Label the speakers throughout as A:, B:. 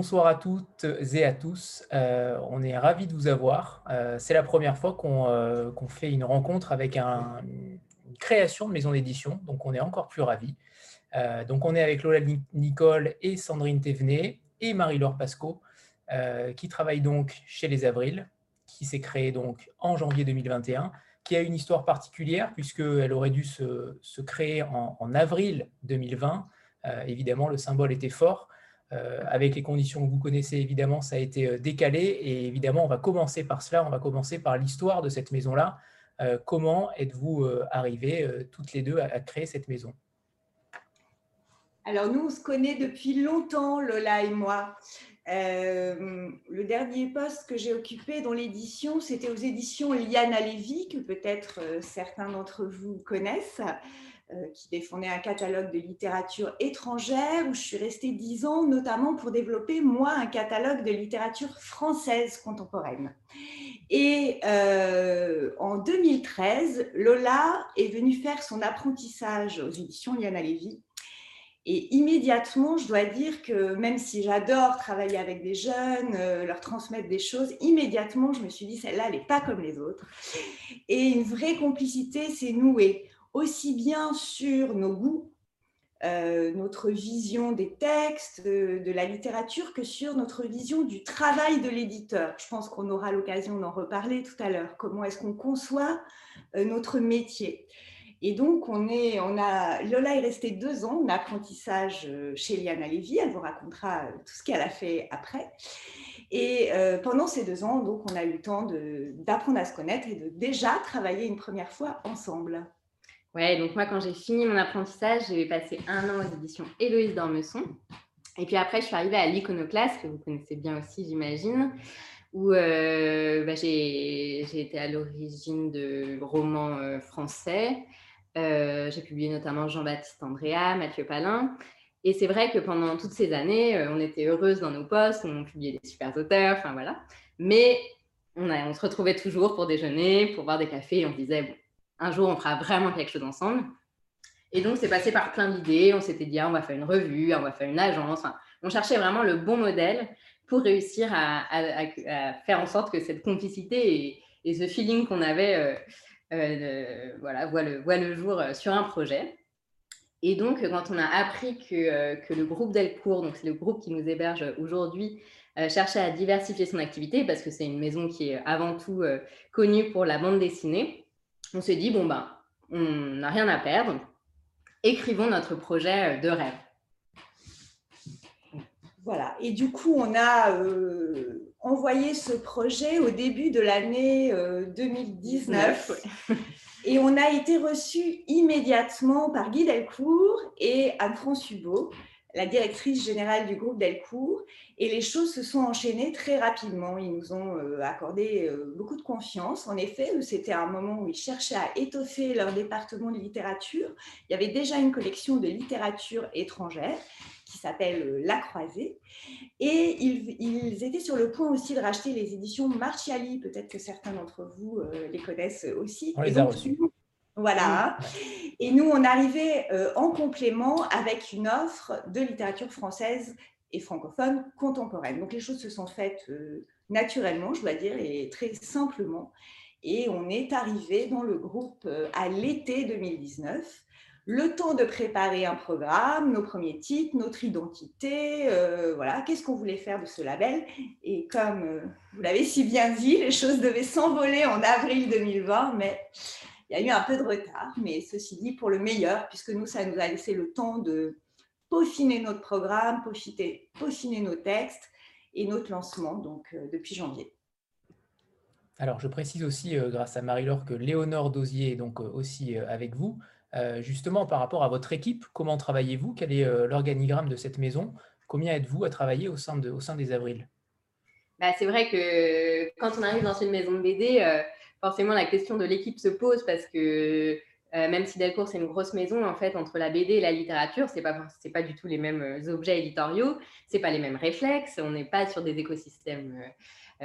A: bonsoir à toutes et à tous. Euh, on est ravis de vous avoir. Euh, c'est la première fois qu'on fait une rencontre avec une création de maison d'édition, donc on est encore plus ravis. donc on est avec Lola Nicole et Sandrine Thévenet et Marie-Laure Pasco, qui travaillent donc chez Les Avrils, qui s'est créé donc en janvier 2021 qui a une histoire particulière puisqu'elle aurait dû se, créer en, avril 2020. Euh, évidemment, le symbole était fort. Euh, avec les conditions que vous connaissez, évidemment, ça a été euh, décalé. Et évidemment, on va commencer par cela. On va commencer par l'histoire de cette maison-là. comment êtes-vous arrivées toutes les deux à créer cette maison?
B: Alors nous, on se connaît depuis longtemps, Lola et moi. Euh, le dernier poste que j'ai occupé dans l'édition, c'était aux éditions Liana Lévy, que peut-être euh, certains d'entre vous connaissent, euh, qui défendait un catalogue de littérature étrangère, où je suis restée dix ans, notamment pour développer, moi, un catalogue de littérature française contemporaine. Et en 2013, Lola est venue faire son apprentissage aux éditions Liana Lévy et immédiatement, je dois dire que même si j'adore travailler avec des jeunes, euh, leur transmettre des choses, immédiatement, je me suis dit, celle-là, elle n'est pas comme les autres. Et une vraie complicité s'est nouée, aussi bien sur nos goûts, euh, notre vision des textes, de, la littérature, que sur notre vision du travail de l'éditeur. Je pense qu'on aura l'occasion d'en reparler tout à l'heure. Comment est-ce qu'on conçoit euh, notre métier? Et donc, on a, Lola est restée deux ans en apprentissage euh, chez Liana Lévy. Elle vous racontera euh, tout ce qu'elle a fait après. Et euh, pendant ces deux ans, donc, on a eu le temps d'apprendre à se connaître et de déjà travailler une première fois ensemble.
C: Ouais, donc moi, quand j'ai fini mon apprentissage, j'ai passé un an aux éditions Héloïse d'Ormesson. Et puis après, je suis arrivée à l'Iconoclaste, que vous connaissez bien aussi, j'imagine, où bah, j'ai été à l'origine de romans français. Euh, j'ai publié notamment Jean-Baptiste Andrea, Mathieu Palin. Et c'est vrai que pendant toutes ces années, euh, on était heureuse dans nos postes, on publiait des super auteurs, enfin voilà. Mais on, a, on, se retrouvait toujours pour déjeuner, pour boire des cafés, et on disait, bon, un jour, on fera vraiment quelque chose ensemble. Et donc, c'est passé par plein d'idées. On s'était dit, ah, on va faire une revue, on va faire une agence. on cherchait vraiment le bon modèle pour réussir à, faire en sorte que cette complicité et, ce feeling qu'on avait euh, euh, voilà, voit le, voit le jour euh, sur un projet. Et donc, quand on a appris que, euh, que le groupe Delcourt, donc c'est le groupe qui nous héberge aujourd'hui, cherchait à diversifier son activité parce que c'est une maison qui est avant tout connue pour la bande dessinée, on s'est dit, bon, ben, on n'a rien à perdre, écrivons notre projet de rêve.
B: Voilà, et du coup, on a envoyé ce projet au début de l'année 2019 euh, et on a été reçu immédiatement par Guy Delcourt et Anne-France Hubot, la directrice générale du groupe Delcourt. Et les choses se sont enchaînées très rapidement. Ils nous ont euh, accordé euh, beaucoup de confiance. En effet, c'était un moment où ils cherchaient à étoffer leur département de littérature. Il y avait déjà une collection de littérature étrangère qui s'appelle euh, La Croisée. Et ils, étaient sur le point aussi de racheter les éditions Marchiali. Peut-être que certains d'entre vous euh, les connaissent aussi.
A: On les a reçus.
B: Voilà. Et nous, on arrivait euh, en complément avec une offre de littérature française et francophone contemporaine. Donc les choses se sont faites naturellement, je dois dire, et très simplement. Et on est arrivé dans le groupe à l'été 2019 le temps de préparer un programme, nos premiers titres, notre identité, euh, voilà, qu'est-ce qu'on voulait faire de ce label? Et comme euh, vous l'avez si bien dit, les choses devaient s'envoler en avril 2020, mais il y a eu un peu de retard. Mais ceci dit, pour le meilleur, puisque nous, ça nous a laissé le temps de peaufiner notre programme, peaufiner, peaufiner nos textes et notre lancement, donc euh, depuis janvier.
A: Alors, je précise aussi, grâce à Marie-Laure, que Léonore Dosier est donc aussi avec vous. Euh, justement, par rapport à votre équipe, comment travaillez-vous? Quel est euh, l'organigramme de cette maison? Combien êtes-vous à travailler au sein, de, au sein des Avrils
C: bah, C'est vrai que quand on arrive dans une maison de BD, euh, forcément la question de l'équipe se pose parce que même si Delcourt c'est une grosse maison, en fait, entre la BD et la littérature, ce n'est pas, pas du tout les mêmes objets éditoriaux, ce pas les mêmes réflexes, on n'est pas sur des écosystèmes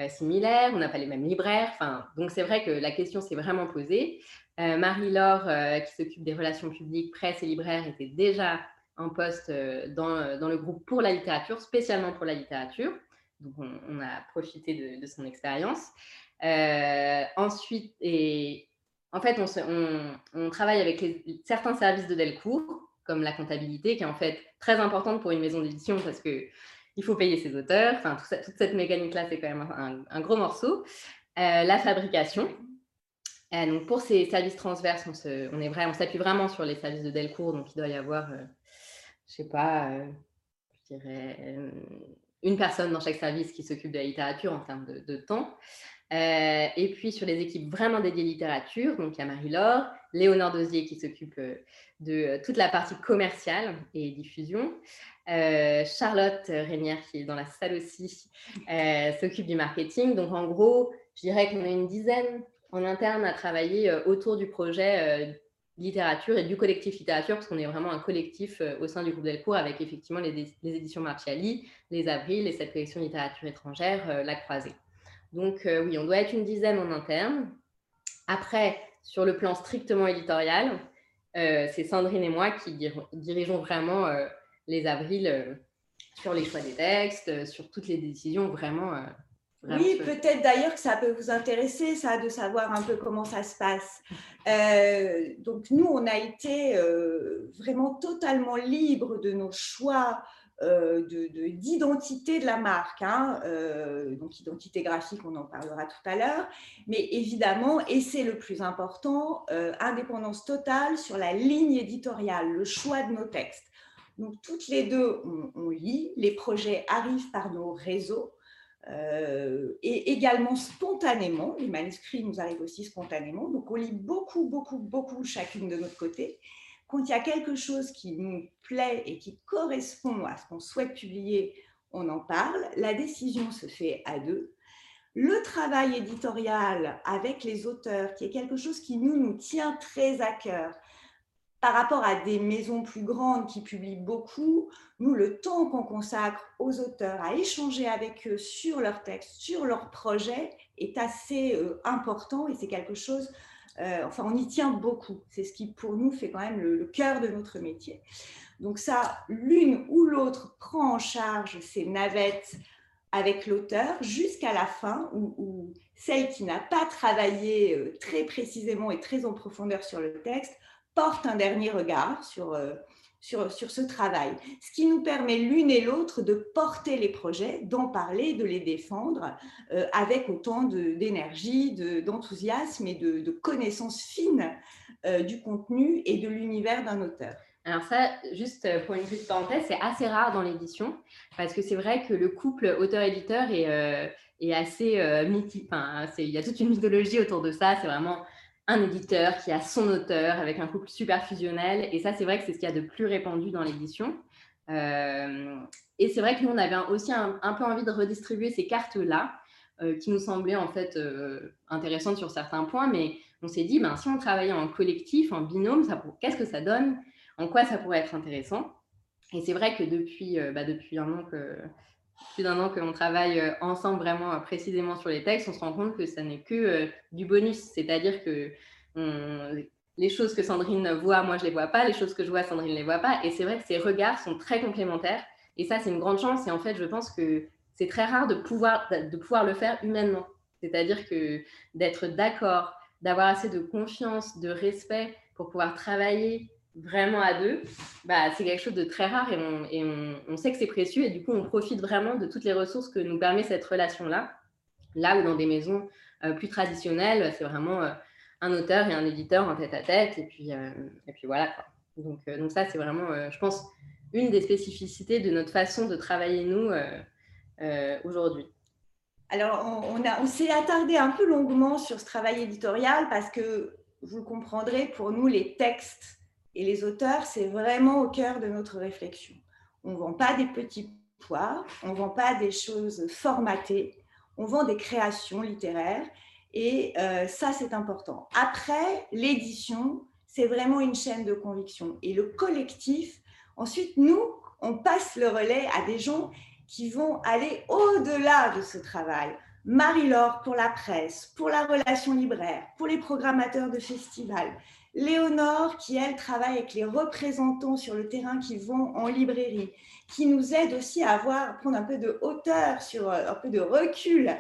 C: similaires, on n'a pas les mêmes libraires. Enfin, donc c'est vrai que la question s'est vraiment posée. Euh, Marie-Laure, euh, qui s'occupe des relations publiques, presse et libraire, était déjà un poste dans, dans, le groupe pour la littérature, spécialement pour la littérature. Donc, on, a profité de, son expérience. Ensuite, et en fait, on, on, travaille avec certains services de Delcourt, comme la comptabilité, qui est en fait très importante pour une maison d'édition parce que il faut payer ses auteurs. Enfin, toute cette mécanique-là, c'est quand même un, gros morceau. la fabrication, euh, donc pour ces services transverses, on, est vrai, on s'appuie vraiment sur les services de Delcourt, donc il doit y avoir, euh, je sais pas, euh, je dirais une personne dans chaque service qui s'occupe de la littérature en termes de, temps. Et puis sur les équipes vraiment dédiées littérature, donc il y a Marie-Laure, Léonore Dosier qui s'occupe de toute la partie commerciale et diffusion. Charlotte Rénière qui est dans la salle aussi s'occupe du marketing. Donc en gros, je dirais qu'on a une dizaine en interne à travailler euh, autour du projet euh, littérature et du collectif littérature, parce qu'on est vraiment un collectif euh, au sein du groupe Delcourt avec effectivement les, éditions Marchiali, les Avril et cette collection littérature étrangère, La Croisée. Donc oui, on doit être une dizaine en interne. Après, sur le plan strictement éditorial, c'est Sandrine et moi qui dirigeons vraiment les Avril sur les choix des textes, sur toutes les décisions vraiment
B: oui, peut-être d'ailleurs que ça peut vous intéresser, ça, de savoir un peu comment ça se passe. Euh, donc, nous, on a été euh, vraiment totalement libres de nos choix euh, d'identité de, la marque. Hein. donc, identité graphique, on en parlera tout à l'heure. Mais évidemment, et c'est le plus important, indépendance totale sur la ligne éditoriale, le choix de nos textes. Donc, toutes les deux, on lit, les projets arrivent par nos réseaux. Euh, et également spontanément. Les manuscrits nous arrivent aussi spontanément. Donc, on lit beaucoup, beaucoup, beaucoup chacune de notre côté. Quand il y a quelque chose qui nous plaît et qui correspond à ce qu'on souhaite publier, on en parle. La décision se fait à deux. Le travail éditorial avec les auteurs, qui est quelque chose qui nous, nous tient très à cœur, par rapport à des maisons plus grandes qui publient beaucoup, nous, le temps qu'on consacre aux auteurs à échanger avec eux sur leurs textes, sur leurs projets, est assez euh, important et c'est quelque chose, euh, enfin, on y tient beaucoup. C'est ce qui, pour nous, fait quand même le, cœur de notre métier. Donc ça, l'une ou l'autre prend en charge ces navettes avec l'auteur jusqu'à la fin, où celle qui n'a pas travaillé euh, très précisément et très en profondeur sur le texte porte un dernier regard sur, euh, sur, sur, ce travail, ce qui nous permet l'une et l'autre de porter les projets, d'en parler, de les défendre euh, avec autant d'énergie, d'enthousiasme et de, connaissances fines euh, du contenu et de l'univers d'un auteur.
C: Alors ça, juste pour une petite parenthèse, c'est assez rare dans l'édition parce que c'est vrai que le couple auteur-éditeur est, est, assez mythique. Il y a toute une mythologie autour de ça. C'est vraiment un éditeur qui a son auteur avec un couple super fusionnel. Et ça, c'est vrai que c'est ce qu'il y a de plus répandu dans l'édition. Euh, et c'est vrai que nous, on avait aussi un, peu envie de redistribuer ces cartes-là, euh, qui nous semblaient en fait euh, intéressantes sur certains points, mais on s'est dit, ben, si on travaillait en collectif, en binôme, qu'est-ce que ça donne? En quoi ça pourrait être intéressant? Et c'est vrai que depuis, bah, depuis un an que plus d'un an qu'on travaille euh, ensemble vraiment euh, précisément sur les textes, on se rend compte que ça n'est que euh, du bonus. C'est-à-dire que les choses que Sandrine voit, moi je ne les vois pas, les choses que je vois, Sandrine ne les voit pas. Et c'est vrai que ces regards sont très complémentaires. Et ça, c'est une grande chance. Et en fait, je pense que c'est très rare de pouvoir, de pouvoir le faire humainement. C'est-à-dire que d'être d'accord, d'avoir assez de confiance, de respect pour pouvoir travailler vraiment à deux, bah, c'est quelque chose de très rare et, on, on, sait que c'est précieux et du coup on profite vraiment de toutes les ressources que nous permet cette relation-là. Là où dans des maisons euh, plus traditionnelles, c'est vraiment euh, un auteur et un éditeur en tête à tête et puis, euh, et puis voilà. Donc, donc ça c'est vraiment, je pense, une des spécificités de notre façon de travailler nous aujourd'hui.
B: Alors on, on, on s'est attardé un peu longuement sur ce travail éditorial parce que vous comprendrez, pour nous les textes et les auteurs, c'est vraiment au cœur de notre réflexion. On ne vend pas des petits poires, on ne vend pas des choses formatées, on vend des créations littéraires et euh, ça, c'est important. Après, l'édition, c'est vraiment une chaîne de conviction. Et le collectif, ensuite, nous, on passe le relais à des gens qui vont aller au-delà de ce travail. Marie-Laure pour la presse, pour la relation libraire, pour les programmateurs de festivals, Léonore, qui elle travaille avec les représentants sur le terrain qui vont en librairie, qui nous aide aussi à avoir, prendre un peu de hauteur, sur, euh, un peu de recul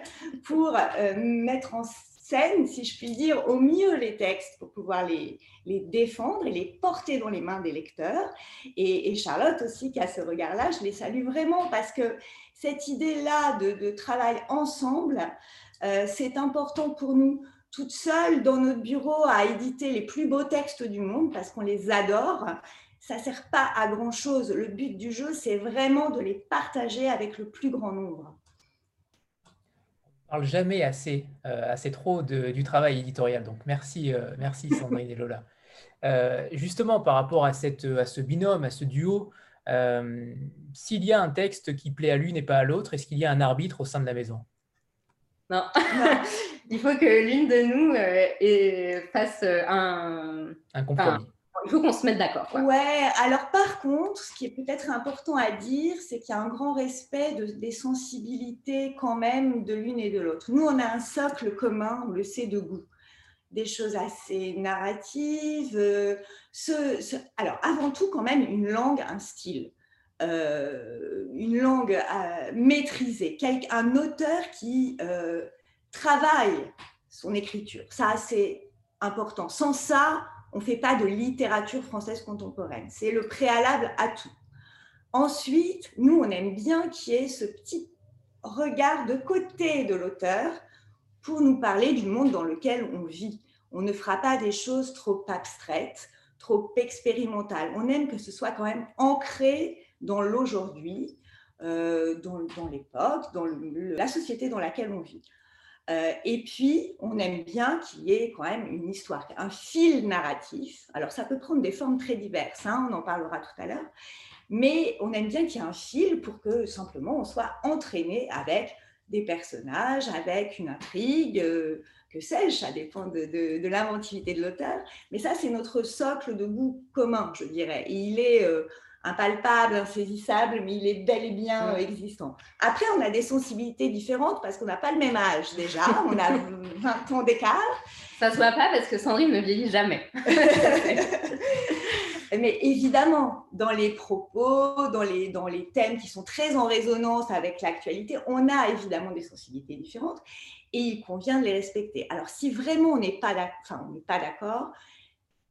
B: pour euh, mettre en scène, si je puis dire, au mieux les textes pour pouvoir les, les défendre et les porter dans les mains des lecteurs. Et, Charlotte aussi, qui a ce regard-là, je les salue vraiment parce que cette idée-là de, travail ensemble, euh, c'est important pour nous toute seule dans notre bureau à éditer les plus beaux textes du monde parce qu'on les adore. Ça ne sert pas à grand-chose. Le but du jeu, c'est vraiment de les partager avec le plus grand nombre.
A: On ne parle jamais assez, euh, assez trop du travail éditorial. Donc merci, euh, merci Sandrine et Lola. Euh, justement, par rapport à, cette, à ce binôme, à ce duo, s'il y a un texte qui plaît à l'une et pas à l'autre, est-ce qu'il y a un arbitre au sein de la maison?
C: Non. il faut que l'une de nous euh, fasse euh, un,
A: un compromis.
C: il faut qu'on se mette d'accord.
B: Ouais, alors par contre, ce qui est peut-être important à dire, c'est qu'il y a un grand respect de, des sensibilités quand même de l'une et de l'autre. Nous, on a un socle commun, on le sait de goût des choses assez narratives. Euh, ce, alors, avant tout, quand même, une langue, un style. Euh, une langue euh, maîtrisée, un auteur qui euh, travaille son écriture. Ça, c'est important. Sans ça, on ne fait pas de littérature française contemporaine. C'est le préalable à tout. Ensuite, nous, on aime bien qu'il y ait ce petit regard de côté de l'auteur pour nous parler du monde dans lequel on vit. On ne fera pas des choses trop abstraites, trop expérimentales. On aime que ce soit quand même ancré dans l'aujourd'hui, euh, dans, l'époque, dans la société dans laquelle on vit. Euh, et puis, on aime bien qu'il y ait quand même une histoire, un fil narratif. Alors, ça peut prendre des formes très diverses, hein, on en parlera tout à l'heure, mais on aime bien qu'il y ait un fil pour que simplement on soit entraîné avec des personnages, avec une intrigue, euh, que sais-je, ça dépend de, de, l'inventivité de l'auteur. Mais ça, c'est notre socle de goût commun, je dirais. Et il est impalpable, insaisissable, mais il est bel et bien euh, existant. Après, on a des sensibilités différentes parce qu'on n'a pas le même âge déjà, on a 20 ans d'écart.
C: Ça se voit pas parce que Sandrine ne vieillit jamais.
B: mais évidemment, dans les propos, dans les, dans les thèmes qui sont très en résonance avec l'actualité, on a évidemment des sensibilités différentes et il convient de les respecter. Alors, si vraiment on n'est pas d'accord,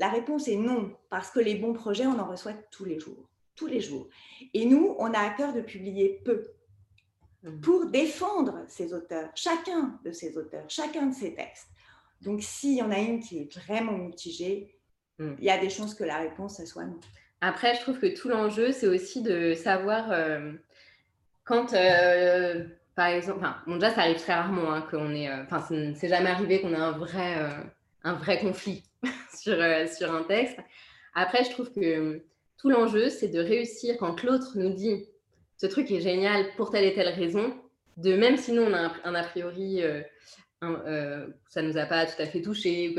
B: la réponse est non, parce que les bons projets, on en reçoit tous les jours tous les jours. Et nous, on a à cœur de publier peu mmh. pour défendre ces auteurs, chacun de ces auteurs, chacun de ces textes. Donc, s'il y en a une qui est vraiment mitigée, mmh. il y a des chances que la réponse, ce soit non.
C: Après, je trouve que tout l'enjeu, c'est aussi de savoir euh, quand, euh, par exemple, enfin, bon, déjà, ça arrive très rarement hein, qu'on ait, euh, enfin, c'est jamais arrivé qu'on ait un vrai, un vrai conflit sur, sur un texte. Après, je trouve que tout l'enjeu, c'est de réussir quand l'autre nous dit ce truc est génial pour telle et telle raison, de même si nous on a un, a priori, euh, euh, ça nous a pas tout à fait touché,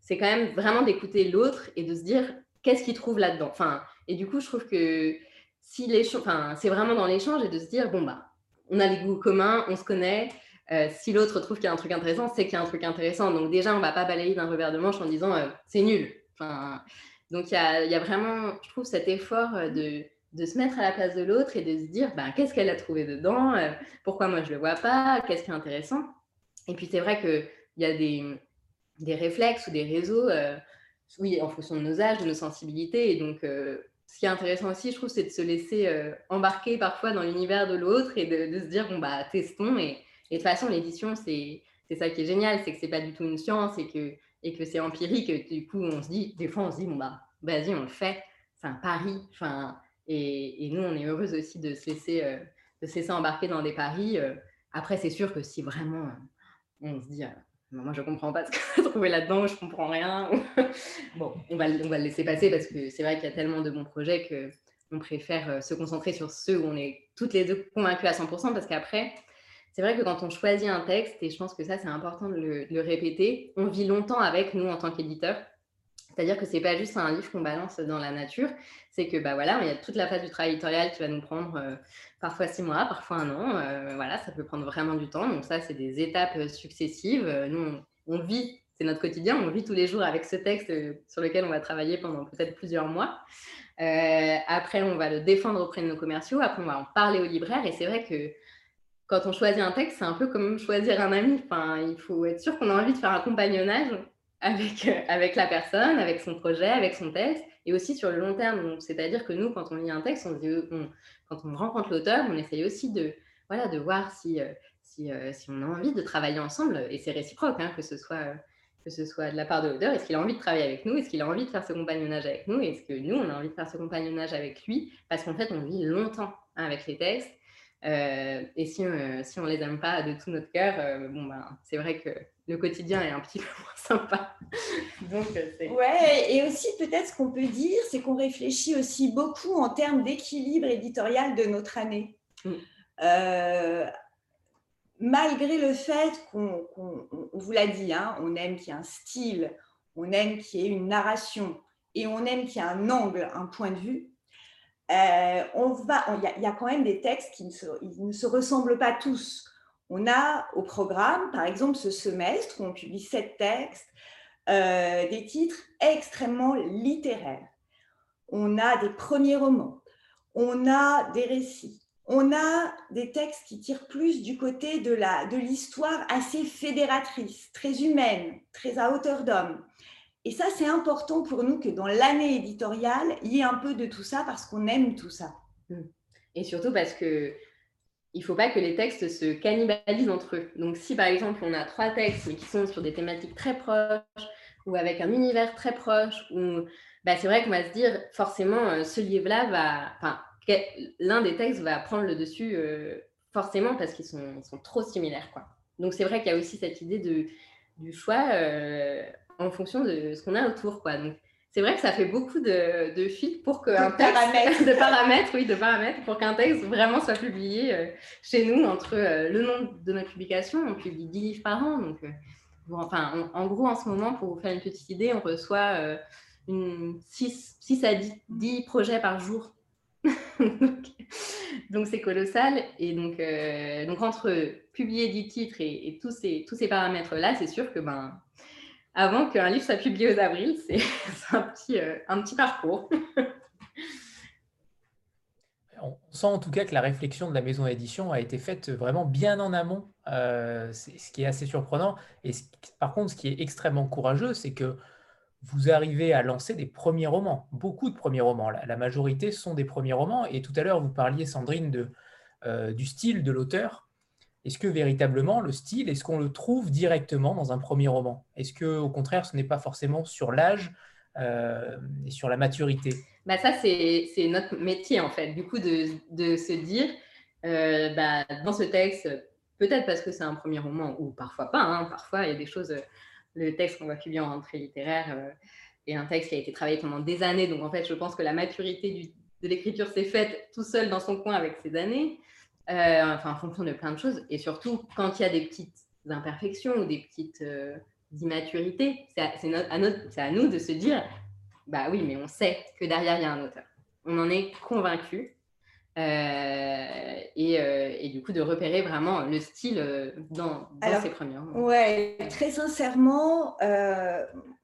C: c'est quand même vraiment d'écouter l'autre et de se dire qu'est-ce qu'il trouve là-dedans? Enfin, et du coup, je trouve que si enfin, c'est vraiment dans l'échange et de se dire bon bah, on a les goûts communs, on se connaît. Euh, si l'autre trouve qu'il y a un truc intéressant, c'est qu'il y a un truc intéressant. Donc déjà, on va pas balayer d'un revers de manche en disant c'est nul. Donc, il y a, vraiment, je trouve, cet effort euh, de, se mettre à la place de l'autre et de se dire ben, qu'est-ce qu'elle a trouvé dedans, euh, pourquoi moi je ne le vois pas, qu'est-ce qui est intéressant. Et puis, c'est vrai qu'il y a des, des, réflexes ou des réseaux, euh, oui, en fonction de nos âges, de nos sensibilités. Et donc, ce qui est intéressant aussi, je trouve, c'est de se laisser embarquer parfois dans l'univers de l'autre et de, se dire bon, bah, testons. Et, et de toute façon, l'édition, c'est ça qui est génial, c'est que ce n'est pas du tout une science et que et que c'est empirique, du coup, on se dit, des fois, on se dit, bon, bah, vas-y, on le fait, c'est un pari. Enfin, et, nous, on est heureuse aussi de se laisser, euh, de se embarquer dans des paris. Euh. Après, c'est sûr que si vraiment euh, on se dit, moi, je ne comprends pas ce tu as trouvé là-dedans, je ne comprends rien, bon, on va, on va le laisser passer parce que c'est vrai qu'il y a tellement de bons projets que on préfère se concentrer sur ceux où on est toutes les deux convaincus à 100% parce qu'après, c'est vrai que quand on choisit un texte, et je pense que ça, c'est important de le, répéter, on vit longtemps avec nous en tant qu'éditeur. C'est-à-dire que ce n'est pas juste un livre qu'on balance dans la nature, c'est que bah voilà, il y a toute la phase du travail éditorial qui va nous prendre euh, parfois six mois, parfois un an. Euh, voilà, ça peut prendre vraiment du temps. Donc ça, c'est des étapes successives. Nous, on, vit c'est notre quotidien. On vit tous les jours avec ce texte euh, sur lequel on va travailler pendant peut-être plusieurs mois. Euh, après, on va le défendre auprès de nos commerciaux. Après, on va en parler aux libraires. Et c'est vrai que quand on choisit un texte, c'est un peu comme choisir un ami. Enfin, il faut être sûr qu'on a envie de faire un compagnonnage avec, euh, avec la personne, avec son projet, avec son texte, et aussi sur le long terme. C'est-à-dire que nous, quand on lit un texte, on, quand on rencontre l'auteur, on essaye aussi de, voilà, de voir si, si, si, on a envie de travailler ensemble. Et c'est réciproque, hein, que ce soit que ce soit de la part de l'auteur, est-ce qu'il a envie de travailler avec nous, est-ce qu'il a envie de faire ce compagnonnage avec nous, est-ce que nous, on a envie de faire ce compagnonnage avec lui, parce qu'en fait, on vit longtemps hein, avec les textes. Euh, et si, euh, si on ne les aime pas de tout notre cœur, euh, bon, ben, c'est vrai que le quotidien est un petit peu moins sympa.
B: Donc, ouais, et aussi peut-être ce qu'on peut dire, c'est qu'on réfléchit aussi beaucoup en termes d'équilibre éditorial de notre année. Mm malgré le fait qu'on, vous l'a dit, hein, on aime qu'il y ait un style, on aime qu'il y ait une narration et on aime qu'il y ait un angle, un point de vue, euh, on va, il y, a quand même des textes qui ne se, ressemblent pas tous. On a au programme, par exemple, ce semestre où on publie sept textes, euh, des titres extrêmement littéraires. On a des premiers romans, on a des récits, on a des textes qui tirent plus du côté de l'histoire assez fédératrice, très humaine, très à hauteur d'homme. Et ça, c'est important pour nous que dans l'année éditoriale, il y ait un peu de tout ça parce qu'on aime tout ça.
C: Mmh. Et surtout parce que il faut pas que les textes se cannibalisent entre eux. Donc, si par exemple on a trois textes qui sont sur des thématiques très proches ou avec un univers très proche, bah, c'est vrai qu'on va se dire forcément euh, ce livre-là va, l'un des textes va prendre le dessus euh, forcément parce qu'ils sont, trop similaires. Quoi. Donc c'est vrai qu'il y a aussi cette idée de, du choix euh, en fonction de ce qu'on a autour. Quoi. Donc c'est vrai que ça fait beaucoup de, de fils pour qu'un texte, paramètres. de paramètres, oui, de paramètres, pour qu'un texte vraiment soit publié euh, chez nous entre le nom de notre publication, on publie 10 livres par an. Donc, enfin, en gros, en ce moment, pour vous faire une petite idée, on reçoit une 6, 6 à 10, 10 projets par jour donc c'est colossal. Et donc, euh, donc entre publier 10 titres et, tous ces, tous ces paramètres-là, c'est sûr que ben, avant qu'un livre soit publié aux avril, c'est un, petit, euh, un petit parcours.
A: On sent en tout cas que la réflexion de la maison d'édition a été faite vraiment bien en amont, euh, ce qui est assez surprenant. Et par contre, ce qui est extrêmement courageux, c'est que vous arrivez à lancer des premiers romans, beaucoup de premiers romans. La, majorité sont des premiers romans. Et tout à l'heure, vous parliez, Sandrine, euh, du style de l'auteur. Est-ce que véritablement, le style, est-ce qu'on le trouve directement dans un premier roman? Est-ce que, au contraire, ce n'est pas forcément sur l'âge euh, et sur la maturité?
C: Bah Ça, c'est notre métier, en fait, du coup, de, se dire, euh, bah, dans ce texte, peut-être parce que c'est un premier roman, ou parfois pas, hein, parfois il y a des choses le texte qu'on va publier en rentrée littéraire euh, est un texte qui a été travaillé pendant des années. Donc, en fait, je pense que la maturité de l'écriture s'est faite tout seul dans son coin avec ces années, euh, enfin, en fonction de plein de choses. Et surtout, quand il y a des petites imperfections ou des petites euh, immaturités, c'est à, à, nous de se dire bah oui, mais on sait que derrière, il y a un auteur. On en est convaincu. Euh, et, et, du coup de repérer vraiment le style dans, dans ces premiers
B: Ouais, très sincèrement,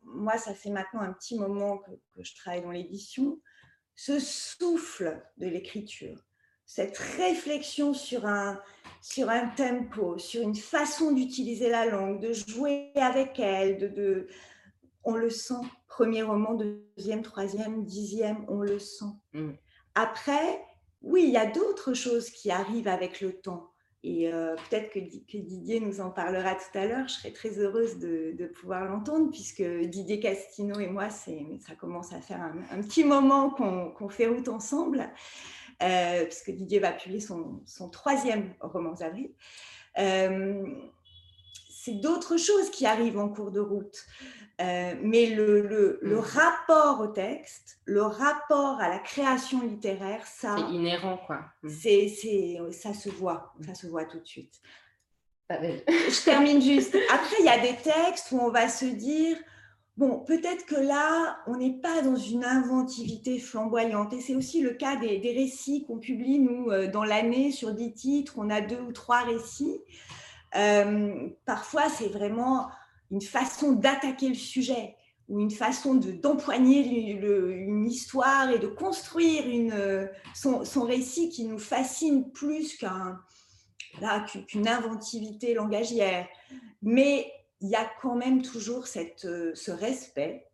B: moi ça fait maintenant un petit moment que, que je travaille dans l'édition, ce souffle de l'écriture, cette réflexion sur un, sur un tempo, sur une façon d'utiliser la langue, de jouer avec elle, de, de, on le sent, premier roman, deuxième, troisième, dixième, on le sent. Mm. Après, oui, il y a d'autres choses qui arrivent avec le temps. Et euh, peut-être que, Didier nous en parlera tout à l'heure. Je serais très heureuse de, pouvoir l'entendre, puisque Didier Castino et moi, ça commence à faire un, petit moment qu'on fait route ensemble, euh, puisque Didier va publier son, troisième roman d'avril. Euh, c'est d'autres choses qui arrivent en cours de route. Euh, mais le, le, le, mm. rapport au texte, le rapport à la création littéraire, ça.
C: C'est inhérent, quoi.
B: Mm. C'est, c'est, ça se voit, ça se voit tout de suite. Je termine juste. Après, il y a des textes où on va se dire bon, peut-être que là, on n'est pas dans une inventivité flamboyante. Et c'est aussi le cas des, récits qu'on publie, nous, euh, dans l'année, sur dix titres. On a deux ou trois récits. Euh, parfois, c'est vraiment une façon d'attaquer le sujet ou une façon d'empoigner une histoire et de construire une, son, récit qui nous fascine plus qu'un qu'une inventivité langagière. Mais il y a quand même toujours cette, ce respect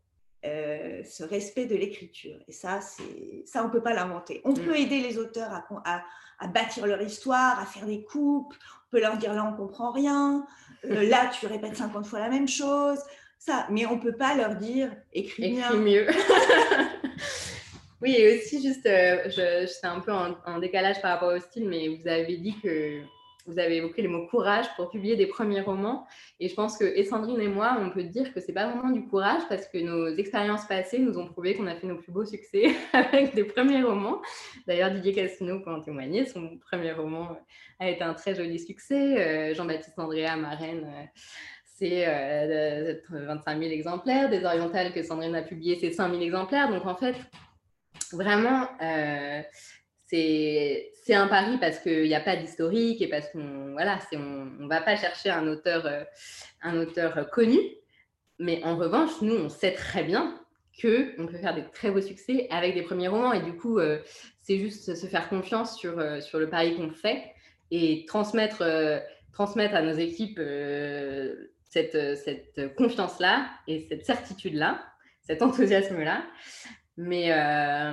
B: euh, ce respect de l'écriture. Et ça, ça on ne peut pas l'inventer. On mm. peut aider les auteurs à, à, bâtir leur histoire, à faire des coupes. On peut leur dire là, on ne comprend rien. Euh, là, tu répètes 50 fois la même chose. Ça, mais on ne peut pas leur dire écris,
C: mieux. oui, et aussi, juste, euh, je, j'étais un peu en, décalage par rapport au style, mais vous avez dit que vous avez évoqué le mot courage pour publier des premiers romans. Et je pense que et Sandrine et moi, on peut dire que c'est pas vraiment du courage parce que nos expériences passées nous ont prouvé qu'on a fait nos plus beaux succès avec des premiers romans. D'ailleurs, Didier Casino peut en témoigner. Son premier roman a été un très joli succès. Euh, Jean-Baptiste Andrea, Marraine, euh, c'est 25 000 exemplaires. Des Orientales que Sandrine a publié, c'est 5 000 exemplaires. Donc en fait, vraiment, euh, c'est un pari parce qu'il n'y a pas d'historique et parce qu'on voilà, on ne va pas chercher un auteur, euh, un auteur connu. Mais en revanche, nous, on sait très bien qu'on peut faire des très beaux succès avec des premiers romans. Et du coup, euh, c'est juste se faire confiance sur, euh, sur le pari qu'on fait et transmettre, transmettre à nos équipes cette, cette confiance-là et cette certitude-là, cet enthousiasme-là. Mais,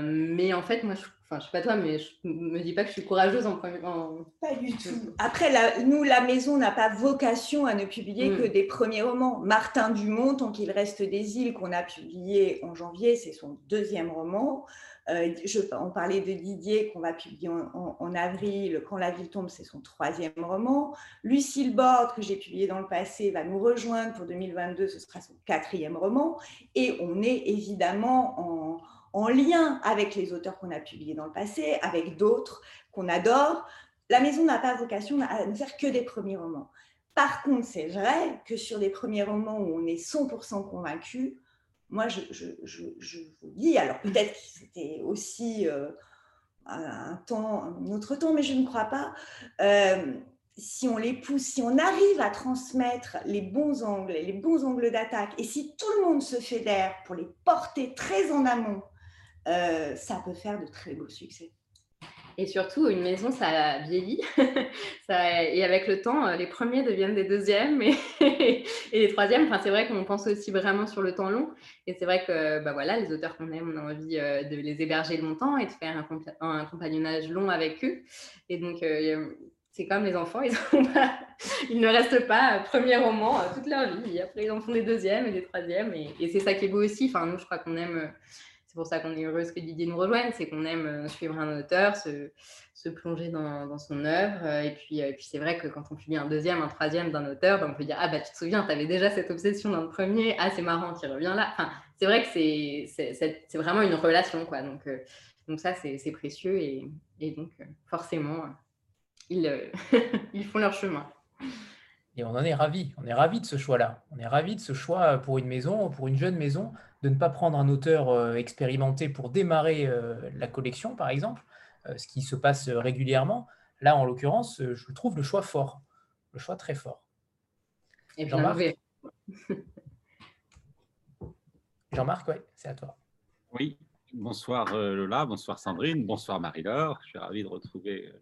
C: mais en fait, moi, je Enfin, je sais pas toi, mais je me dis pas que je suis courageuse en premier.
B: Pas du tout. Après, nous, la maison n'a pas vocation à ne publier que mm. des premiers romans. Martin Dumont, tant qu'il reste des îles, qu'on a publié en janvier, c'est son deuxième roman. Euh, je, on parlait de Didier qu'on va publier en, avril. Quand la ville tombe, c'est son troisième roman. Lucille Borde, que j'ai publié dans le passé, va nous rejoindre pour 2022. Ce sera son quatrième roman. Et on est évidemment en en lien avec les auteurs qu'on a publiés dans le passé, avec d'autres qu'on adore. La maison n'a pas vocation à ne faire que des premiers romans. Par contre, c'est vrai que sur des premiers romans où on est 100% convaincu, moi, je, vous dis, alors peut-être que c'était aussi euh, un autre temps, mais je ne crois pas. Euh, si on les pousse, si on arrive à transmettre les bons angles, les bons angles d'attaque, et si tout le monde se fédère pour les porter très en amont euh, ça peut faire de très beaux succès.
C: Et surtout, une maison, ça vieillit. et avec le temps, les premiers deviennent des deuxièmes et, et les troisièmes. Enfin, c'est vrai qu'on pense aussi vraiment sur le temps long. Et c'est vrai que bah voilà, les auteurs qu'on aime, on a envie euh, de les héberger longtemps et de faire un, compagnonnage long avec eux. Et donc, euh, c'est comme les enfants, ils, ils, ne restent pas premier roman toute leur vie. Après, ils en font des deuxièmes et des troisièmes. Et, et c'est ça qui est beau aussi. Enfin, nous, je crois qu'on aime c'est pour ça qu'on est heureuse que Didier nous rejoigne, c'est qu'on aime euh, suivre un auteur, se, plonger dans, son œuvre. Euh, et puis, euh, c'est vrai que quand on publie un deuxième, un troisième d'un auteur, ben, on peut dire Ah, bah tu te souviens, tu avais déjà cette obsession dans le premier, ah, c'est marrant, tu reviens là. Enfin, c'est vrai que c'est vraiment une relation. Quoi. Donc, donc ça, c'est précieux. Et, et donc, forcément, ils, ils font leur chemin.
A: Et on en est ravis. On est ravis de ce choix-là. On est ravis de ce choix pour une maison, pour une jeune maison, de ne pas prendre un auteur euh, expérimenté pour démarrer euh, la collection, par exemple, euh, ce qui se passe régulièrement. Là, en l'occurrence, je trouve le choix fort, le choix très fort.
C: Jean-Marc,
A: Jean-Marc, oui, c'est à toi.
D: Oui, bonsoir Lola, bonsoir Sandrine, bonsoir Marie-Laure. Je suis ravi de retrouver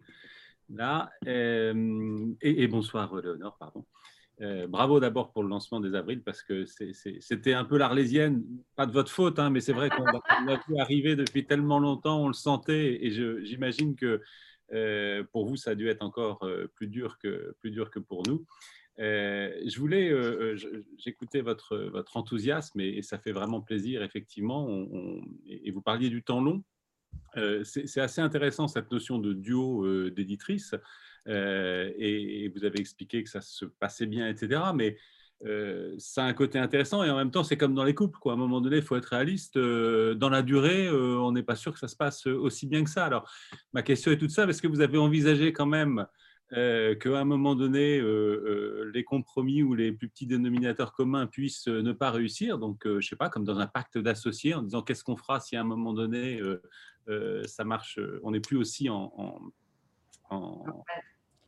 D: là. et, et, bonsoir Léonore, pardon. Euh, bravo d'abord pour le lancement des avrils parce que c'était un peu l'arlésienne, pas de votre faute, hein, mais c'est vrai qu'on a pu arriver depuis tellement longtemps, on le sentait et j'imagine que euh, pour vous ça a dû être encore euh, plus dur que, plus dur que pour nous. je voulais, j'écoutais votre, votre enthousiasme et, ça fait vraiment plaisir effectivement. et vous parliez du temps long. c'est assez intéressant cette notion de duo d'éditrice. Euh, et, vous avez expliqué que ça se passait bien, etc. Mais euh, ça a un côté intéressant et en même temps, c'est comme dans les couples. Quoi. À un moment donné, il faut être réaliste. Euh, dans la durée, on n'est pas sûr que ça se passe aussi bien que ça. Alors, ma question est toute ça. Est-ce que vous avez envisagé quand même qu'à un moment donné, les compromis ou les plus petits dénominateurs communs puissent ne pas réussir? Donc, je ne sais pas, comme dans un pacte d'associés, en disant qu'est-ce qu'on fera si à un moment donné, ça marche, on n'est plus aussi en,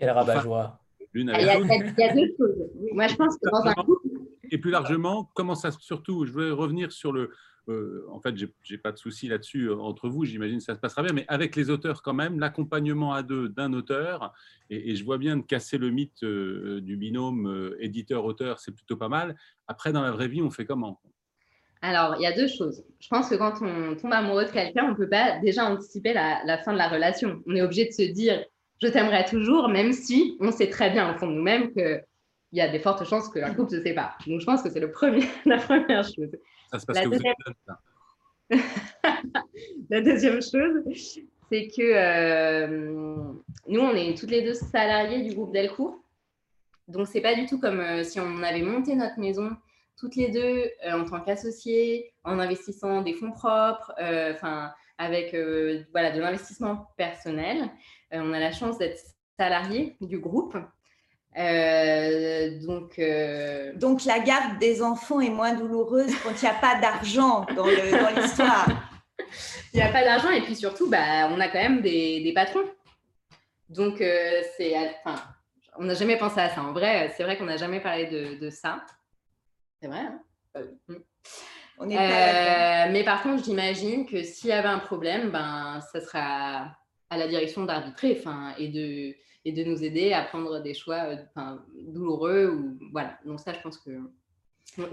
A: quel rabat-joie.
C: Il y, a, deux choses. Moi, je pense que dans un couple,
D: et, plus largement, comment ça, surtout, je voulais revenir sur le, euh, en fait, j'ai pas de souci là-dessus euh, entre vous, j'imagine que ça se passera bien, mais avec les auteurs quand même, l'accompagnement à deux d'un auteur, et, je vois bien de casser le mythe euh, du binôme éditeur-auteur, c'est plutôt pas mal. Après, dans la vraie vie, on fait comment?
C: Alors, il y a deux choses. Je pense que quand on tombe amoureux de quelqu'un, on ne peut pas déjà anticiper la, la, fin de la relation. On est obligé de se dire, je t'aimerai toujours, même si on sait très bien au fond de nous-mêmes qu'il y a des fortes chances qu'un couple se sépare. Donc, je pense que c'est la première chose.
D: Ça se passe la, deuxième...
C: la deuxième chose, c'est que euh, nous, on est toutes les deux salariés du groupe Delcourt. Donc, c'est pas du tout comme euh, si on avait monté notre maison toutes les deux euh, en tant qu'associés, en investissant des fonds propres, enfin, avec voilà, de l'investissement personnel. on a la chance d'être salariés du groupe.
B: Euh, donc, euh, donc, la garde des enfants est moins douloureuse quand il n'y a pas d'argent dans l'histoire.
C: il n'y a pas d'argent et puis surtout, bah, on a quand même des, des patrons. Donc, euh, c'est, enfin, on n'a jamais pensé à ça. En vrai, c'est vrai qu'on n'a jamais parlé de, de ça. C'est vrai. Hein mm. On est mais par contre, j'imagine que s'il y avait un problème, ben, ça sera à la direction d'arbitrer, enfin, et de et de nous aider à prendre des choix euh, douloureux. Ou, voilà. Donc ça, je pense que...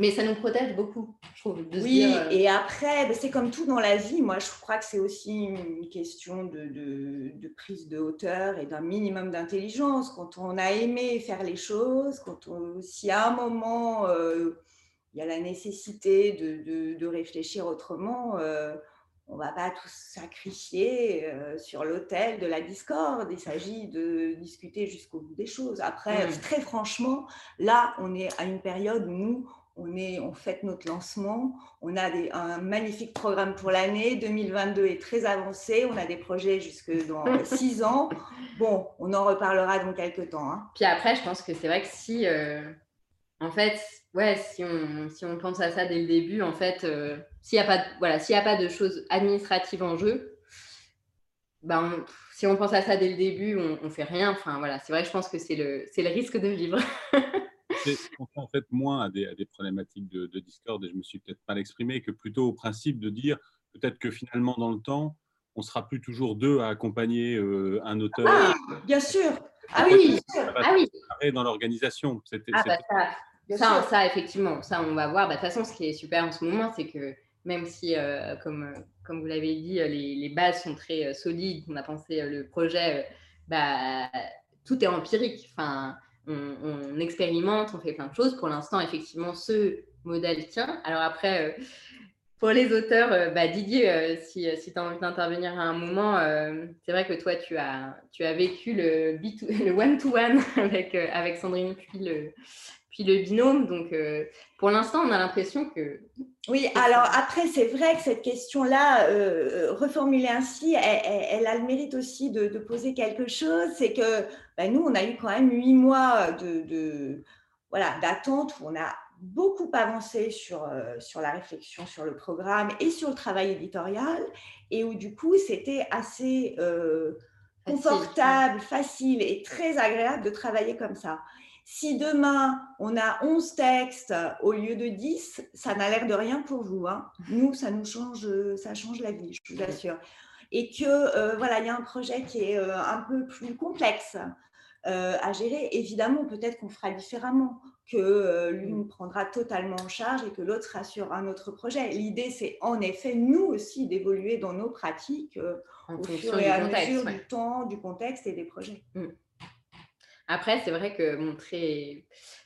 C: Mais ça nous protège beaucoup, je trouve.
B: oui, euh, et après, ben, c'est comme tout dans la vie. Moi, je crois que c'est aussi une question de, de, prise de hauteur et d'un minimum d'intelligence. Quand on a aimé faire les choses, quand on, si à un moment, euh, il y a la nécessité de, de réfléchir autrement, on ne va pas tous sacrifier euh, sur l'autel de la discorde. Il s'agit de discuter jusqu'au bout des choses. Après, très franchement, là, on est à une période où nous, on, est, on fête notre lancement. On a un magnifique programme pour l'année. 2022 est très avancé. On a des projets jusque dans six ans. Bon, on en reparlera dans quelques temps. Hein.
C: Puis après, je pense que c'est vrai que si, euh, en fait, ouais, si on, si on pense à ça dès le début, en fait, euh, s'il n'y a, pas, voilà, s'il a pas de choses administratives en jeu, ben si on pense à ça dès le début, on ne fait rien. Enfin, voilà, c'est vrai, je pense que c'est le, c'est le risque de vivre.
D: on pense en fait moins à des, à des problématiques de, de, Discord, et je me suis peut-être mal exprimé, que plutôt au principe de dire peut-être que finalement, dans le temps, on sera plus toujours deux à accompagner euh, un auteur.
B: Ah, bien sûr. Ah oui,
C: ah oui.
D: Dans l'organisation. C'était,
C: ah, bah, ça, ça, effectivement, ça, on va voir. Bah, de toute façon, ce qui est super en ce moment, c'est que même si, euh, comme, comme vous l'avez dit, les, les, bases sont très euh, solides, on a pensé euh, le projet, bah, tout est empirique. Enfin, on, on, expérimente, on fait plein de choses. Pour l'instant, effectivement, ce modèle tient. Alors après, pour les auteurs, bah, Didier, si, si tu as envie d'intervenir à un moment, c'est vrai que toi, tu as, tu as vécu le one-to-one avec, avec Sandrine, puis le, le binôme. Donc, euh, pour l'instant, on a l'impression que...
B: Oui, alors après, c'est vrai que cette question-là, euh, reformulée ainsi, elle, a le mérite aussi de, poser quelque chose. C'est que ben, nous, on a eu quand même huit mois de, voilà, d'attente où on a beaucoup avancé sur, euh, sur la réflexion sur le programme et sur le travail éditorial, et où du coup, c'était assez confortable, facile et très agréable de travailler comme ça. Si demain, on a 11 textes au lieu de 10, ça n'a l'air de rien pour vous. Hein. Nous, ça nous change, ça change la vie, je vous assure. Et que, euh, voilà, il y a un projet qui est euh, un peu plus complexe euh, à gérer. Évidemment, peut-être qu'on fera différemment, que l'une prendra totalement en charge et que l'autre sera sur un autre projet. L'idée, c'est en effet, nous aussi, d'évoluer dans nos pratiques au fur et à mesure du temps, du contexte et des projets. Mm.
C: Après, c'est vrai que très,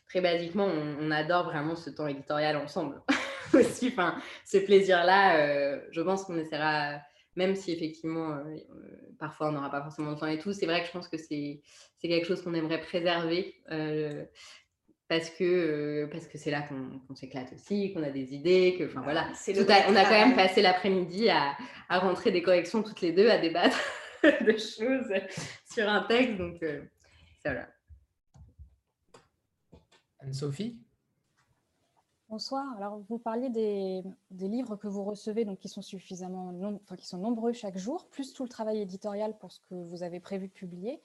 C: très basiquement, on, adore vraiment ce temps éditorial ensemble aussi. Enfin, ce plaisir-là, euh, je pense qu'on essaiera, même si effectivement, euh, euh, parfois on n'aura pas forcément le temps et tout, c'est vrai que je pense que c'est quelque chose qu'on aimerait préserver. parce que parce que c'est là qu'on s'éclate aussi, qu'on a des idées, que enfin voilà. on a quand même passé l'après-midi à, à, rentrer des corrections toutes les deux, à débattre de choses sur un texte, donc
A: Anne-Sophie?
E: Bonsoir. Alors, vous parliez des, livres que vous recevez, donc qui sont suffisamment, enfin, qui sont nombreux chaque jour, plus tout le travail éditorial pour ce que vous avez prévu de publier.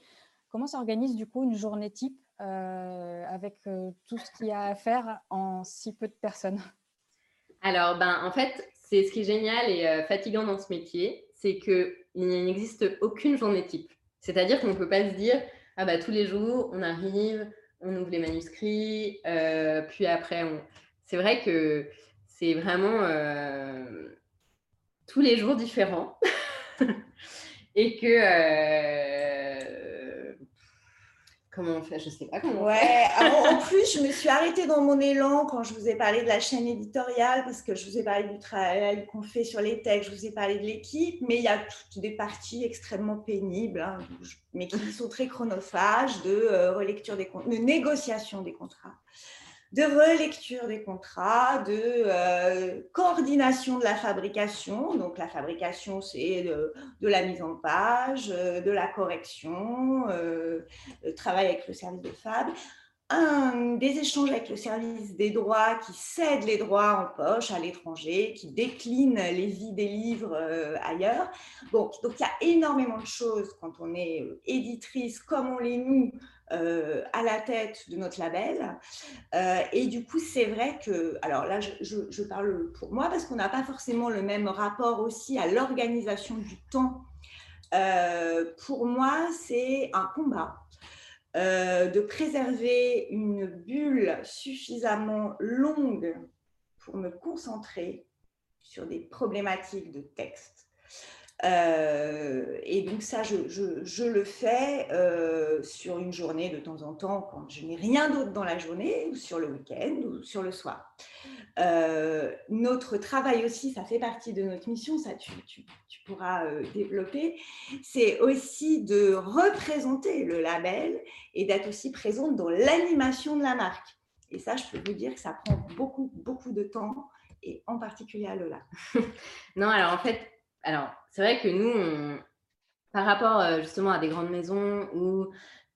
E: Comment s'organise du coup une journée type avec tout ce qu'il y a à faire en si peu de personnes?
C: Alors, ben, en fait, c'est ce qui est génial et fatigant dans ce métier, c'est qu'il n'existe aucune journée type. C'est-à-dire qu'on ne peut pas se dire, ah bah tous les jours, on arrive, on ouvre les manuscrits, puis après, c'est vrai que c'est vraiment tous les jours différents. et que. Comment on fait? Je ne sais pas comment.
B: Ouais, en plus, je me suis arrêtée dans mon élan quand je vous ai parlé de la chaîne éditoriale, parce que je vous ai parlé du travail qu'on fait sur les textes, je vous ai parlé de l'équipe, mais il y a toutes des parties extrêmement pénibles, hein, mais qui sont très chronophages de euh, relecture des de négociation des contrats de relecture des contrats, de euh, coordination de la fabrication. Donc la fabrication, c'est de, la mise en page, euh, de la correction, euh, travail avec le service de fab. Des échanges avec le service des droits qui cède les droits en poche à l'étranger, qui décline les vies des livres ailleurs. donc il y a énormément de choses quand on est éditrice, comme on l'est nous, euh, à la tête de notre label. Euh, et du coup, c'est vrai que, alors là, je, parle pour moi parce qu'on n'a pas forcément le même rapport aussi à l'organisation du temps. Euh, pour moi, c'est un combat. de préserver une bulle suffisamment longue pour me concentrer sur des problématiques de texte euh, et donc ça, je, le fais euh, sur une journée de temps en temps quand je n'ai rien d'autre dans la journée, ou sur le week-end, ou sur le soir. Euh, notre travail aussi, ça fait partie de notre mission, ça tu, tu pourras développer, c'est aussi de représenter le label et d'être aussi présente dans l'animation de la marque. Et ça, je peux vous dire que ça prend beaucoup, beaucoup de temps, et en particulier à Lola.
C: non, alors en fait, alors, c'est vrai que nous, par rapport euh, justement à des grandes maisons où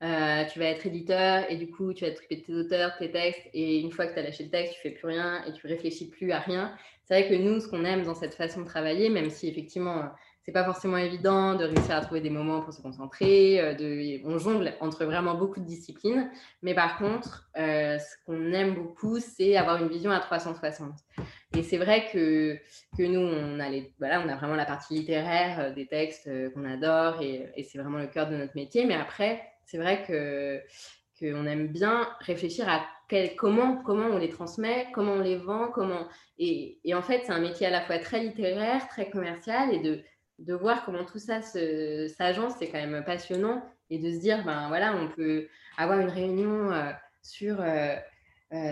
C: euh, tu vas être éditeur et du coup, tu vas de tes auteurs, tes textes, et une fois que tu as lâché le texte, tu fais plus rien et tu réfléchis plus à rien. C'est vrai que nous, ce qu'on aime dans cette façon de travailler, même si effectivement, c'est pas forcément évident de réussir à trouver des moments pour se concentrer, euh, on jongle entre vraiment beaucoup de disciplines, mais par contre, ce qu'on aime beaucoup, c'est avoir une vision à 360. Et c'est vrai que, que nous, on a, voilà, on a vraiment la partie littéraire euh, des textes euh, qu'on adore et, c'est vraiment le cœur de notre métier. Mais après, c'est vrai que qu'on aime bien réfléchir à quel, comment, comment on les transmet, comment on les vend, comment... Et, et en fait, c'est un métier à la fois très littéraire, très commercial, et de, de voir comment tout ça s'agence, c'est quand même passionnant. Et de se dire, ben voilà, on peut avoir une réunion euh, sur...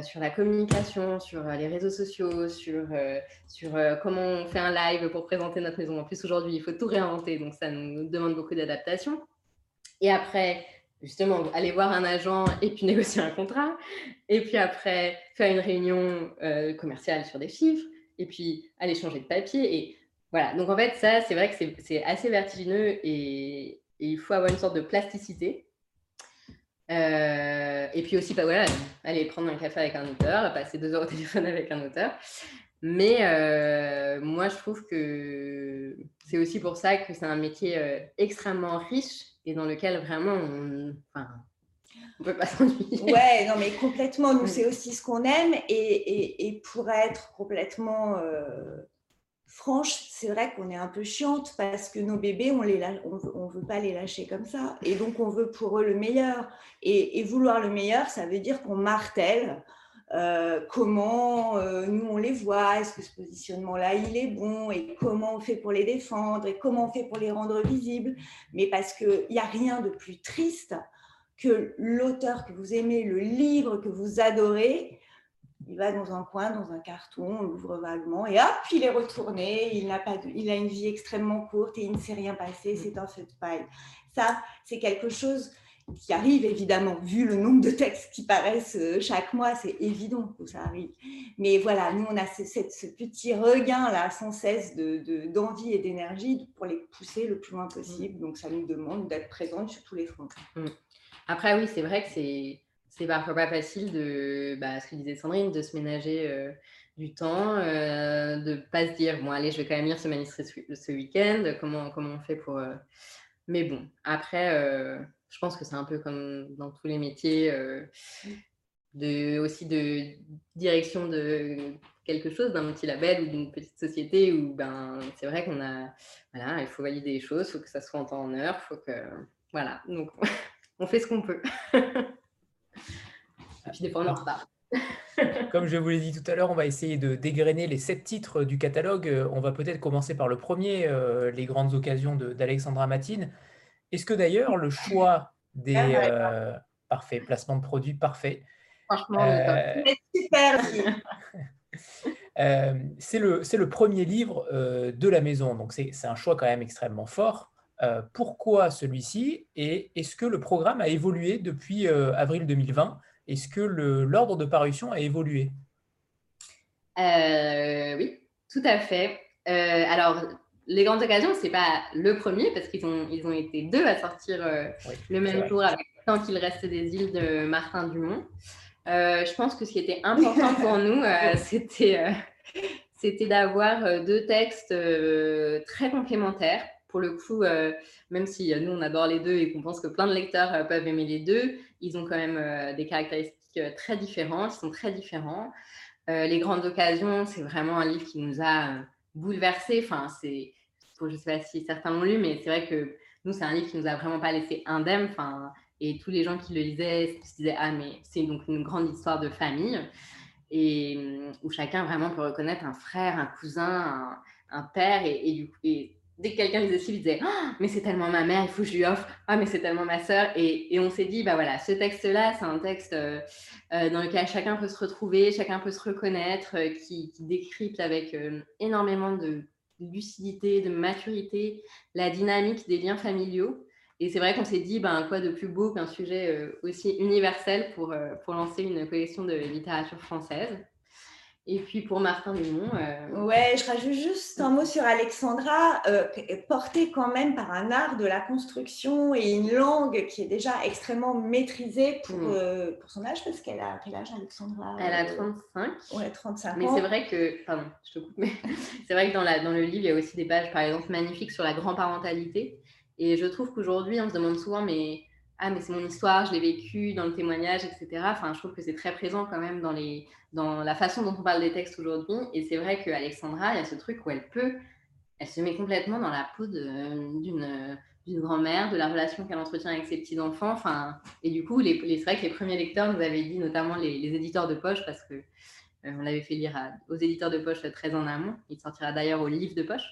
C: sur la communication, sur euh, les réseaux sociaux, sur, euh, sur comment on fait un live pour présenter notre maison. En plus, aujourd'hui, il faut tout réinventer, donc ça nous demande beaucoup d'adaptation. Et après, justement, aller voir un agent et puis négocier un contrat. Et puis après, faire une réunion commerciale sur des chiffres. Et puis aller changer de papier. Et voilà. Donc en fait, ça, c'est vrai que c'est assez vertigineux et, il faut avoir une sorte de plasticité. Euh, et puis aussi, bah, voilà, aller prendre un café avec un auteur, passer deux heures au téléphone avec un auteur. Mais euh, moi, je trouve que c'est aussi pour ça que c'est un métier euh, extrêmement riche et dans lequel vraiment on ne peut pas s'ennuyer.
B: Ouais, non, mais complètement. Nous, c'est aussi ce qu'on aime. Et, et, et, pour être complètement franche, c'est vrai qu'on est un peu chiante parce que nos bébés, on ne on veut, pas les lâcher comme ça. Et donc, on veut pour eux le meilleur. Et, vouloir le meilleur, ça veut dire qu'on martèle euh, comment euh, nous, on les voit, est-ce que ce positionnement-là, il est bon, et comment on fait pour les défendre, et comment on fait pour les rendre visibles. Mais parce qu'il n'y a rien de plus triste que l'auteur que vous aimez, le livre que vous adorez, il va dans un coin, dans un carton, on l'ouvre vaguement et hop, il est retourné. Il, n'a pas il a une vie extrêmement courte et il ne s'est rien passé. C'est un feu de paille. Ça, c'est quelque chose qui arrive évidemment, vu le nombre de textes qui paraissent euh, chaque mois, c'est évident que ça arrive. Mais voilà, nous, on a ce, ce petit regain-là, sans cesse d'envie de, et d'énergie pour les pousser le plus loin possible. Donc, ça nous demande d'être présente sur tous les fronts.
C: Mm. Après, oui, c'est vrai que c'est c'est parfois pas facile de, bah, ce que disait Sandrine, de se ménager euh, du temps, euh, de pas se dire, bon, allez, je vais quand même lire ce manuscrit ce, week-end, comment, comment on fait pour. Euh, mais bon, après, je pense que c'est un peu comme dans tous les métiers, de, aussi de direction de quelque chose, d'un petit label ou d'une petite société où ben, c'est vrai qu'on a, voilà, il faut valider les choses, il faut que ça soit en temps en heure, faut que, voilà, donc on fait ce qu'on peut. Puis des fois on en.
A: Comme je vous l'ai dit tout à l'heure, on va essayer de dégrainer les sept titres du catalogue. Euh, on va peut-être commencer par le premier, euh, Les grandes occasions d'Alexandra Matine. Est-ce que d'ailleurs le choix des... Euh, parfait, placement de produits parfait.
C: Franchement, euh,
B: super.
A: c'est le, le, premier livre de la maison, donc c'est un choix quand même extrêmement fort. pourquoi celui-ci? Et est-ce que le programme a évolué depuis avril 2020 est-ce que l'ordre de parution a évolué?
C: Euh, Oui, tout à fait. Euh, alors, les grandes occasions, ce n'est pas le premier, parce qu'ils ont, ils ont été deux à sortir euh, le même jour, avec tant qu'il reste des îles de Martin Dumont. je pense que ce qui était important pour nous, c'était, c'était d'avoir deux textes très complémentaires. Pour le coup, même si nous, on adore les deux et qu'on pense que plein de lecteurs peuvent aimer les deux, ils ont quand même euh, des caractéristiques euh, très différentes, ils sont très différents. Euh, les grandes occasions, c'est vraiment un livre qui nous a bouleversés. Enfin, c'est, je ne sais pas si certains l'ont lu, mais c'est vrai que nous, c'est un livre qui nous a vraiment pas laissé indemne. Enfin, et tous les gens qui le lisaient se disaient ah mais c'est donc une grande histoire de famille et où chacun vraiment peut reconnaître un frère, un cousin, un, père et, et, et dès que quelqu'un ce livre, il disait oh, Mais c'est tellement ma mère, il faut que je lui offre. Ah, mais c'est tellement ma sœur. Et, on s'est dit Bah voilà, ce texte-là, c'est un texte euh, euh, dans lequel chacun peut se retrouver, chacun peut se reconnaître, euh, qui, qui, décrypte avec énormément de lucidité, de maturité, la dynamique des liens familiaux. Et c'est vrai qu'on s'est dit ben, Quoi de plus beau qu'un sujet aussi universel pour, pour lancer une collection de littérature française et puis pour Martin Dumont.
B: Euh... Ouais, je rajoute juste un mot sur Alexandra, euh, portée quand même par un art de la construction et une langue qui est déjà extrêmement maîtrisée pour, mm. euh, pour son âge, parce qu'elle a quel âge Alexandra?
C: Elle a 35.
B: Euh, ouais, 35
C: mais c'est vrai que, pardon, je te coupe, mais c'est vrai que dans, la, dans le livre, il y a aussi des pages, par exemple, magnifiques sur la grand-parentalité. Et je trouve qu'aujourd'hui, on se demande souvent, mais ah mais c'est mon histoire, je l'ai vécu dans le témoignage, etc. Enfin, je trouve que c'est très présent quand même dans, les, dans la façon dont on parle des textes aujourd'hui. Et c'est vrai qu'Alexandra, il y a ce truc où elle peut, elle se met complètement dans la peau d'une d'une grand-mère, de la relation qu'elle entretient avec ses petits-enfants. Enfin, et du coup, les, c'est vrai que les premiers lecteurs nous avaient dit, notamment les, éditeurs de poche, parce que euh, on l'avait fait lire aux éditeurs de poche très en amont, il sortira d'ailleurs au livre de poche,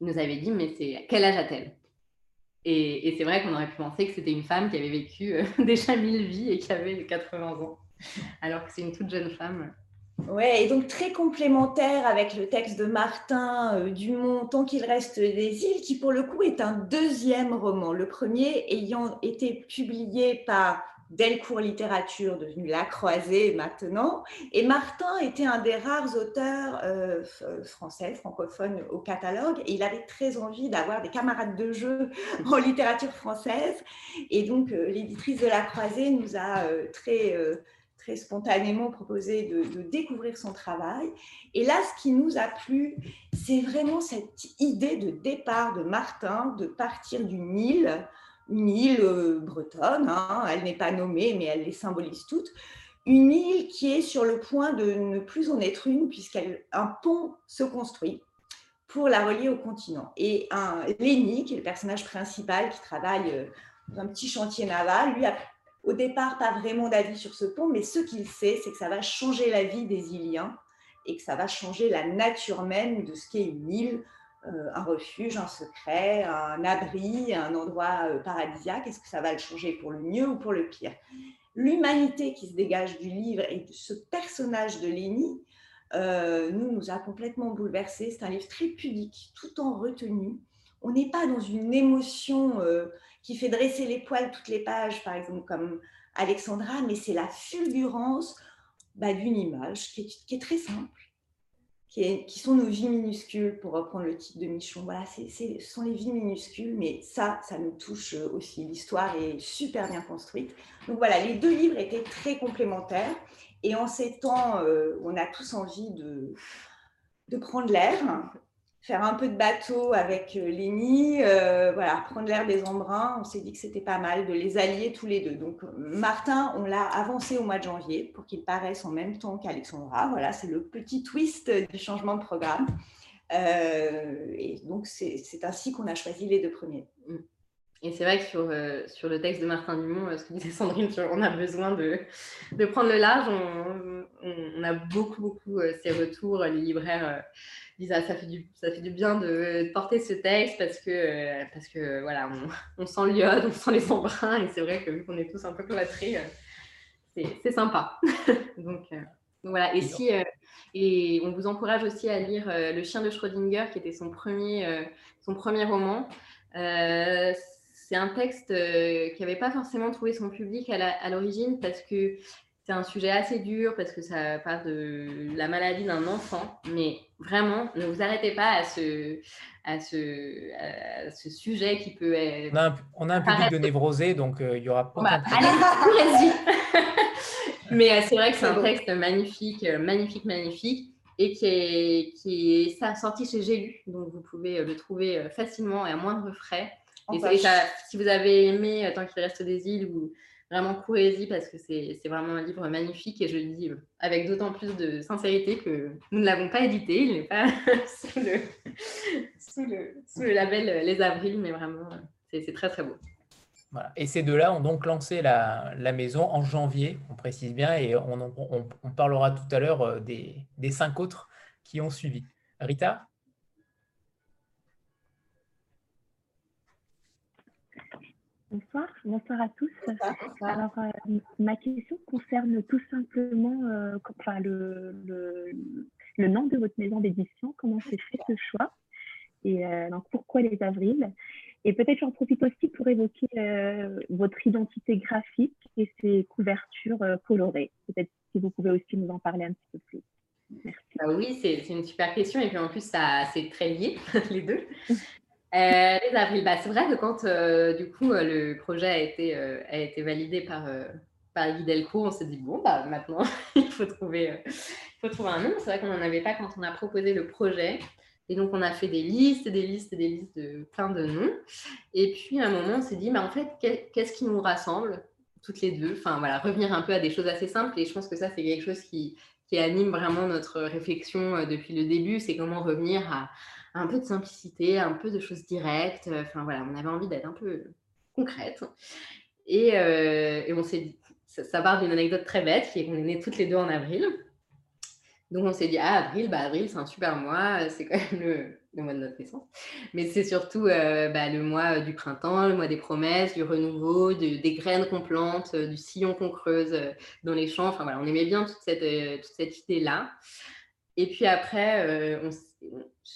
C: ils nous avaient dit, mais c'est quel âge a-t-elle? Et, c'est vrai qu'on aurait pu penser que c'était une femme qui avait vécu euh, déjà mille vies et qui avait 80 ans, alors que c'est une toute jeune femme.
B: Ouais, et donc très complémentaire avec le texte de Martin euh, Dumont, Tant qu'il reste des îles, qui pour le coup est un deuxième roman. Le premier ayant été publié par Delcourt Littérature, devenue La Croisée maintenant. Et Martin était un des rares auteurs euh, français, francophones au catalogue, et il avait très envie d'avoir des camarades de jeu en littérature française. Et donc, euh, l'éditrice de La Croisée nous a euh, très, très spontanément proposé de, de, découvrir son travail. Et là, ce qui nous a plu, c'est vraiment cette idée de départ de Martin, de partir d'une île une île euh, bretonne, hein, elle n'est pas nommée, mais elle les symbolise toutes, une île qui est sur le point de ne plus en être une, puisqu'un pont se construit pour la relier au continent. Et un qui est le personnage principal, qui travaille euh, dans un petit chantier naval, lui a au départ pas vraiment d'avis sur ce pont, mais ce qu'il sait, c'est que ça va changer la vie des Iliens et que ça va changer la nature même de ce qu'est une île, un refuge, un secret, un abri, un endroit euh, paradisiaque? Est-ce que ça va le changer pour le mieux ou pour le pire? L'humanité qui se dégage du livre et de ce personnage de Lénie, euh, nous, nous a complètement bouleversés. C'est un livre très pudique, tout en retenue. On n'est pas dans une émotion qui fait dresser les poils toutes les pages, par exemple, comme Alexandra, mais c'est la fulgurance bah, d'une image qui est, très simple, qui, sont nos vies minuscules, pour reprendre le titre de Michon. Voilà, ce sont les vies minuscules, mais ça, ça nous touche aussi. L'histoire est super bien construite. Donc voilà, les deux livres étaient très complémentaires. Et en ces temps, euh, on a tous envie de, de prendre l'air. Faire un peu de bateau avec euh, Lénie, euh, voilà, prendre l'air des embruns. On s'est dit que c'était pas mal de les allier tous les deux. Donc, Martin, on l'a avancé au mois de janvier pour qu'il paraisse en même temps qu'Alexandra. Voilà, c'est le petit twist du changement de programme. Euh, et donc, c'est ainsi qu'on a choisi les deux premiers.
C: Et c'est vrai que sur, sur le texte de Martin Dumont, ce que disait Sandrine, on a besoin de, de prendre le large. On, on, a beaucoup, beaucoup ces retours, les libraires ça fait du, ça fait du bien de, porter ce texte parce que, parce que voilà, on, sent l'iode, on sent les embruns et c'est vrai que vu qu'on est tous un peu cloîtrés, euh, c'est sympa. Euh, donc, voilà, et si et on vous encourage aussi à lire Le chien de Schrödinger qui était son premier, son premier roman. C'est un texte qui n'avait pas forcément trouvé son public à l'origine parce que c'est un sujet assez dur parce que ça parle de la maladie d'un enfant, mais vraiment, ne vous arrêtez pas à ce, à ce, à ce sujet qui peut être...
A: On a un, public de névrosés, donc euh, il y aura pas...
C: Bah, allez, Mais euh, c'est vrai que c'est un texte magnifique, euh, magnifique, magnifique, et qui est, qui est sorti chez J'ai lu, donc vous pouvez le trouver facilement et à moindre frais. Et ça, si vous avez aimé Tant qu'il reste des îles ou vraiment courez parce que c'est vraiment un livre magnifique et je le dis euh, avec d'autant plus de sincérité que nous ne l'avons pas édité, il n'est pas sous, le, sous, le, sous, le, label euh, Les Avrils, mais vraiment, euh, c'est très très beau.
A: Voilà. Et ces deux-là ont donc lancé la, la, maison en janvier, on précise bien, et on, on, on parlera tout à l'heure des, des cinq autres qui ont suivi. Rita?
F: Bonsoir, bonsoir à tous. Alors, euh, ma question concerne tout simplement euh, enfin, le, le, nom de votre maison d'édition, comment s'est fait ce choix et euh, donc pourquoi les avrils. Et peut-être j'en profite aussi pour évoquer votre identité graphique et ses couvertures colorées. Peut-être si vous pouvez aussi nous en parler un petit peu plus.
C: Merci. Ah oui, c'est une super question et puis en plus, c'est très lié, les deux. Euh, les avrils, bah, c'est vrai que quand euh, du coup euh, le projet a été, a été validé par, par Guy Delcourt, on s'est dit bon, bah, maintenant il faut trouver, il faut trouver un nom. C'est vrai qu'on n'en avait pas quand on a proposé le projet. Et donc on a fait des listes, des listes, des listes de plein de noms. Et puis à un moment, on s'est dit, bah, en fait, qu'est-ce qui nous rassemble toutes les deux? Enfin voilà, revenir un peu à des choses assez simples. Et je pense que ça, c'est quelque chose qui, qui anime vraiment notre réflexion depuis le début. C'est comment revenir à un peu de simplicité, un peu de choses directes. Enfin voilà, on avait envie d'être un peu concrète. Et, euh, on s'est dit, ça, part d'une anecdote très bête, qui est qu'on est nés toutes les deux en avril. Donc on s'est dit, ah, avril, bah, avril, c'est un super mois, c'est quand même le, mois de notre naissance. Mais c'est surtout euh, bah, le mois du printemps, le mois des promesses, du renouveau, des graines qu'on plante, du sillon qu'on creuse dans les champs. Enfin voilà, on aimait bien toute cette, toute cette idée-là. Et puis après, s'est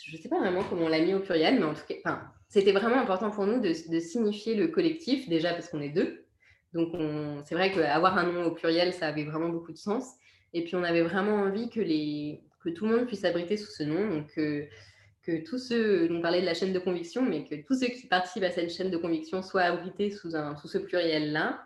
C: je ne sais pas vraiment comment on l'a mis au pluriel, mais en tout cas, c'était vraiment important pour nous de, signifier le collectif, déjà parce qu'on est deux. Donc, c'est vrai qu'avoir un nom au pluriel, ça avait vraiment beaucoup de sens. Et puis, on avait vraiment envie que, tout le monde puisse abriter sous ce nom. Donc, que, que tous ceux, on parlait de la chaîne de conviction, mais que tous ceux qui participent à cette chaîne de conviction soient abrités sous, ce pluriel-là.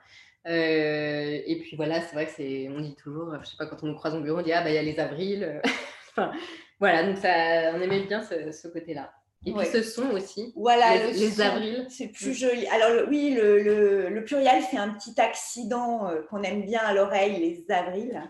C: Euh, et puis voilà, c'est vrai que c'est, on dit toujours, je sais pas, quand on nous croise au bureau, on dit ah bah il y a les avrils. enfin, voilà, donc ça, on aimait bien ce, côté-là. Et puis ce son aussi,
B: voilà,
C: les, avrils.
B: C'est plus joli. Alors oui, le, le, pluriel, c'est un petit accident euh, qu'on aime bien à l'oreille, les avrils.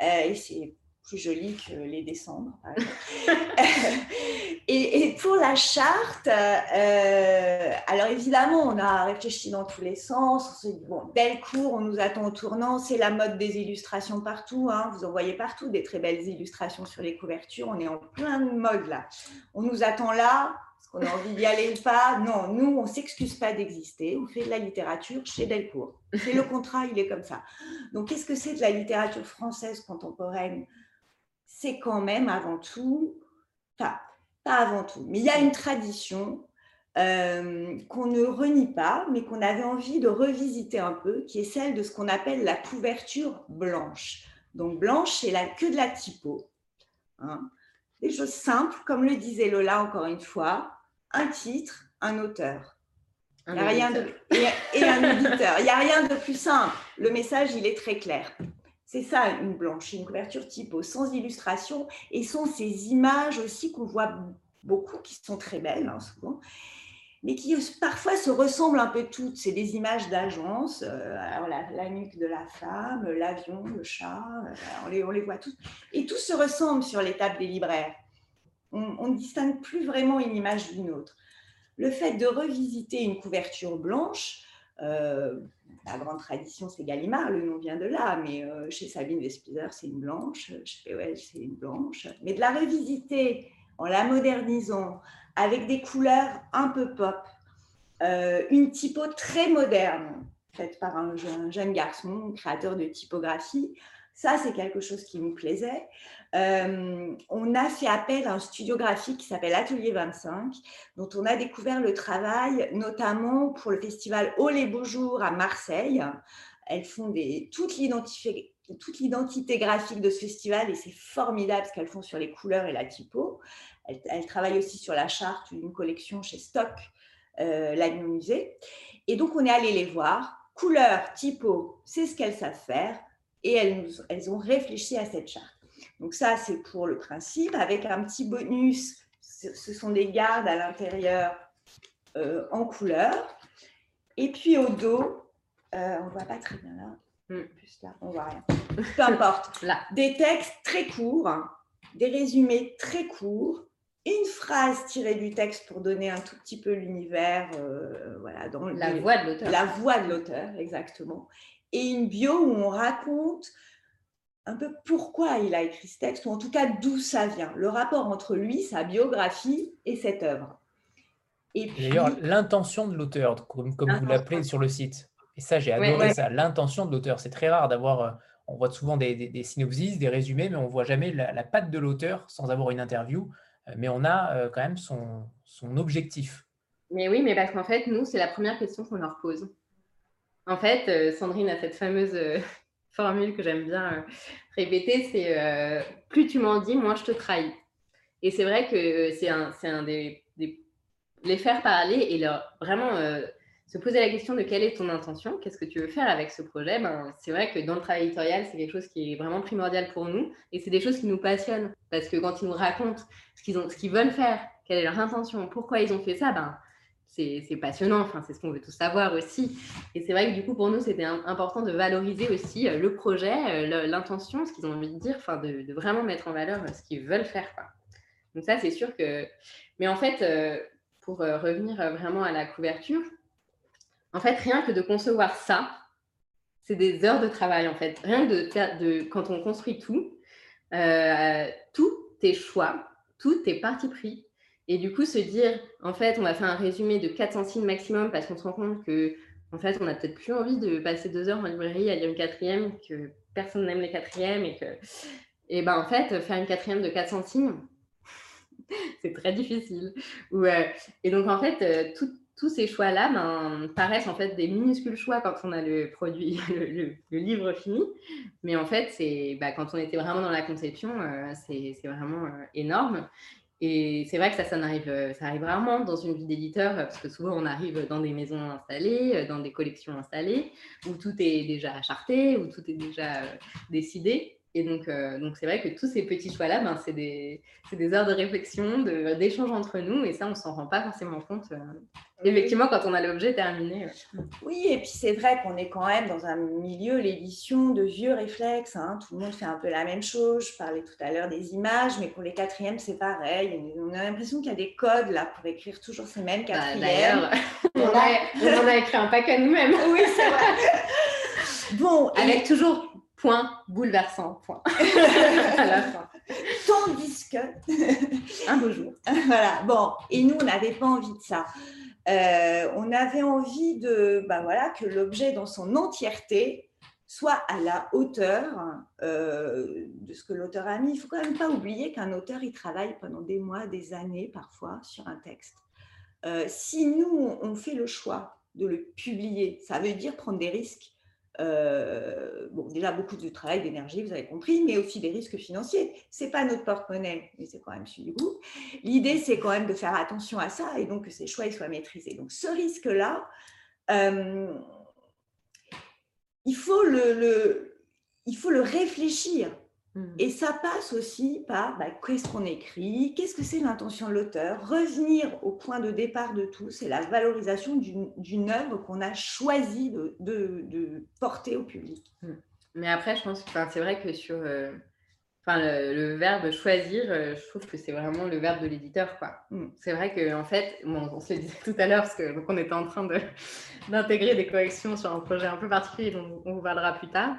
B: Euh, et c'est plus joli que les décembre. et, pour la charte, euh, alors évidemment, on a réfléchi dans tous les sens. On s'est dit, bon, belle cour, on nous attend au tournant. C'est la mode des illustrations partout. Hein. Vous en voyez partout des très belles illustrations sur les couvertures. On est en plein de mode là. On nous attend là. Est-ce qu'on a envie d'y aller ou pas? Non, nous, on ne s'excuse pas d'exister. On fait de la littérature chez Delcourt. C'est le contrat, il est comme ça. Donc, qu'est-ce que c'est de la littérature française contemporaine? C'est quand même avant tout, enfin, pas avant tout, mais il y a une tradition euh, qu'on ne renie pas, mais qu'on avait envie de revisiter un peu, qui est celle de ce qu'on appelle la couverture blanche. Donc blanche, c'est la, que de la typo. Hein. Des choses simples, comme le disait Lola encore une fois, un titre, un auteur. et, et un éditeur. Il n'y a rien de plus simple. Le message, il est très clair. C'est ça une blanche, une couverture typo, sans illustration, et sont ces images aussi qu'on voit beaucoup, qui sont très belles hein, souvent, mais qui parfois se ressemblent un peu toutes. C'est des images d'agence, euh, la, nuque de la femme, l'avion, le chat, euh, on, les, on, les, voit tous. Et tout se ressemble sur les tables des libraires. On ne distingue plus vraiment une image d'une autre. Le fait de revisiter une couverture blanche, euh, la grande tradition, c'est Gallimard, le nom vient de là, mais chez Sabine Vespizer, c'est une blanche, chez POL, c'est une blanche. Mais de la revisiter en la modernisant, avec des couleurs un peu pop, euh, une typo très moderne, faite par un jeune, garçon, créateur de typographie. Ça, c'est quelque chose qui nous plaisait. Euh, on a fait appel à un studio graphique qui s'appelle Atelier 25, dont on a découvert le travail, notamment pour le festival Oh les beaux jours à Marseille. Elles font toute l'identité graphique de ce festival et c'est formidable ce qu'elles font sur les couleurs et la typo. Elle, travaille aussi sur la charte d'une collection chez Stock, euh, Musée. Et donc, on est allé les voir. Couleur, typo, c'est ce qu'elles savent faire. Et elles, elles ont réfléchi à cette charte. Donc ça, c'est pour le principe. Avec un petit bonus, ce sont des gardes à l'intérieur euh, en couleur. Et puis au dos, euh, on ne voit pas très bien là. Hmm. Plus là, on voit rien. Peu importe. là. Des textes très courts, des résumés très courts, une phrase tirée du texte pour donner un tout petit peu l'univers, euh, voilà, dans
C: la voix de l'auteur.
B: La voix de l'auteur, exactement. Et une bio où on raconte un peu pourquoi il a écrit ce texte, ou en tout cas d'où ça vient, le rapport entre lui, sa biographie et cette œuvre.
A: Et D'ailleurs, l'intention de l'auteur, comme, comme vous l'appelez sur le site. Et ça, j'ai adoré ça, l'intention de l'auteur. C'est très rare d'avoir, euh, on voit souvent des, des, synopsis, des résumés, mais on ne voit jamais la, la patte de l'auteur sans avoir une interview. Euh, mais on a euh, quand même son, son objectif.
C: Mais oui, mais parce qu'en fait, nous, c'est la première question qu'on leur pose. En fait, euh, Sandrine a cette fameuse formule que j'aime bien répéter, c'est plus tu m'en dis, moins je te trahis. Et c'est vrai que c'est un, un des, les faire parler et leur vraiment se poser la question de quelle est ton intention, qu'est-ce que tu veux faire avec ce projet, ben, c'est vrai que dans le travail éditorial, c'est quelque chose qui est vraiment primordial pour nous et c'est des choses qui nous passionnent parce que quand ils nous racontent ce qu'ils, ont, ce qu'ils veulent faire, quelle est leur intention, pourquoi ils ont fait ça, ben, c'est, passionnant, enfin, c'est ce qu'on veut tous savoir aussi. Et c'est vrai que du coup, pour nous, c'était important de valoriser aussi euh, le projet, euh, l'intention, ce qu'ils ont envie de dire, enfin, de, vraiment mettre en valeur euh, ce qu'ils veulent faire. Donc ça, c'est sûr que... Mais en fait, pour revenir vraiment à la couverture, en fait, rien que de concevoir ça, c'est des heures de travail, en fait. Rien que de, quand on construit tout, euh, tout est choix, tout est parti pris. Et du coup, se dire, en fait, on va faire un résumé de 400 signes maximum parce qu'on se rend compte que, en fait, on n'a peut-être plus envie de passer deux heures en librairie à lire une quatrième, que personne n'aime les quatrièmes et que, et ben en fait, faire une quatrième de 400 signes, c'est très difficile. Euh, et donc, en fait, euh, tous ces choix-là ben, paraissent en fait des minuscules choix quand on a le produit, le, livre fini. Mais en fait, bah, quand on était vraiment dans la conception, euh, c'est vraiment énorme. Et c'est vrai que ça, euh, ça arrive rarement dans une vie d'éditeur, parce que souvent on arrive dans des maisons installées, dans des collections installées, où tout est déjà charté, où tout est déjà décidé. Et donc, euh, donc c'est vrai que tous ces petits choix-là, ben, c'est des, des, heures de réflexion, d'échange entre nous, et ça, on ne s'en rend pas forcément compte. Euh, effectivement, quand on a l'objet terminé.
B: Euh. Oui, et puis c'est vrai qu'on est quand même dans un milieu, l'édition, de vieux réflexes. Hein. Tout le monde fait un peu la même chose. Je parlais tout à l'heure des images, mais pour les quatrièmes, c'est pareil. On a l'impression qu'il y a des codes là pour écrire toujours ces mêmes bah, quatrièmes.
C: D'ailleurs, on, on, a écrit un paquet nous-mêmes.
B: Oui, c'est vrai.
C: bon, avec toujours point bouleversant, point.
B: à la fin. Tandis que.
C: Un beau jour.
B: voilà, bon, et nous, on n'avait pas envie de ça. Euh, on avait envie de, ben voilà, que l'objet dans son entièreté soit à la hauteur euh, de ce que l'auteur a mis. Il ne faut quand même pas oublier qu'un auteur, il travaille pendant des mois, des années parfois sur un texte. Euh, si nous, on fait le choix de le publier, ça veut dire prendre des risques euh, bon, déjà beaucoup de travail, d'énergie, vous avez compris, mais aussi des risques financiers. Ce n'est pas notre porte-monnaie, mais c'est quand même celui du groupe. L'idée, c'est quand même de faire attention à ça et donc que ces choix soient maîtrisés. Donc ce risque-là, euh, il, le, il faut le réfléchir. Mm. Et ça passe aussi par bah, qu'est-ce qu'on écrit, qu'est-ce que c'est l'intention de l'auteur, revenir au point de départ de tout, c'est la valorisation d'une œuvre qu'on a choisi de, porter au public. Mm.
C: Mais après, je pense que c'est vrai que sur euh, le, verbe choisir, euh, je trouve que c'est vraiment le verbe de l'éditeur. Mm. C'est vrai qu'en en fait, on se le disait tout à l'heure, parce qu'on était en train d'intégrer des corrections sur un projet un peu particulier dont on vous parlera plus tard.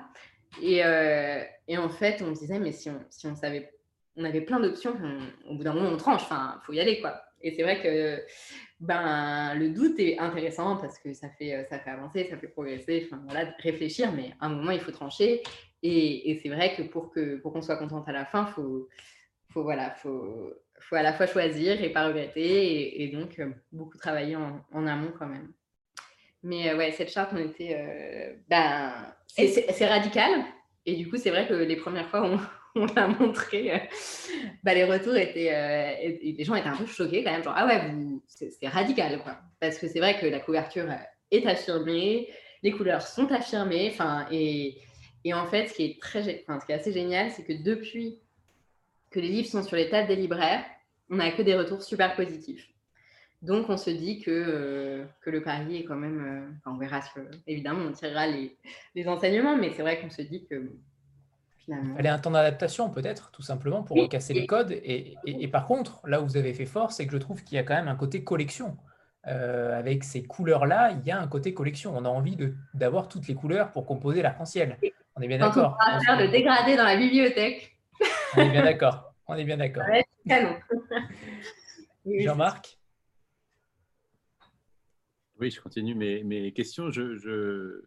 C: Euh, et, en fait, on disait, mais si on, savait, on avait plein d'options, au bout d'un moment, on tranche, enfin, faut y aller, quoi. Et c'est vrai que ben, le doute est intéressant parce que ça fait, ça fait avancer, ça fait progresser, enfin, voilà, réfléchir, mais à un moment, il faut trancher. Et, c'est vrai que pour qu'on pour qu'on soit contente à la fin, il faut, faut, voilà, faut, faut à la fois choisir et pas regretter, et, donc euh, beaucoup travailler en, amont quand même. Mais euh, ouais, cette charte, on était. Euh, ben, c'est radical. Et du coup, c'est vrai que les premières fois, on, on l'a montré, euh, bah, les retours étaient, euh, les gens étaient un peu choqués quand même, genre ah ouais, c'est radical quoi, parce que c'est vrai que la couverture est affirmée, les couleurs sont affirmées, enfin et, et, en fait, ce qui est très, ce qui est assez génial, c'est que depuis que les livres sont sur les tables des libraires, on n'a que des retours super positifs. Donc, on se dit que, euh, que le pari est quand même. on verra, évidemment, on tirera les, les enseignements, mais c'est vrai qu'on se dit que
A: il fallait un temps d'adaptation peut-être, tout simplement, pour casser les codes. Et, par contre, là où vous avez fait fort, c'est que je trouve qu'il y a quand même un côté collection. Euh, avec ces couleurs-là, il y a un côté collection. On a envie d'avoir toutes les couleurs pour composer l'arc-en-ciel. On est bien d'accord.
C: On va faire de dégrader dans la bibliothèque.
A: On est bien d'accord. On est bien d'accord. Jean-Marc?
D: Oui, je continue mes, questions. Je,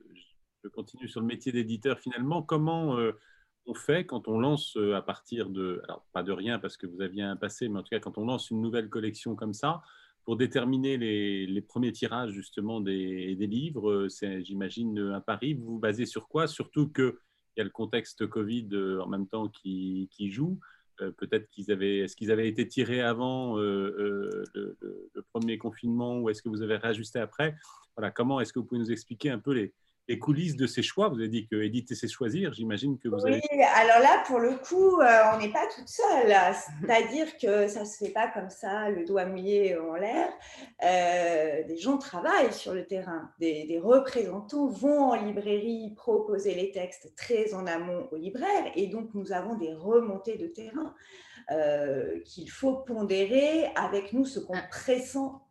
D: continue sur le métier d'éditeur. Finalement, comment... Euh, on fait quand on lance euh, à partir de, alors pas de rien parce que vous aviez un passé, mais en tout cas quand on lance une nouvelle collection comme ça, pour déterminer les, premiers tirages justement des, livres, euh, c'est j'imagine un pari. Vous vous basez sur quoi? Surtout qu'il y a le contexte Covid en même temps qui, joue. Peut-être qu'ils avaient, est-ce qu'ils avaient été tirés avant le, premier confinement ou est-ce que vous avez réajusté après? Voilà, comment est-ce que vous pouvez nous expliquer un peu les, les coulisses de ces choix Vous avez dit que éditer, c'est choisir. J'imagine que vous
B: oui, alors là, pour le coup, euh, on n'est pas toute seule. C'est-à-dire que ça ne se fait pas comme ça, le doigt mouillé en l'air. Euh, des gens travaillent sur le terrain. Des, représentants vont en librairie proposer les textes très en amont aux libraires. Et donc, nous avons des remontées de terrain euh, qu'il faut pondérer avec nous, ce qu'on ah. pressent.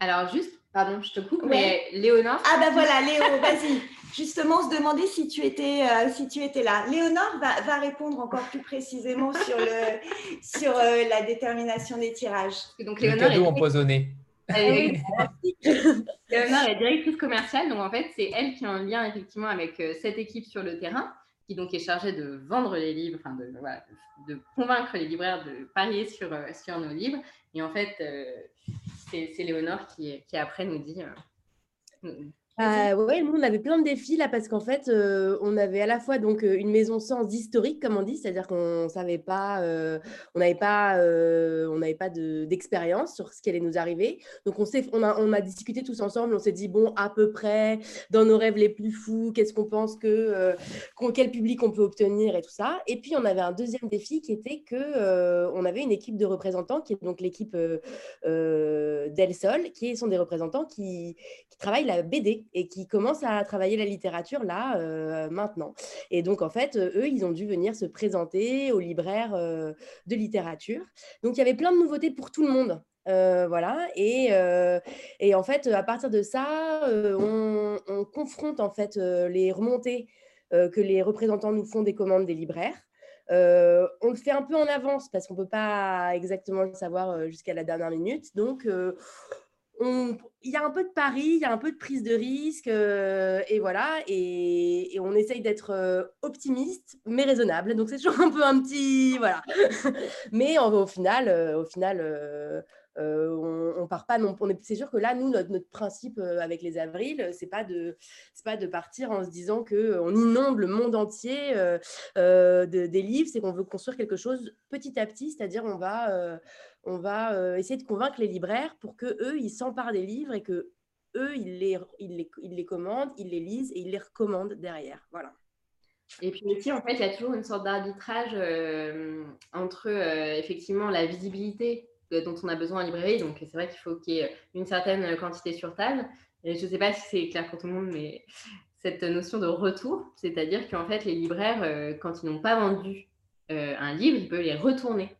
C: Alors, juste Pardon, je te coupe, mais Léonore.
B: Ah ben voilà, Léo, vas-y. Justement, se demandait si tu étais, euh, si tu étais là. Léonore va, va, répondre encore plus précisément sur, le, sur euh, la détermination des tirages.
A: Donc, Léonore le cadeau empoisonné.
C: Léonore est directrice commerciale, donc en fait, c'est elle qui est en lien effectivement avec euh, cette équipe sur le terrain, qui donc est chargée de vendre les livres, enfin de, voilà, de convaincre les libraires de parier sur, sur nos livres. Et en fait, c'est Léonore qui, qui, après nous dit.
G: Euh, euh, oui, nous, on avait plein de défis là parce qu'en fait, euh, on avait à la fois donc une maison sans historique, comme on dit, c'est-à-dire qu'on savait pas, on n'avait pas, on n'avait pas d'expérience sur ce qui allait nous arriver. Donc, on, s'est, on, a, on a discuté tous ensemble, on s'est dit, bon, à peu près, dans nos rêves les plus fous, qu'est-ce qu'on pense que, quel public on peut obtenir et tout ça. Et puis, on avait un deuxième défi qui était que on avait une équipe de représentants, qui est donc l'équipe d'El Sol, qui sont des représentants qui travaillent la BD et qui commencent à travailler la littérature là, euh, maintenant. Et donc, en fait, euh, eux, ils ont dû venir se présenter aux libraires euh, de littérature. Donc, il y avait plein de nouveautés pour tout le monde. voilà, et, et, en fait, à partir de ça, on, on, confronte en fait les remontées que les représentants nous font des commandes des libraires. on le fait un peu en avance parce qu'on ne peut pas exactement le savoir jusqu'à la dernière minute. Donc, il y a un peu de pari, il y a un peu de prise de risque, euh, et voilà, et, on essaye d'être euh, optimiste, mais raisonnable. Donc c'est toujours un peu un petit, voilà. mais au final, euh, au final, on, on, part pas non. C'est sûr que là, nous, notre, principe avec les avrils, c'est pas de, c'est pas de partir en se disant que on inonde le monde entier de, des livres, c'est qu'on veut construire quelque chose petit à petit, c'est-à-dire on va on va euh, essayer de convaincre les libraires pour que eux ils s'emparent des livres et que eux ils les, ils les, ils les commandent, ils les lisent et ils les recommandent derrière. Voilà.
C: Et puis aussi, en fait, il y a toujours une sorte d'arbitrage entre effectivement la visibilité dont on a besoin en librairie. Donc, c'est vrai qu'il faut qu'il y ait une certaine quantité sur table. Et je ne sais pas si c'est clair pour tout le monde, mais cette notion de retour, c'est-à-dire qu'en fait, les libraires, quand ils n'ont pas vendu un livre, ils peuvent les retourner.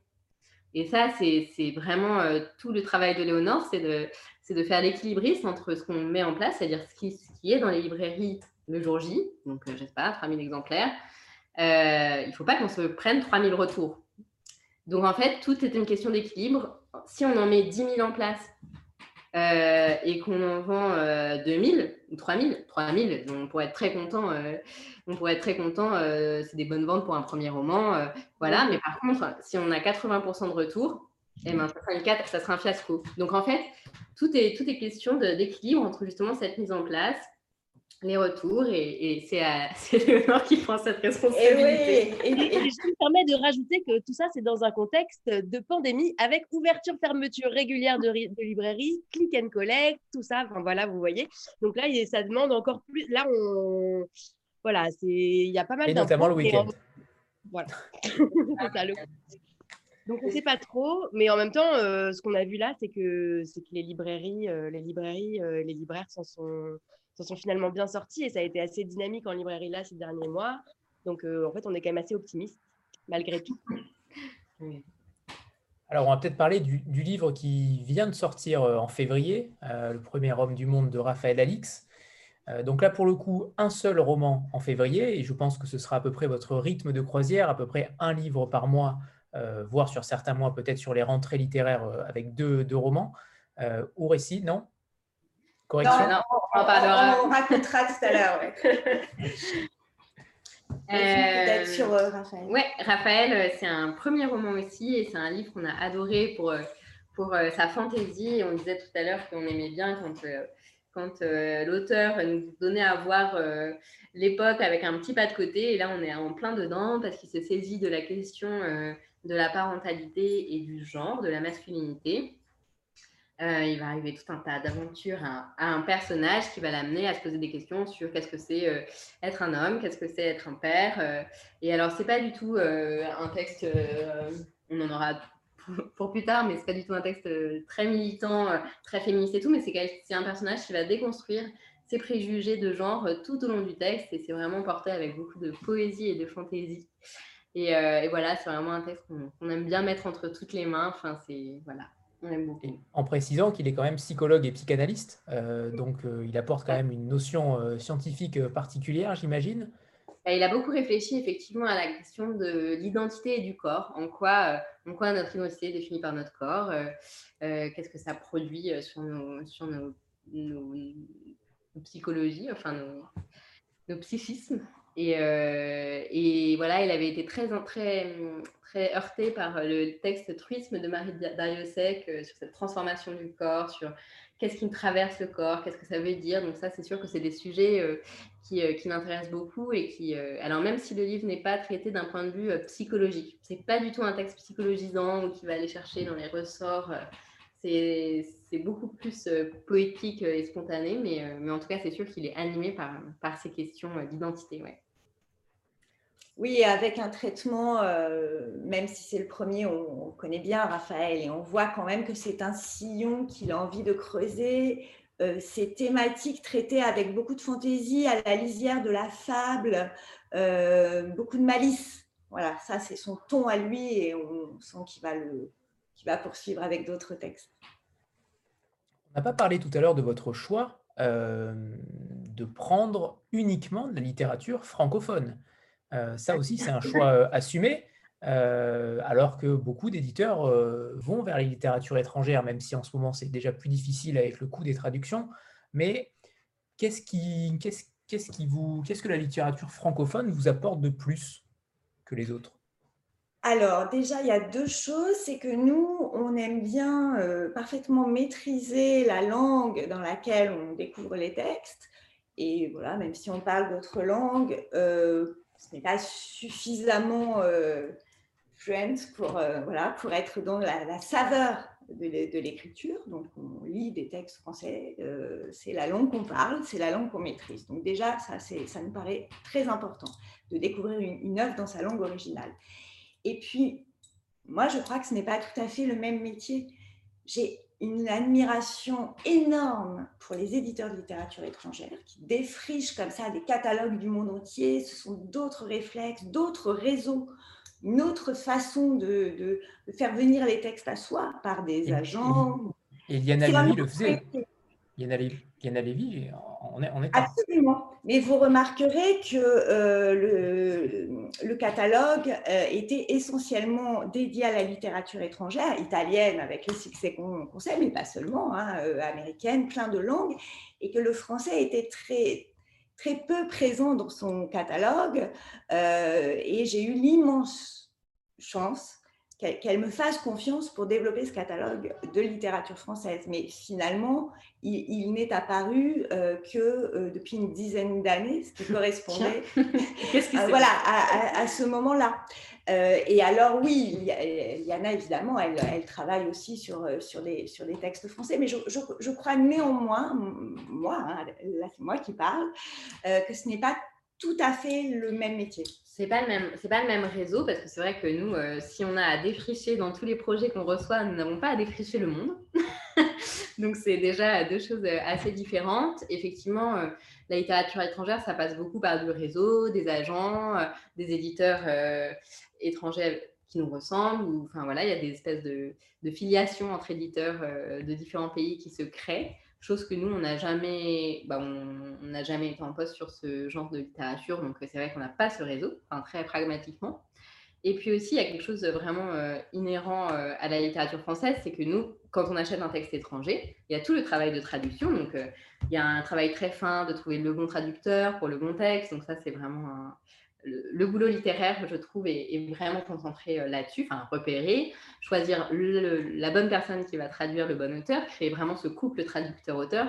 C: Et ça, c'est vraiment tout le travail de Léonore, c'est de, faire l'équilibriste entre ce qu'on met en place, c'est-à-dire ce qui, est dans les librairies le jour J, donc je ne sais pas, 3000 exemplaires, il ne faut pas qu'on se prenne 3000 retours. Donc en fait, tout est une question d'équilibre. Si on en met 10 000 en place euh, et qu'on en vend 2000 euh, ou 3000, 3000, on pourrait être très content. Euh, on pourrait être très content. c'est des bonnes ventes pour un premier roman, voilà. Mais par contre, si on a 80% de retour, eh ben, ça, sera ça sera un fiasco. Donc en fait, tout est, tout est question d'équilibre entre justement cette mise en place les retours et, et c'est Léonore qui prend cette responsabilité.
G: Et, oui, et, je me permets de rajouter que tout ça, c'est dans un contexte de pandémie avec ouverture, fermeture régulière de, de librairies, click and collect, tout ça. Enfin voilà, vous voyez. Donc là, ça demande encore plus. Là, on. Voilà, il y a pas mal
A: Et notamment le week-end.
G: Voilà. ça, le... Donc on ne sait pas trop, mais en même temps, euh, ce qu'on a vu là, c'est que, que les librairies, euh, les librairies, euh, les libraires s'en sont se sont finalement bien sortis et ça a été assez dynamique en librairie là ces derniers mois. Donc euh, en fait, on est quand même assez optimiste malgré tout.
A: Alors, on va peut-être parler du, livre qui vient de sortir euh, en février, euh, Le premier homme du monde de Raphaël Alix. donc là, pour le coup, un seul roman en février, et je pense que ce sera à peu près votre rythme de croisière, à peu près un livre par mois, voire sur certains mois, peut-être sur les rentrées littéraires avec deux, deux romans. au récit, non
B: Correction non, on, en parlera. On, racontera tout à l'heure.
C: Sur euh, Raphaël. Ouais, Raphaël, euh, c'est un premier roman aussi et c'est un livre qu'on a adoré pour, euh, pour sa fantaisie. On disait tout à l'heure qu'on aimait bien quand, quand l'auteur nous donnait à voir l'époque avec un petit pas de côté. Et là, on est en plein dedans parce qu'il se saisit de la question de la parentalité et du genre, de la masculinité. Euh, il va arriver tout un tas d'aventures à, un personnage qui va l'amener à se poser des questions sur qu'est-ce que c'est euh, être un homme, qu'est-ce que c'est être un père. Euh. et alors, c'est pas du tout un texte, on en aura pour, plus tard, mais c'est pas du tout un texte très militant, très féministe et tout, mais c'est un personnage qui va déconstruire ses préjugés de genre tout au long du texte et c'est vraiment porté avec beaucoup de poésie et de fantaisie. Et, et voilà, c'est vraiment un texte qu'on aime bien mettre entre toutes les mains. Enfin, c'est voilà,
A: en précisant qu'il est quand même psychologue et psychanalyste, euh, donc euh, il apporte quand même une notion euh, scientifique particulière, j'imagine.
C: Il a beaucoup réfléchi effectivement à la question de l'identité et du corps, en quoi, en quoi notre identité est définie par notre corps, qu'est-ce que ça produit sur nos, sur nos, psychologies, enfin nos, nos psychismes. Et, et, voilà, il avait été très, heurté par euh, le texte Truisme de Marie Dariussec euh, sur cette transformation du corps, sur qu'est-ce qui me traverse le corps, qu'est-ce que ça veut dire. Donc ça, c'est sûr que c'est des sujets euh, qui, qui m'intéressent beaucoup et qui, alors même si le livre n'est pas traité d'un point de vue psychologique, c'est pas du tout un texte psychologisant ou qui va aller chercher dans les ressorts. C'est beaucoup plus poétique et spontané, mais, mais en tout cas, c'est sûr qu'il est animé par, ces questions d'identité.
B: Oui, avec un traitement, euh, même si c'est le premier, on, connaît bien Raphaël et on voit quand même que c'est un sillon qu'il a envie de creuser. Euh, ces thématiques traitées avec beaucoup de fantaisie, à la lisière de la fable, euh, beaucoup de malice. Voilà, ça c'est son ton à lui et on sent qu'il va, le, va poursuivre avec d'autres textes.
A: On n'a pas parlé tout à l'heure de votre choix de prendre uniquement de la littérature francophone. Euh, ça aussi, c'est un choix euh, assumé, euh, alors que beaucoup d'éditeurs vont vers les littératures étrangères, même si en ce moment c'est déjà plus difficile avec le coût des traductions. Mais qu'est-ce qui, qu'est-ce, qui vous, qu'est-ce que la littérature francophone vous apporte de plus que les autres?
B: Alors déjà, il y a deux choses. C'est que nous, on aime bien parfaitement maîtriser la langue dans laquelle on découvre les textes. Et voilà, même si on parle d'autres langues, ce n'est pas suffisamment euh, fluent pour, euh, voilà, pour être dans la, saveur de, l'écriture, donc on lit des textes français, c'est la langue qu'on parle, c'est la langue qu'on maîtrise. Donc déjà, ça, ça nous paraît très important de découvrir une œuvre dans sa langue originale. Et puis, moi, je crois que ce n'est pas tout à fait le même métier. J'ai une admiration énorme pour les éditeurs de littérature étrangère qui défrichent comme ça des catalogues du monde entier. Ce sont d'autres réflexes, d'autres réseaux, une autre façon de, faire venir les textes à soi par des agents.
A: Et, Liana Lévy le faisait. Yana Lévy, on est, on est
B: Absolument. Mais vous remarquerez que euh, le, le, catalogue euh, était essentiellement dédié à la littérature étrangère, italienne avec le succès qu'on sait, mais pas seulement, hein, euh, américaine, plein de langues, et que le français était très, très peu présent dans son catalogue. et j'ai eu l'immense chance qu'elle me fasse confiance pour développer ce catalogue de littérature française. Mais finalement, il, n'est apparu euh, que euh, depuis une dizaine d'années, ce qui correspondait voilà, à, ce moment-là. Euh, et alors oui, Yana, évidemment, elle, elle, travaille aussi sur, sur, des, sur des textes français, mais je, je, crois néanmoins, moi, hein, là c'est moi qui parle, que ce n'est pas tout à fait le même métier.
C: C'est pas le même, pas le même réseau parce que c'est vrai que nous, euh, si on a à défricher dans tous les projets qu'on reçoit, nous n'avons pas à défricher le monde. Donc c'est déjà deux choses euh, assez différentes. Effectivement, euh, la littérature étrangère, ça passe beaucoup par du réseau, des agents, des éditeurs étrangers qui nous ressemblent. Enfin voilà, il y a des espèces de, de filiations entre éditeurs de différents pays qui se créent chose que nous, on n'a jamais, bah, on jamais été en poste sur ce genre de littérature, donc c'est vrai qu'on n'a pas ce réseau, très pragmatiquement. Et puis aussi, il y a quelque chose de vraiment euh, inhérent euh, à la littérature française, c'est que nous, quand on achète un texte étranger, il y a tout le travail de traduction, donc euh, il y a un travail très fin de trouver le bon traducteur pour le bon texte, donc ça c'est vraiment un, le, boulot littéraire, je trouve, est, vraiment concentré euh, là-dessus, enfin, repérer, choisir la bonne personne qui va traduire le bon auteur, créer vraiment ce couple traducteur-auteur.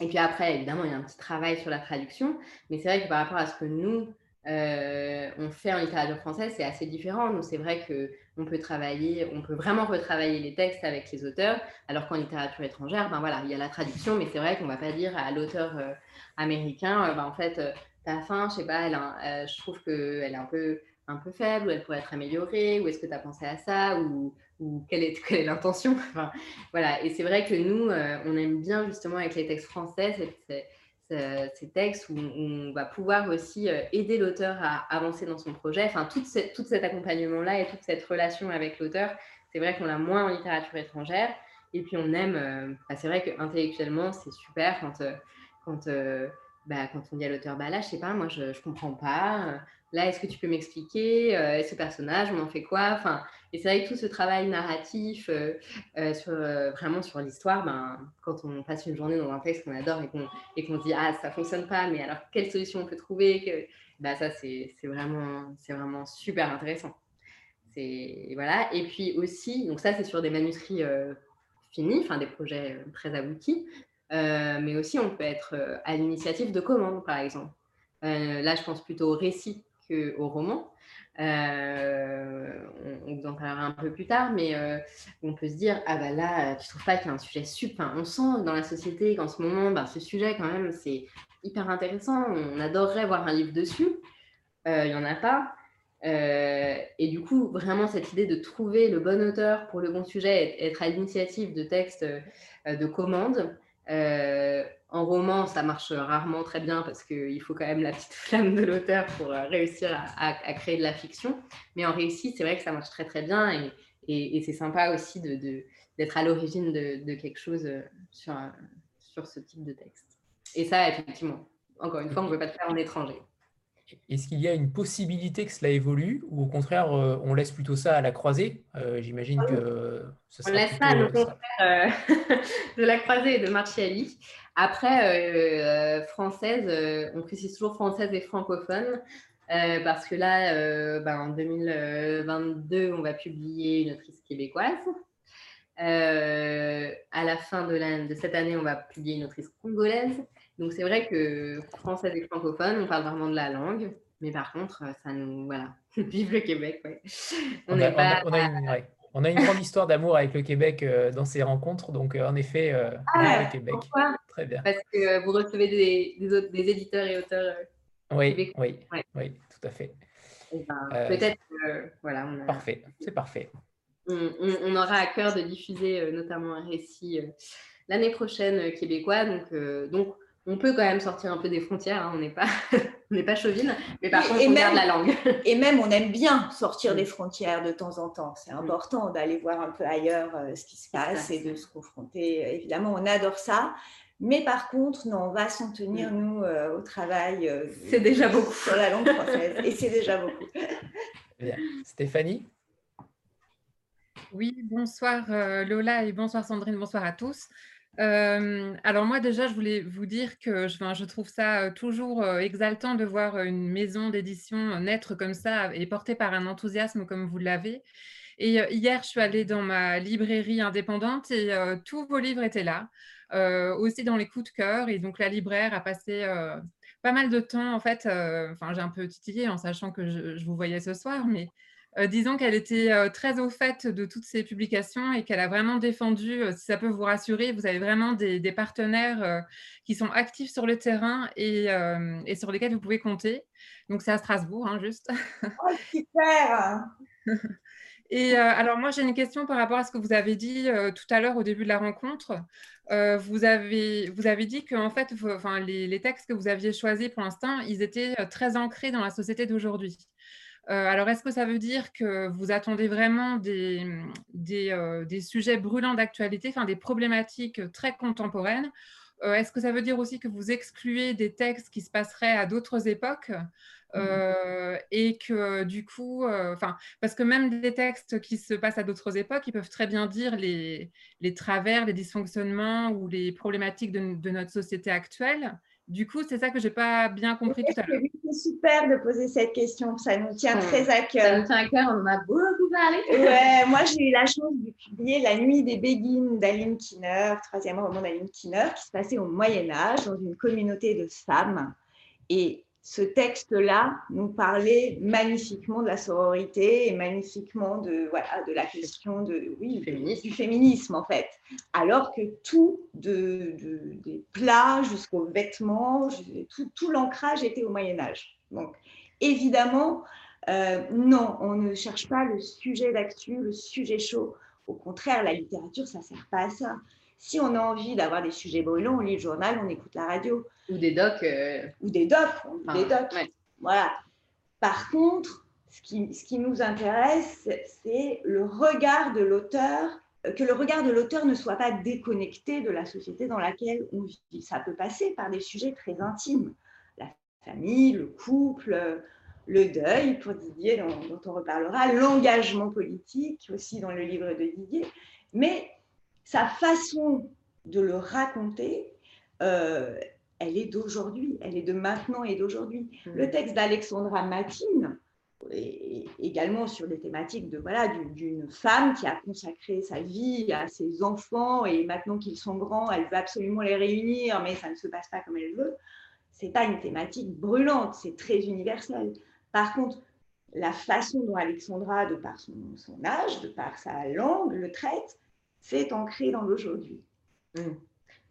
C: Et puis après, évidemment, il y a un petit travail sur la traduction, mais c'est vrai que par rapport à ce que nous, euh, on fait en littérature française, c'est assez différent. Nous, c'est vrai qu'on peut travailler, on peut vraiment retravailler les textes avec les auteurs, alors qu'en littérature étrangère, ben voilà, il y a la traduction, mais c'est vrai qu'on ne va pas dire à l'auteur euh, américain, ben en fait, ta fin, je sais pas, euh, je trouve qu'elle est un peu, un peu faible, ou elle pourrait être améliorée, ou est-ce que tu as pensé à ça, ou, quelle est, quelle est l'intention? Enfin, voilà. Et c'est vrai que nous, euh, on aime bien justement avec les textes français ces, textes où on va pouvoir aussi euh, aider l'auteur à avancer dans son projet. Enfin, tout, tout cet accompagnement-là et toute cette relation avec l'auteur, c'est vrai qu'on l'a moins en littérature étrangère. Et puis on aime, bah, c'est vrai qu'intellectuellement, c'est super quand, quand bah, quand on dit à l'auteur, bah là, je sais pas, moi, je ne comprends pas. Là, est-ce que tu peux m'expliquer euh, ce personnage, on en fait quoi? Enfin, Et c'est vrai que tout ce travail narratif, euh, euh, vraiment sur l'histoire, ben, quand on passe une journée dans un texte qu'on adore et qu'on et qu'on dit, ah, ça fonctionne pas, mais alors quelle solution on peut trouver que... bah, Ça, c'est vraiment, vraiment super intéressant. Voilà. Et puis aussi, donc ça, c'est sur des manuscrits finis, enfin des projets très aboutis. Euh, mais aussi, on peut être euh, à l'initiative de commandes, par exemple. Euh, là, je pense plutôt au récit qu'au roman. on, vous en parlera un peu plus tard, mais on peut se dire ah bah là, tu trouves pas qu'il y a un sujet super. on sent dans la société qu'en ce moment, bah, ce sujet quand même, c'est hyper intéressant. On adorerait voir un livre dessus. Il n'y en a pas. et du coup, vraiment, cette idée de trouver le bon auteur pour le bon sujet, être à l'initiative de textes de commandes, euh, en roman, ça marche rarement très bien parce qu'il faut quand même la petite flamme de l'auteur pour euh, réussir à, créer de la fiction. Mais en récit, c'est vrai que ça marche très très bien et, et, c'est sympa aussi d'être de, à l'origine de, quelque chose euh, sur, sur ce type de texte. Et ça, effectivement, encore une fois, on ne peut pas le faire en étranger.
A: Est-ce qu'il y a une possibilité que cela évolue ou au contraire, euh, on laisse plutôt ça à la croisée? Euh, J'imagine que
C: ce On laisse ça contraire euh, de la croisée et de Marchiali. Après, française, on précise toujours française et francophone. parce que là, ben, en 2022, on va publier une autrice québécoise. à la fin de, de, cette année, on va publier une autrice congolaise. Donc c'est vrai que français et francophone, on parle vraiment de la langue, mais par contre, ça nous voilà, vive le Québec.
A: On, a, pas... On a une grande histoire d'amour avec le Québec dans ces rencontres, donc en effet,
C: ah,
A: le Québec. Très bien.
C: Parce que vous recevez des, des, éditeurs et auteurs.
A: oui, oui, oui, tout à fait.
C: Eh ben, peut-être, voilà.
A: Parfait, c'est parfait.
C: On, aura à cœur de diffuser notamment un récit l'année prochaine québécois, donc, donc on peut quand même sortir un peu des frontières, hein, on n'est pas, on pas chauvine, mais par contre, on garde la langue.
B: et même, on aime bien sortir des frontières de temps en temps. C'est important d'aller voir un peu ailleurs euh, ce qui se passe et de se confronter. Évidemment, on adore ça. Mais par contre, non, on va s'en tenir, nous, euh, au travail. Euh,
C: c'est déjà beaucoup.
B: Sur la langue française. et c'est déjà beaucoup.
A: Stéphanie?
H: Oui, bonsoir Lola et bonsoir Sandrine, bonsoir à tous alors moi déjà, je voulais vous dire que je, trouve ça toujours exaltant de voir une maison d'édition naître comme ça et portée par un enthousiasme comme vous l'avez. Et hier, je suis allée dans ma librairie indépendante et tous vos livres étaient là, aussi dans les coups de cœur. Et donc la libraire a passé pas mal de temps, en fait, enfin j'ai un peu titillé en sachant que je, je vous voyais ce soir, mais disons qu'elle était euh, très au fait de toutes ces publications et qu'elle a vraiment défendu, euh, si ça peut vous rassurer, vous avez vraiment des, partenaires qui sont actifs sur le terrain et, sur lesquels vous pouvez compter. Donc c'est à Strasbourg, hein, juste.
B: Oh, super
H: Et alors moi j'ai une question par rapport à ce que vous avez dit tout à l'heure au début de la rencontre. vous, avez, vous avez dit que en fait, enfin, les, les, textes que vous aviez choisis pour l'instant, ils étaient très ancrés dans la société d'aujourd'hui. Euh, alors, est-ce que ça veut dire que vous attendez vraiment des, euh, des, sujets brûlants d'actualité, enfin des problématiques très contemporaines? Euh, Est-ce que ça veut dire aussi que vous excluez des textes qui se passeraient à d'autres époques? Mmh. et que du coup, enfin, parce que même des textes qui se passent à d'autres époques, ils peuvent très bien dire les, les travers, les dysfonctionnements ou les problématiques de notre société actuelle. Du coup, c'est ça que je n'ai pas bien compris tout à l'heure.
B: C'est super de poser cette question, ça nous tient très à cœur. Ça
C: nous tient à cœur, on en a beaucoup parlé.
B: Ouais, moi j'ai eu la chance de publier La nuit des béguines d'Aline Kinner, troisième roman d'Aline Kinner, qui se passait au Moyen Âge dans une communauté de femmes. Et ce texte-là nous parlait magnifiquement de la sororité et magnifiquement de, voilà, de la question de, oui, du féminisme en fait. Alors que tout, de, des plats jusqu'aux vêtements, tout, tout l'ancrage était au Moyen Âge. Donc évidemment, euh, non, on ne cherche pas le sujet d'actu, le sujet chaud. Au contraire, la littérature, ça ne sert pas à ça. Si on a envie d'avoir des sujets brûlants, on lit le journal, on écoute la radio.
C: Ou des docs. Euh,
B: Ou des docs, des docs. Voilà. Par contre, ce qui, ce qui nous intéresse, c'est le regard de l'auteur, que le regard de l'auteur ne soit pas déconnecté de la société dans laquelle on vit. Ça peut passer par des sujets très intimes. La famille, le couple, le deuil, pour Didier, dont, dont on reparlera, l'engagement politique, aussi dans le livre de Didier. Mais sa façon de le raconter, euh, elle est d'aujourd'hui, elle est de maintenant et d'aujourd'hui. Mm. Le texte d'Alexandra Matine, également sur des thématiques de voilà d'une femme qui a consacré sa vie à ses enfants et maintenant qu'ils sont grands, elle veut absolument les réunir, mais ça ne se passe pas comme elle veut. C'est pas une thématique brûlante, c'est très universel. Par contre, la façon dont Alexandra, de par son, son âge, de par sa langue, le traite, c'est ancré dans l'aujourd'hui.
C: Mm.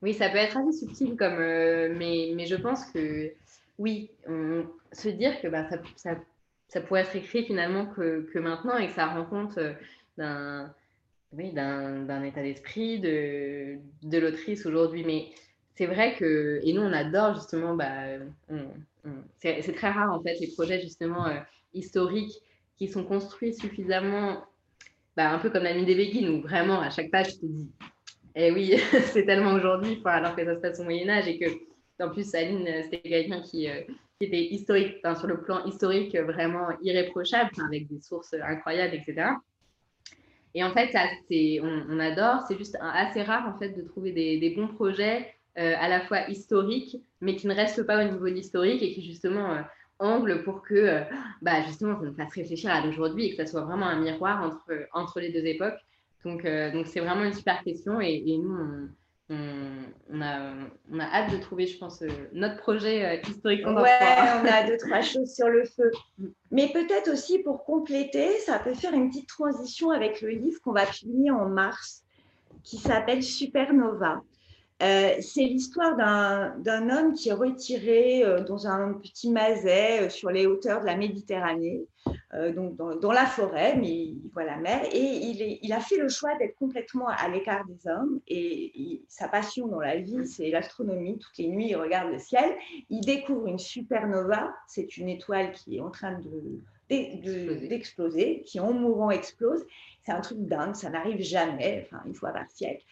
C: Oui, ça peut être assez subtil, comme, euh, mais, mais je pense que oui, se dire que bah, ça, ça, ça, pourrait être écrit finalement que, que, maintenant et que ça rend compte euh, d'un oui, d'un état d'esprit de, de l'autrice aujourd'hui. Mais c'est vrai que, et nous on adore justement, bah, c'est très rare en fait les projets justement euh, historiques qui sont construits suffisamment bah, un peu comme la nuit des béguines, où vraiment à chaque page, tu te dis, eh oui, c'est tellement aujourd'hui, alors que ça se passe au Moyen-Âge et que, en plus, Aline, c'était quelqu'un qui, euh, qui, était historique, sur le plan historique, vraiment irréprochable, avec des sources incroyables, etc. Et en fait, ça, on, adore, c'est juste assez rare en fait de trouver des, bons projets euh, à la fois historiques, mais qui ne restent pas au niveau de l'historique et qui justement euh, angle pour que euh, bah, justement ça nous fasse réfléchir à l'aujourd'hui et que ça soit vraiment un miroir entre, entre les deux époques. Donc, euh, donc c'est vraiment une super question et, nous, on, a, on, a, hâte de trouver, je pense, notre projet historique.
B: Ouais, on a deux, trois choses sur le feu. Mais peut-être aussi pour compléter, ça peut faire une petite transition avec le livre qu'on va publier en mars qui s'appelle Supernova. Euh, c'est l'histoire d'un homme qui est retiré euh, dans un petit maset euh, sur les hauteurs de la Méditerranée, donc dans, la forêt, mais il voit la mer, et il, il a fait le choix d'être complètement à l'écart des hommes, et sa passion dans la vie, c'est l'astronomie. Toutes les nuits, il regarde le ciel, il découvre une supernova, c'est une étoile qui est en train d'exploser, qui en mourant explose. C'est un truc dingue, ça n'arrive jamais, enfin une fois par siècle.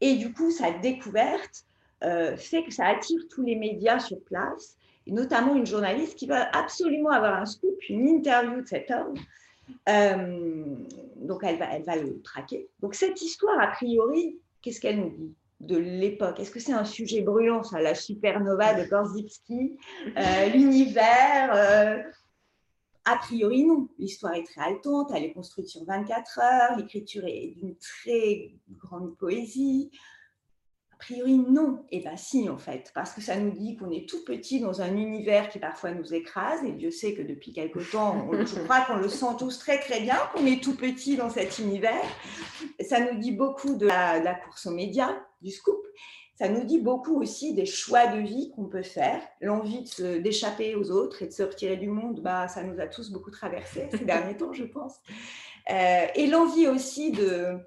B: Et du coup, sa découverte euh, fait que ça attire tous les médias sur place, notamment une journaliste qui va absolument avoir un scoop, une interview de cet homme. Euh, donc, elle va, elle va le traquer. Donc, cette histoire, a priori, qu'est-ce qu'elle nous dit de l'époque? Est-ce que c'est un sujet brûlant, ça, la supernova de Korzybski, euh, l'univers a priori, non. L'histoire est très haletante, elle est construite sur 24 heures, l'écriture est d'une très grande poésie. A priori, non. Et eh bien si, en fait, parce que ça nous dit qu'on est tout petit dans un univers qui parfois nous écrase, et Dieu sait que depuis quelque temps, je crois qu'on le sent tous très très bien, qu'on est tout petit dans cet univers. Ça nous dit beaucoup de la, de la course aux médias, du scoop, ça nous dit beaucoup aussi des choix de vie qu'on peut faire. L'envie d'échapper aux autres et de se retirer du monde, bah, ça nous a tous beaucoup traversé ces derniers temps, je pense. Euh, et l'envie aussi de,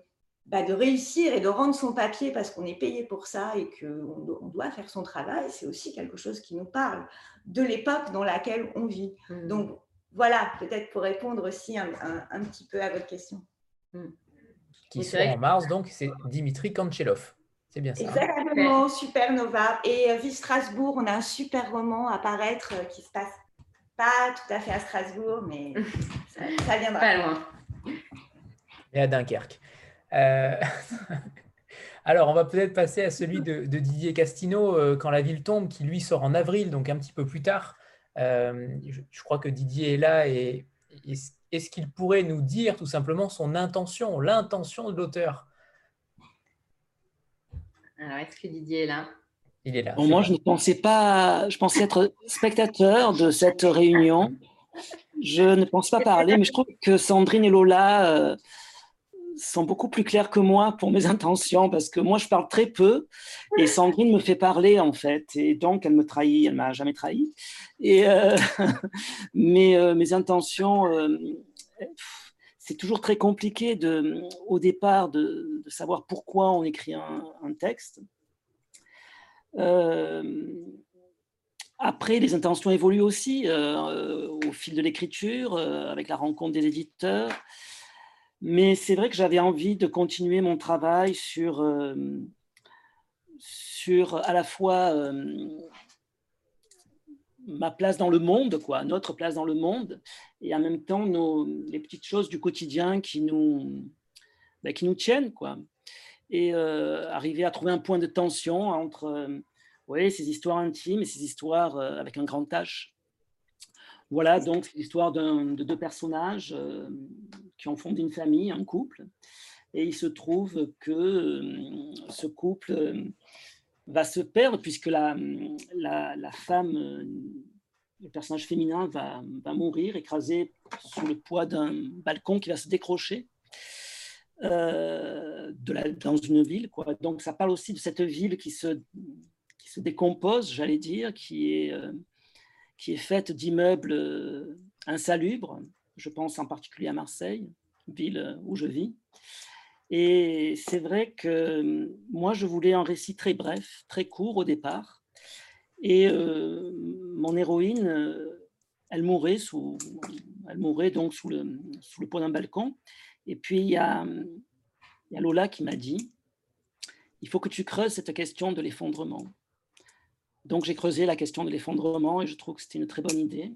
B: bah, de réussir et de rendre son papier parce qu'on est payé pour ça et qu'on on doit faire son travail, c'est aussi quelque chose qui nous parle de l'époque dans laquelle on vit. Mmh. Donc voilà, peut-être pour répondre aussi un, un, petit peu à votre question.
A: Mmh. Qui sera en mars, donc c'est Dimitri Kanchelov. C'est bien ça.
B: Exactement, Supernova. Et euh, vu Strasbourg, on a un super roman à paraître euh, qui se passe pas tout à fait à Strasbourg, mais ça, viendra.
C: Pas loin.
A: Et à Dunkerque. Euh, alors, on va peut-être passer à celui de, Didier Castino, Quand la ville tombe, qui lui sort en avril, donc un petit peu plus tard. je, crois que Didier est là et est-ce qu'il pourrait nous dire tout simplement son intention, l'intention de l'auteur?
C: Alors, est-ce que Didier est là?
A: Il est là.
I: moi, je ne pensais pas, je pensais être spectateur de cette réunion. Je ne pense pas parler, mais je trouve que Sandrine et Lola euh, sont beaucoup plus clairs que moi pour mes intentions, parce que moi, je parle très peu, et Sandrine me fait parler, en fait, et donc elle me trahit, elle m'a jamais trahi. Et, euh, mais euh, mes intentions c'est toujours très compliqué de, au départ de, savoir pourquoi on écrit un, texte. Euh, après, les intentions évoluent aussi euh, au fil de l'écriture, euh, avec la rencontre des éditeurs. Mais c'est vrai que j'avais envie de continuer mon travail sur, sur à la fois ma place dans le monde, quoi, notre place dans le monde, et en même temps nos, les petites choses du quotidien qui nous, ben, qui nous tiennent, quoi. Et euh, arriver à trouver un point de tension entre euh, ces histoires intimes et ces histoires euh, avec un grand H. Voilà, donc l'histoire de deux personnages qui ont fondé une famille, un couple, et il se trouve que ce couple va se perdre puisque la, la, femme, le personnage féminin va, mourir écrasé sous le poids d'un balcon qui va se décrocher euh, de la, dans une ville. Quoi. Donc ça parle aussi de cette ville qui se, qui se décompose, j'allais dire, qui est, euh, qui est faite d'immeubles euh, insalubres. Je pense en particulier à Marseille, ville où je vis. Et c'est vrai que moi, je voulais un récit très bref, très court au départ. Et euh, mon héroïne, euh, elle mourait, sous, elle mourait donc sous le, sous poids d'un balcon. Et puis, il y, a, Lola qui m'a dit, il faut que tu creuses cette question de l'effondrement. Donc, j'ai creusé la question de l'effondrement et je trouve que c'était une très bonne idée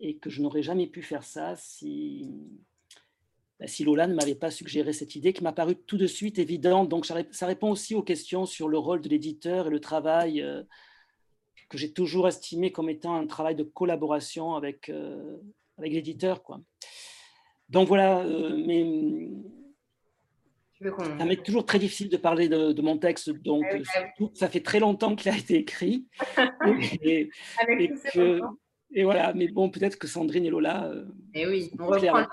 I: et que je n'aurais jamais pu faire ça si, bah, Lola ne m'avait pas suggéré cette idée qui m'a paru tout de suite évidente. Donc ça répond aussi aux questions sur le rôle de l'éditeur et le travail euh, que j'ai toujours estimé comme étant un travail de collaboration avec, euh, avec l'éditeur. Donc voilà, euh, mais ça m'est toujours très difficile de parler de, mon texte, donc ah bah ça fait très longtemps qu'il a été écrit. et, et, voilà, mais bon, peut-être que Sandrine et Lola.
C: et eh oui, on reprend.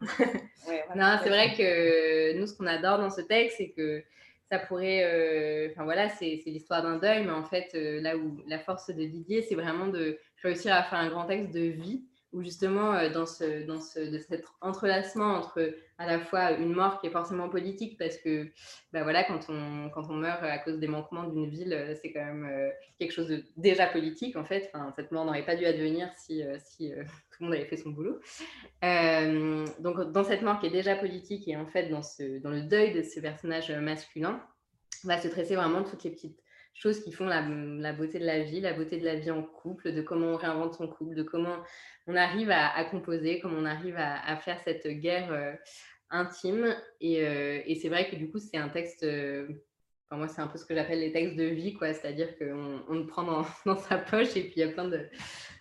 C: Non, c'est vrai que nous, ce qu'on adore dans ce texte, c'est que ça pourrait. Euh, enfin voilà, c'est l'histoire d'un deuil, mais en fait, euh, là où la force de Didier, c'est vraiment de réussir à faire un grand texte de vie justement, euh, dans, ce, dans ce, de cet entrelacement entre à la fois une mort qui est forcément politique, parce que bah voilà, quand, on, quand on meurt à cause des manquements d'une ville, euh, c'est quand même euh, quelque chose de déjà politique, en fait. Enfin, cette mort n'aurait pas dû advenir si, si tout le monde avait fait son boulot. donc, dans cette mort qui est déjà politique et en fait, dans, ce, dans le deuil de ce personnage masculin, va se tresser vraiment toutes les petites choses qui font la, beauté de la vie, la beauté de la vie en couple, de comment on réinvente son couple, de comment on arrive à, composer, comment on arrive à, faire cette guerre euh, intime. Euh, et, c'est vrai que du coup, c'est un texte, euh, moi, c'est un peu ce que j'appelle les textes de vie, quoi. C'est-à-dire qu'on on le prend dans, sa poche et puis il y a plein de,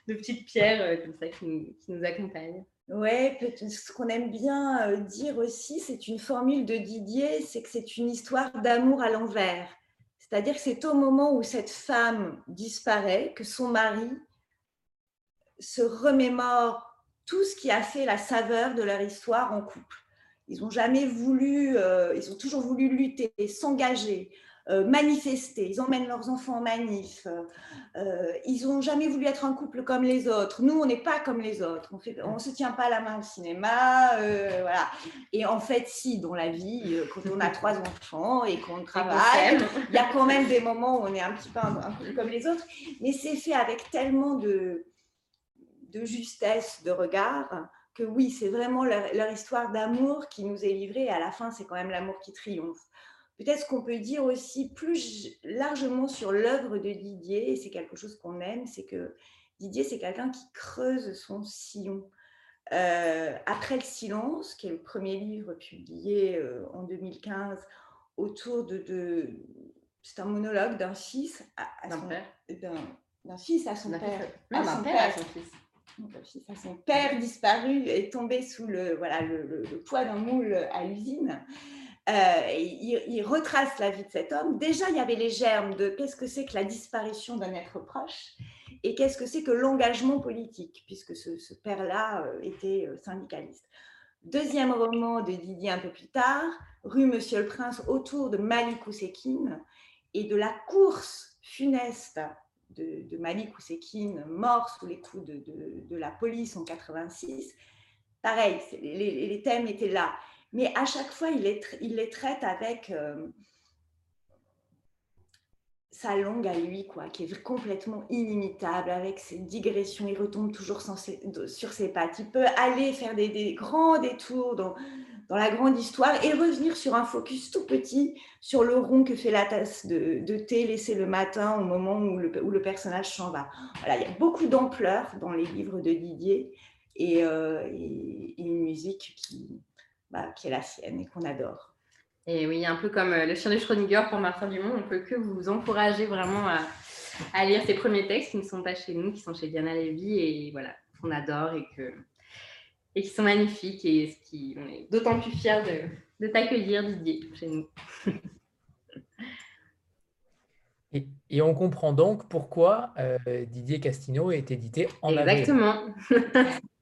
C: petites pierres comme ça qui nous, qui nous accompagnent.
B: Ouais, ce qu'on aime bien dire aussi, c'est une formule de Didier, c'est que c'est une histoire d'amour à l'envers. C'est-à-dire que c'est au moment où cette femme disparaît que son mari se remémore tout ce qui a fait la saveur de leur histoire en couple. Ils ont jamais voulu, euh, ils ont toujours voulu lutter, s'engager, manifester. Ils emmènent leurs enfants en manif. Euh, ils n'ont jamais voulu être un couple comme les autres. Nous, on n'est pas comme les autres. On ne se tient pas la main au cinéma. voilà. Et en fait, si, dans la vie, quand on a trois enfants et qu'on travaille, il y a quand même des moments où on est un petit peu un, peu comme les autres. Mais c'est fait avec tellement de de justesse de regard, que oui, c'est vraiment leur, histoire d'amour qui nous est livrée et à la fin, c'est quand même l'amour qui triomphe. Peut-être qu'on peut dire aussi plus largement sur l'œuvre de Didier, et c'est quelque chose qu'on aime, c'est que Didier, c'est quelqu'un qui creuse son sillon. Euh, Après le silence, qui est le premier livre publié euh, en 2015 autour de... c'est un monologue d'un fils à, son père. D'un fils à son père.
C: À père à son fils
B: son père disparu est tombé sous le, voilà, le, poids d'un moule à l'usine. Euh, il, retrace la vie de cet homme. Déjà, il y avait les germes de qu'est-ce que c'est que la disparition d'un être proche et qu'est-ce que c'est que l'engagement politique, puisque ce, père-là euh, était euh, syndicaliste. Deuxième roman de Didier un peu plus tard, Rue Monsieur le Prince, autour de Malik Oussekine et de la course funeste de, Malik Oussekine, mort sous les coups de, la police en 86. Pareil, les, thèmes étaient là. Mais à chaque fois, il les, traite avec euh, sa langue à lui, quoi, qui est complètement inimitable, avec ses digressions. Il retombe toujours sur ses pattes. Il peut aller faire des, grands détours dans la grande histoire et revenir sur un focus tout petit sur le rond que fait la tasse de, thé laissée le matin au moment où le, où le personnage s'en va. Voilà, il y a beaucoup d'ampleur dans les livres de Didier et, euh, une musique qui, bah, qui est la sienne et qu'on adore.
C: Et oui, un peu comme euh, le chien de Schrödinger pour Martin Dumont, on peut que vous encourager vraiment à, à lire ses premiers textes qui ne sont pas chez nous, qui sont chez Diana Levy et voilà, qu'on adore et que et qui sont magnifiques et ce qui, on est d'autant plus fiers de, de t'accueillir, Didier, chez nous.
A: et, on comprend donc pourquoi euh, Didier Castino est édité en
C: avril. Exactement.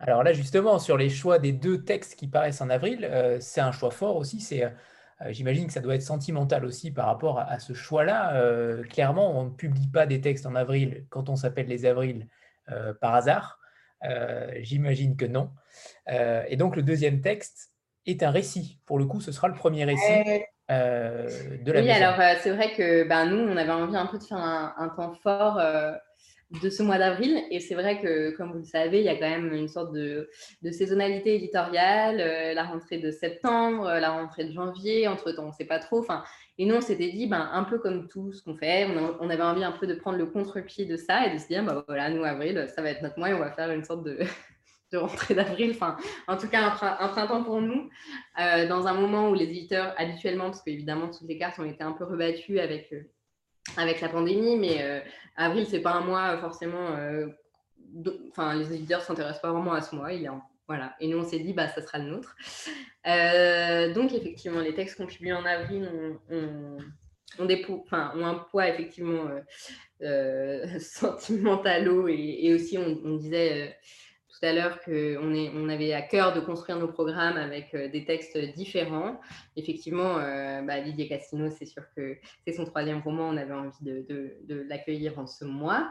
A: Alors là, justement, sur les choix des deux textes qui paraissent en avril, euh, c'est un choix fort aussi. C'est, euh, j'imagine que ça doit être sentimental aussi par rapport à, ce choix-là. clairement, on ne publie pas des textes en avril quand on s'appelle les avrils par hasard. Euh, j'imagine que non. Euh, et donc le deuxième texte est un récit. Pour le coup, ce sera le premier récit. Euh, de la
C: oui, alors c'est vrai que ben, nous, on avait envie un peu de faire un, temps fort de ce mois d'avril. Et c'est vrai que, comme vous le savez, il y a quand même une sorte de, saisonnalité éditoriale, la rentrée de septembre, la rentrée de janvier, entre-temps, on ne sait pas trop. Enfin, et nous, on s'était dit, ben, un peu comme tout ce qu'on fait, on, avait envie un peu de prendre le contre-pied de ça et de se dire, ben, voilà, nous, avril, ça va être notre mois et on va faire une sorte de, de rentrée d'avril, enfin, en tout cas, un, printemps pour nous, euh, dans un moment où les éditeurs, habituellement, parce qu'évidemment, toutes les cartes ont été un peu rebattues avec, euh, avec la pandémie, mais euh, avril, c'est pas un mois forcément. Enfin, les éditeurs s'intéressent pas vraiment à ce mois, il est Voilà. Et nous, on s'est dit, bah, ça sera le nôtre. Euh, donc, effectivement, les textes qu'on publie en avril ont, des enfin, ont un poids, effectivement, euh, euh sentimentalo. Et, aussi, on, disait tout à l'heure qu'on on avait à cœur de construire nos programmes avec des textes différents. Effectivement, bah, Lydia Castino, c'est sûr que c'est son troisième roman. On avait envie de, l'accueillir en ce mois.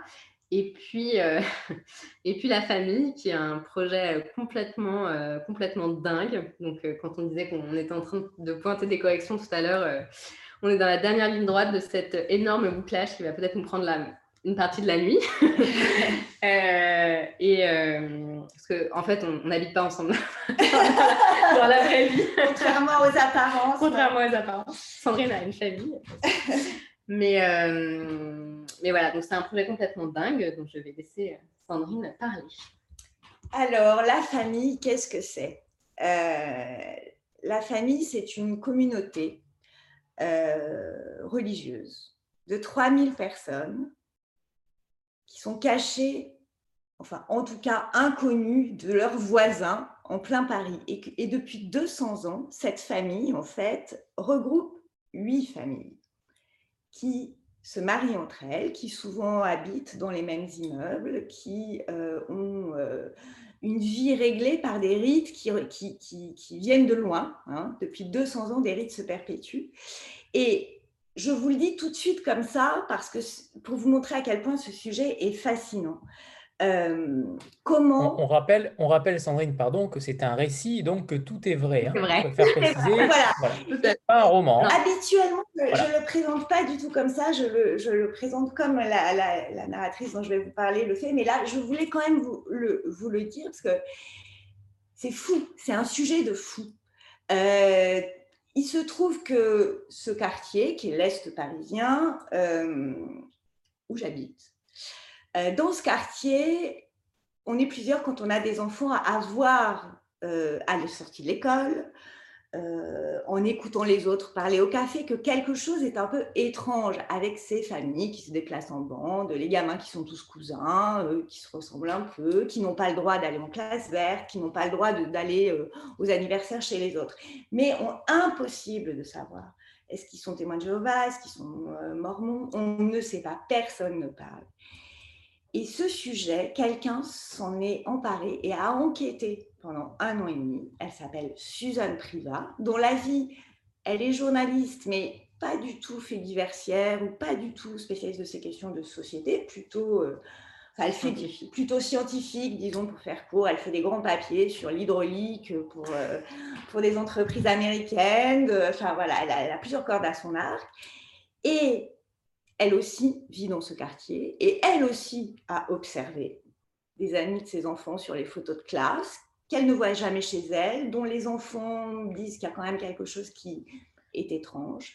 C: Et puis, euh, et puis la famille, qui est un projet complètement, euh, complètement dingue. Donc, euh, quand on disait qu'on était en train de pointer des corrections tout à l'heure, on est dans la dernière ligne droite de cet énorme bouclage qui va peut-être nous prendre la, une partie de la nuit. et parce qu'en en fait, on n'habite pas ensemble dans la vraie vie.
B: Contrairement aux apparences.
C: Contrairement aux apparences. Sandrine a une famille. Mais, euh, mais voilà, donc c'est un projet complètement dingue, donc je vais laisser Sandrine parler.
B: Alors, la famille, qu'est-ce que c'est? Euh, La famille, c'est une communauté euh, religieuse de 3000 personnes qui sont cachées, enfin en tout cas inconnues de leurs voisins en plein Paris. Et, depuis 200 ans, cette famille, en fait, regroupe huit familles qui se marient entre elles, qui souvent habitent dans les mêmes immeubles, qui euh, ont euh, une vie réglée par des rites qui, viennent de loin. Hein. Depuis 200 ans, des rites se perpétuent. Et je vous le dis tout de suite comme ça, parce que pour vous montrer à quel point ce sujet est fascinant.
A: Euh, comment on, rappelle, on rappelle, Sandrine, pardon, que c'est un récit, donc que tout est vrai.
C: Hein. vrai.
A: Faire préciser, voilà. pas un roman.
B: Habituellement, je ne le présente pas du tout comme ça, je le, je le présente comme la, la, narratrice dont je vais vous parler le fait, mais là, je voulais quand même vous le, vous le dire, parce que c'est fou, c'est un sujet de fou. Euh, il se trouve que ce quartier, qui est l'Est parisien, euh, où j'habite, euh, dans ce quartier, on est plusieurs quand on a des enfants à voir euh, à la sortie de l'école, euh, en écoutant les autres parler au café, que quelque chose est un peu étrange avec ces familles qui se déplacent en bande, les gamins qui sont tous cousins, qui se ressemblent un peu, qui n'ont pas le droit d'aller en classe verte, qui n'ont pas le droit d'aller aux anniversaires chez les autres, mais ont impossible de savoir. Est-ce qu'ils sont témoins de Jéhovah? Est-ce qu'ils sont mormons? On ne sait pas, personne ne parle. Et ce sujet, quelqu'un s'en est emparé et a enquêté pendant un an et demi. Elle s'appelle Suzanne Priva, dont la vie, elle est journaliste, mais pas du tout fait diversière ou pas du tout spécialiste de ces questions de société, plutôt, euh, elle fait scientifique. plutôt scientifique, disons, pour faire court. Elle fait des grands papiers sur l'hydraulique pour, euh, pour des entreprises américaines. Enfin voilà, elle a, elle a plusieurs cordes à son arc. Et elle aussi vit dans ce quartier et elle aussi a observé des amis de ses enfants sur les photos de classe qu'elle ne voit jamais chez elle, dont les enfants disent qu'il y a quand même quelque chose qui est étrange.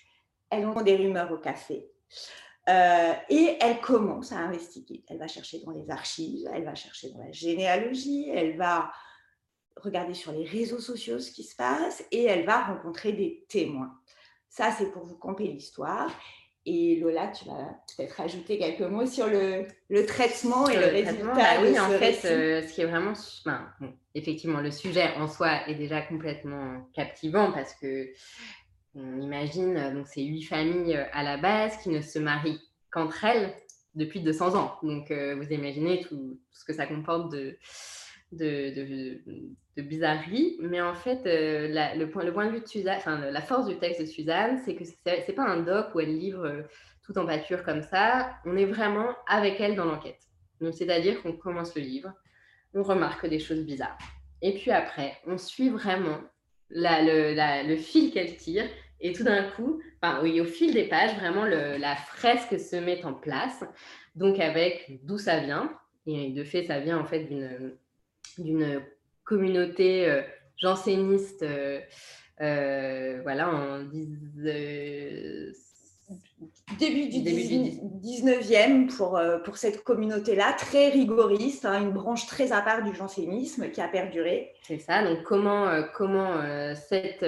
B: Elle entend des rumeurs au café. Euh, et elle commence à investiguer. Elle va chercher dans les archives, elle va chercher dans la généalogie, elle va regarder sur les réseaux sociaux ce qui se passe et elle va rencontrer des témoins. Ça, c'est pour vous camper l'histoire. Et Lola, tu vas peut-être rajouter quelques mots sur le, le traitement et le, résultat.
C: Bah oui, en fait, euh, ce qui est vraiment. effectivement, le sujet en soi est déjà complètement captivant parce que on imagine euh, donc ces huit familles euh, à la base qui ne se marient qu'entre elles depuis 200 ans. Donc, vous imaginez tout, ce que ça comporte de, de, de, bizarrerie. Mais en fait, euh, le, point, le point de vue de Suzanne, enfin, la force du texte de Suzanne, c'est que c'est pas un doc où elle livre euh, tout en pâture comme ça. On est vraiment avec elle dans l'enquête. Donc, c'est-à-dire qu'on commence le livre, on remarque des choses bizarres. Et puis après, on suit vraiment la, le, fil qu'elle tire. Et tout d'un coup, enfin, oui, au fil des pages, vraiment, la fresque se met en place. Donc, avec d'où ça vient. Et de fait, ça vient en fait d'une d'une communauté euh, janséniste euh, euh, voilà, en
B: début du, début 19e pour, pour cette communauté-là, très rigoriste, hein, une branche très à part du jansénisme qui a perduré.
C: C'est ça, donc comment, comment cette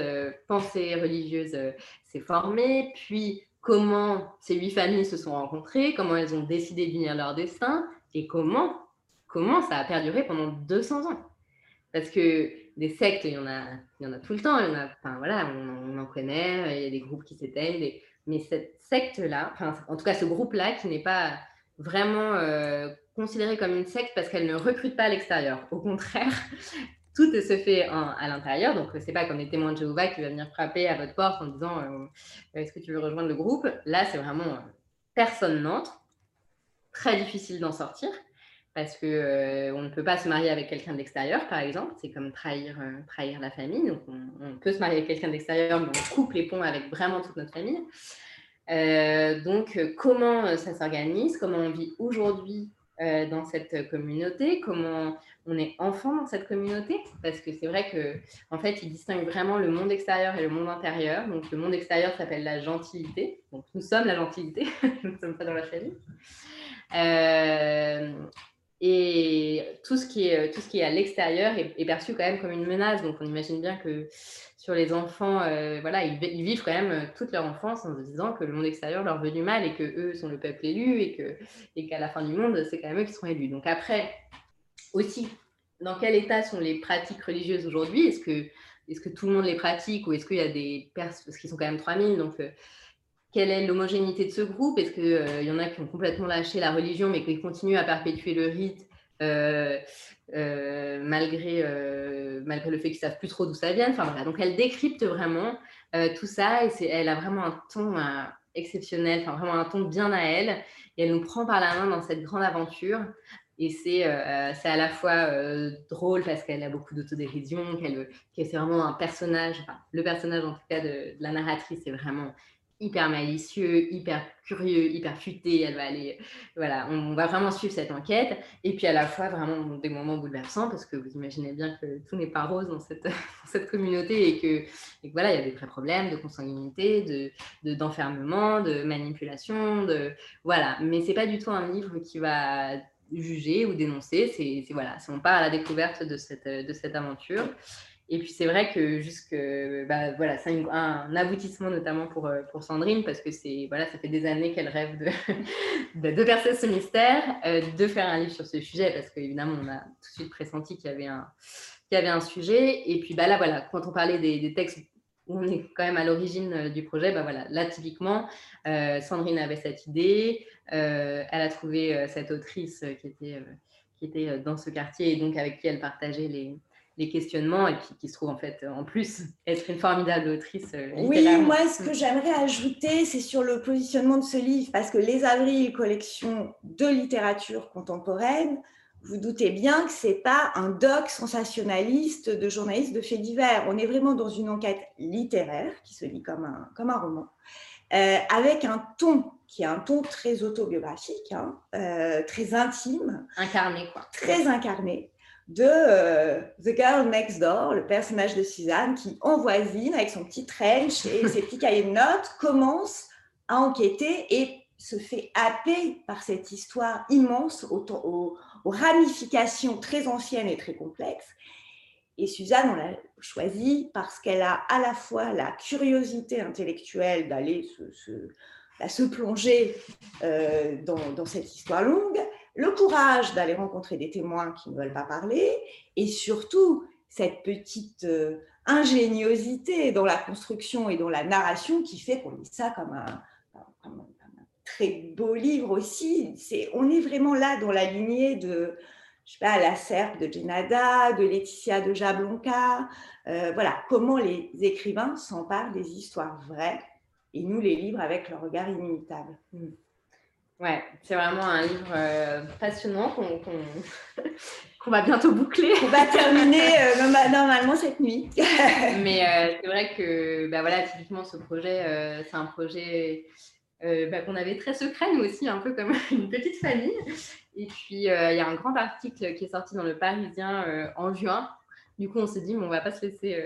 C: pensée religieuse s'est formée, puis comment ces huit familles se sont rencontrées, comment elles ont décidé d'unir leur destin, et comment comment ça a perduré pendant 200 ans. Parce que des sectes, il y en a, il y en a tout le temps. Il y en a, enfin, voilà, on, en connaît, il y a des groupes qui s'éteignent. Mais cette secte-là, enfin, en tout cas ce groupe-là, qui n'est pas vraiment euh, considéré comme une secte parce qu'elle ne recrute pas à l'extérieur. Au contraire, tout se fait à l'intérieur. Donc, c'est pas comme les témoins de Jéhovah qui va venir frapper à votre porte en disant euh, Est-ce que tu veux rejoindre le groupe? Là, c'est vraiment euh, personne n'entre. Très difficile d'en sortir parce que euh, on ne peut pas se marier avec quelqu'un de l'extérieur, par exemple. C'est comme trahir, trahir la famille. Donc, on, peut se marier avec quelqu'un de l'extérieur, mais on coupe les ponts avec vraiment toute notre famille. donc, comment ça s'organise? Comment on vit aujourd'hui dans cette communauté? Comment on est enfant dans cette communauté? Parce que c'est vrai que en fait, il distingue vraiment le monde extérieur et le monde intérieur. Donc le monde extérieur s'appelle la gentilité. Donc nous sommes la gentilité, nous ne sommes pas dans la famille. Euh, et tout ce qui est tout ce qui est à l'extérieur est, perçu quand même comme une menace. Donc on imagine bien que sur les enfants, euh, voilà, ils, vivent quand même toute leur enfance en se disant que le monde extérieur leur veut du mal et que eux sont le peuple élu et que et qu'à la fin du monde, c'est quand même eux qui seront élus. Donc après, aussi, dans quel état sont les pratiques religieuses aujourd'hui? Est-ce que, est que tout le monde les pratique ou est-ce qu'il y a des personnes, parce qu'ils sont quand même 3000, donc euh, quelle est l'homogénéité de ce groupe? Est-ce qu'il euh, y en a qui ont complètement lâché la religion mais qui continuent à perpétuer le rite euh, malgré, malgré le fait qu'ils ne savent plus trop d'où ça vient? Enfin, voilà. Donc elle décrypte vraiment tout ça et elle a vraiment un ton exceptionnel, vraiment un ton bien à elle et elle nous prend par la main dans cette grande aventure et c'est euh, à la fois euh, drôle parce qu'elle a beaucoup d'autodérision, qu'elle c'est vraiment un personnage, le personnage en tout cas de, de la narratrice est vraiment hyper malicieux, hyper curieux, hyper futé. Elle va aller, voilà, on va vraiment suivre cette enquête. Et puis à la fois vraiment des moments bouleversants parce que vous imaginez bien que tout n'est pas rose dans cette, communauté et que, et voilà, il y a des vrais problèmes de consanguinité, de d'enfermement, de, manipulation, de voilà. Mais c'est pas du tout un livre qui va juger ou dénoncer. C'est voilà, on part à la découverte de cette, de cette aventure. Et puis c'est vrai que jusque bah, voilà, c'est un, aboutissement notamment pour, pour Sandrine parce que c'est voilà, ça fait des années qu'elle rêve de, de, percer ce mystère, euh, de faire un livre sur ce sujet parce qu'évidemment on a tout de suite pressenti qu'il y avait un qu'il y avait un sujet. Et puis bah là voilà, quand on parlait des, textes où on est quand même à l'origine euh, du projet, bah voilà, là typiquement, euh, Sandrine avait cette idée, euh, elle a trouvé cette autrice qui était, qui était dans ce quartier et donc avec qui elle partageait les, les questionnements et qui, qui, se trouve en fait en plus être une formidable autrice.
B: oui, moi ce que j'aimerais ajouter, c'est sur le positionnement de ce livre, parce que Les Avrils, collection de littérature contemporaine, vous doutez bien que ce n'est pas un doc sensationnaliste de journaliste de faits divers. On est vraiment dans une enquête littéraire qui se lit comme un, comme un roman, euh, avec un ton qui est un ton très autobiographique, hein, euh, très intime.
C: Incarné, quoi.
B: Très incarné de euh, The Girl Next Door, le personnage de Suzanne qui en voisine avec son petit trench et ses petits cahiers de notes, commence à enquêter et se fait happer par cette histoire immense au, au, aux ramifications très anciennes et très complexes. Et Suzanne, on l'a choisie parce qu'elle a à la fois la curiosité intellectuelle d'aller se, se, plonger euh, dans, cette histoire longue, le courage d'aller rencontrer des témoins qui ne veulent pas parler, et surtout cette petite euh, ingéniosité dans la construction et dans la narration qui fait qu'on lit ça comme un, très beau livre aussi. C'est, on est vraiment là dans la lignée de, je sais pas, La Serpe de Genada, de Laetitia de Jablonka. Euh, voilà, comment les écrivains s'emparent des histoires vraies et nous les livres avec leur regard inimitable.
C: Mm. Ouais, c'est vraiment un livre euh, passionnant qu'on, va bientôt boucler.
B: On va terminer euh, normalement cette nuit.
C: Mais c'est vrai que bah voilà, typiquement ce projet, c'est un projet euh, bah, qu'on avait très secret, nous aussi, un peu comme une petite famille. Et puis, euh, il y a un grand article qui est sorti dans le Parisien euh, en juin. Du coup, on s'est dit, mais on va pas se laisser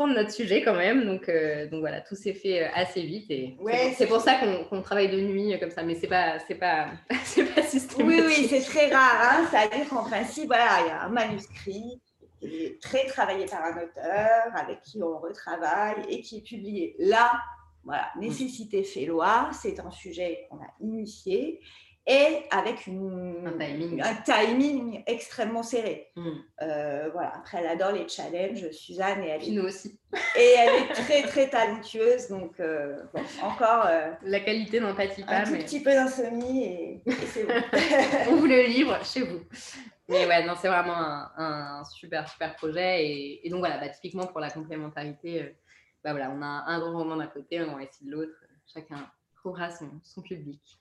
C: prendre notre sujet quand même. Donc, donc voilà, tout s'est fait assez vite. Et c'est pour, ça qu'on travaille de nuit comme ça, mais c'est pas, c'est pas, c'est pas systématique.
B: Oui, oui, c'est très rare. Hein. C'est-à-dire qu'en principe, voilà, il y a un manuscrit qui est très travaillé par un auteur, avec qui on retravaille et qui est publié là voilà, nécessité fait loi, c'est un sujet qu'on a initié et avec une,
C: un,
B: timing. extrêmement serré. Hmm. Euh, voilà. Après, elle adore les challenges, Suzanne, et elle,
C: nous aussi.
B: Et elle est très, très talentueuse. Donc, euh, encore. Euh,
C: La qualité n'empathie pas.
B: Un tout petit peu d'insomnie et, c'est bon.
C: On vous le livre chez vous. Mais ouais, non, c'est vraiment un, super, super projet. Et, donc, voilà, bah, typiquement pour la complémentarité, bah, voilà, on a un grand roman d'un côté, un grand récit de l'autre. Chacun trouvera son, son public.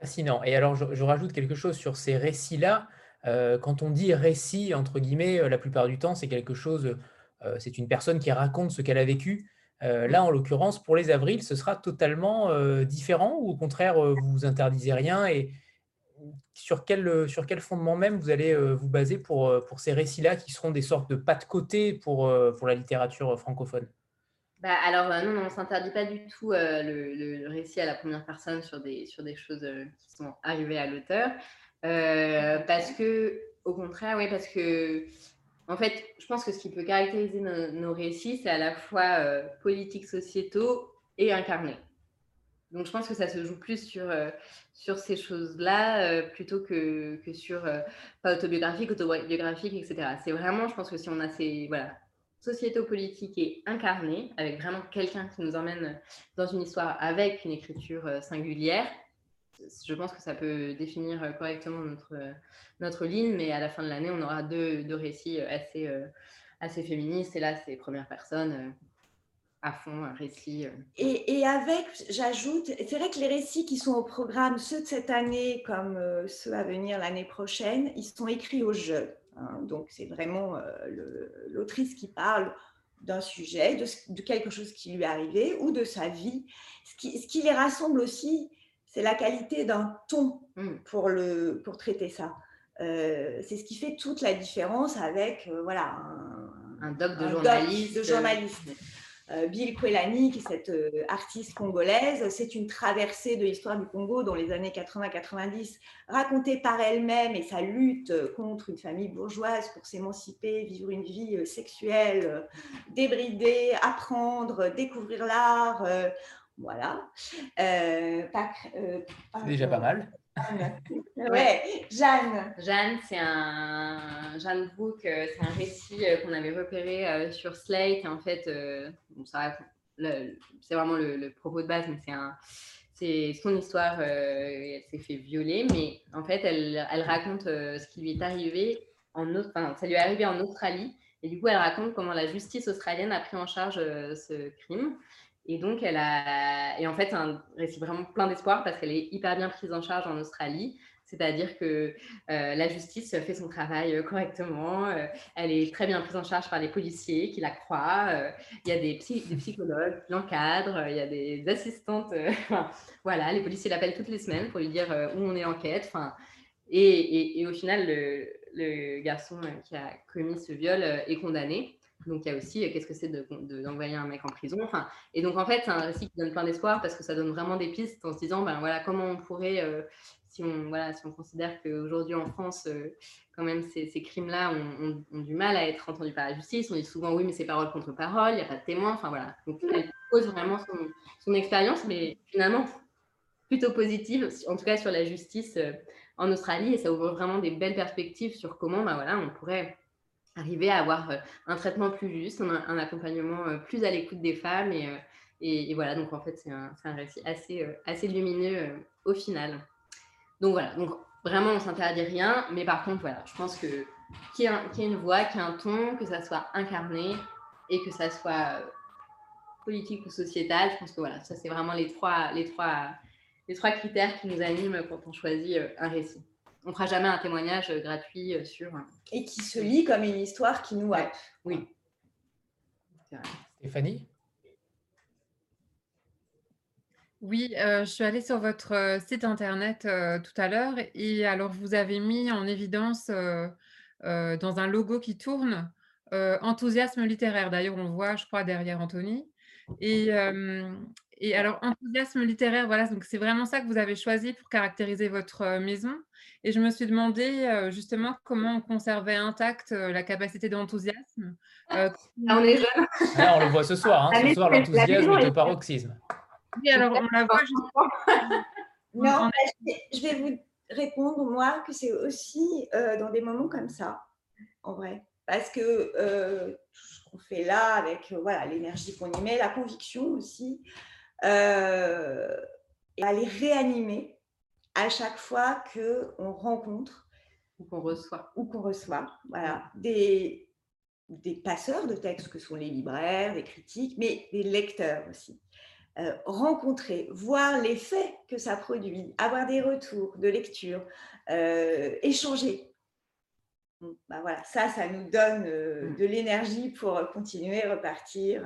A: Fascinant. Et alors, je, rajoute quelque chose sur ces récits-là. Euh, quand on dit récit, entre guillemets, euh, la plupart du temps, c'est quelque chose, euh, c'est une personne qui raconte ce qu'elle a vécu. là, en l'occurrence, pour les avrils, ce sera totalement différent ou au contraire, vous vous interdisez rien et sur quel, fondement même vous allez vous baser pour, ces récits-là qui seront des sortes de pas de côté pour la littérature francophone?
C: Bah, alors, euh, non, on ne s'interdit pas du tout euh, le, récit à la première personne sur des, sur des choses euh, qui sont arrivées à l'auteur. parce que, au contraire, oui, parce que, en fait, je pense que ce qui peut caractériser nos, récits, c'est à la fois politique, sociétaux et incarnés. Donc, je pense que ça se joue plus sur, sur ces choses-là plutôt que, que sur, pas autobiographique, autobiographique, etc. C'est vraiment, je pense que si on a ces, voilà, sociéto-politique et incarné, avec vraiment quelqu'un qui nous emmène dans une histoire avec une écriture euh, singulière, je pense que ça peut définir euh, correctement notre, euh, notre ligne, mais à la fin de l'année, on aura deux, deux récits assez, assez féministes, et là, c'est première personne à fond, un récit.
B: Et, et avec, j'ajoute, c'est vrai que les récits qui sont au programme, ceux de cette année comme ceux à venir l'année prochaine, ils sont écrits au jeu. Hein. donc, c'est vraiment euh, l'autrice qui parle d'un sujet, de, quelque chose qui lui est arrivé ou de sa vie. Ce qui, ce qui les rassemble aussi, c'est la qualité d'un ton mmh. pour, le, pour traiter ça. Euh, c'est ce qui fait toute la différence avec euh, voilà,
C: un, doc de journaliste.
B: de journaliste. Euh, Bill Kwelani, qui est cette euh, artiste congolaise. C'est une traversée de l'histoire du Congo dans les années 80-90, racontée par elle-même et sa lutte contre une famille bourgeoise pour s'émanciper, vivre une vie euh, sexuelle débridée, apprendre, découvrir l'art. voilà.
A: déjà pas mal.
B: Ouais, Jeanne.
C: Jeanne, c'est un Jeanne Brook, euh, c'est un récit euh, qu'on avait repéré euh, sur Slate. en fait, c'est vraiment le, propos de base, mais c'est un, c'est son histoire. elle s'est fait violer, mais en fait, elle, elle raconte ce qui lui est arrivé en, enfin, ça lui est arrivé en Australie. Et du coup, elle raconte comment la justice australienne a pris en charge ce crime. Et donc, elle a. Et en fait, c'est un récit vraiment plein d'espoir parce qu'elle est hyper bien prise en charge en Australie. C'est-à-dire que euh, la justice fait son travail euh, correctement. Euh, elle est très bien prise en charge par les policiers qui la croient. Il y a des, psychologues qui l'encadrent. Il y a des assistantes. voilà, les policiers l'appellent toutes les semaines pour lui dire où on est en quête. Et, et, et, au final, le garçon qui a commis ce viol est condamné. Donc il y a aussi euh, qu'est-ce que c'est d'envoyer de, un mec en prison. Et donc en fait, c'est un récit qui donne plein d'espoir parce que ça donne vraiment des pistes en se disant, ben voilà, comment on pourrait, euh, si on voilà, si on considère qu'aujourd'hui en France, euh, quand même ces, crimes-là ont, ont, du mal à être entendus par la justice. On dit souvent oui, mais c'est parole contre parole, il n'y a pas de témoin. Enfin voilà. Donc elle pose vraiment son, son expérience, mais finalement plutôt positive, en tout cas sur la justice en Australie, et ça ouvre vraiment des belles perspectives sur comment, ben voilà, on pourrait arriver à avoir euh, un traitement plus juste, un, accompagnement euh, plus à l'écoute des femmes. Euh, et, et, voilà, donc en fait, c'est un, un, récit assez, assez lumineux au final. Donc voilà, donc vraiment, on s'interdit rien. Mais par contre, voilà, je pense que qu'il y, ait une voix, qu'il y ait un ton, que ça soit incarné et que ça soit politique ou sociétal. Je pense que voilà, ça, c'est vraiment les trois, les, trois, les trois critères qui nous animent quand on choisit un récit on ne fera jamais un témoignage euh, gratuit euh, sur.
B: Et qui se lit comme une histoire qui nous happe.
C: Oui.
A: Stéphanie?
H: Oui, euh, je suis allée sur votre site internet tout à l'heure et alors vous avez mis en évidence dans un logo qui tourne enthousiasme littéraire. D'ailleurs, on voit, je crois, derrière Anthony. Et, et alors, enthousiasme littéraire, voilà, donc c'est vraiment ça que vous avez choisi pour caractériser votre maison. Et je me suis demandé justement comment on conservait intacte la capacité d'enthousiasme.
C: Euh, on est jeune.
A: on le voit ce soir. Hein. Ce soir, l'enthousiasme est au paroxysme.
H: Oui, alors on la voit justement.
B: Non, je vais vous répondre, moi, que c'est aussi dans des moments comme ça, en vrai. Parce que tout ce qu'on fait là, avec voilà l'énergie qu'on y met, la conviction aussi, euh, aller réanimer à chaque fois qu'on rencontre
C: ou qu'on reçoit,
B: ou qu'on reçoit voilà, des, des passeurs de textes que sont les libraires, les critiques, mais des lecteurs aussi. Euh, rencontrer, voir l'effet que ça produit, avoir des retours de lecture, euh, échanger. Bah voilà, ça, ça nous donne euh, mm. de l'énergie pour continuer, repartir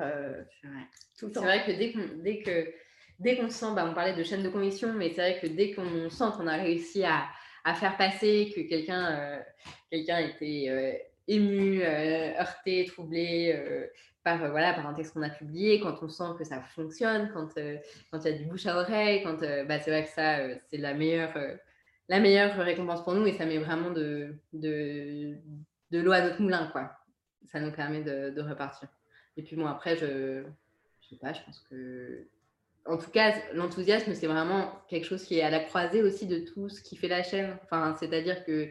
C: tout le temps. C'est vrai que dès, qu'on, dès que dès qu'on sent, bah, on parlait de chaîne de conviction, mais c'est vrai que dès qu'on sent qu'on a réussi à, à, faire passer que quelqu'un quelqu'un était ému, heurté, troublé par, euh, voilà, par un texte qu'on a publié, quand on sent que ça fonctionne, quand euh, quand il y a du bouche à oreille, quand euh, bah, c'est vrai que ça, c'est la meilleure, la meilleure récompense pour nous et ça met vraiment de, de, l'eau à notre moulin. Quoi. Ça nous permet de, de repartir. Et puis bon, après, je je sais pas, je pense que... En tout cas, l'enthousiasme, c'est vraiment quelque chose qui est à la croisée aussi de tout ce qui fait la chaîne. Enfin, c'est-à-dire que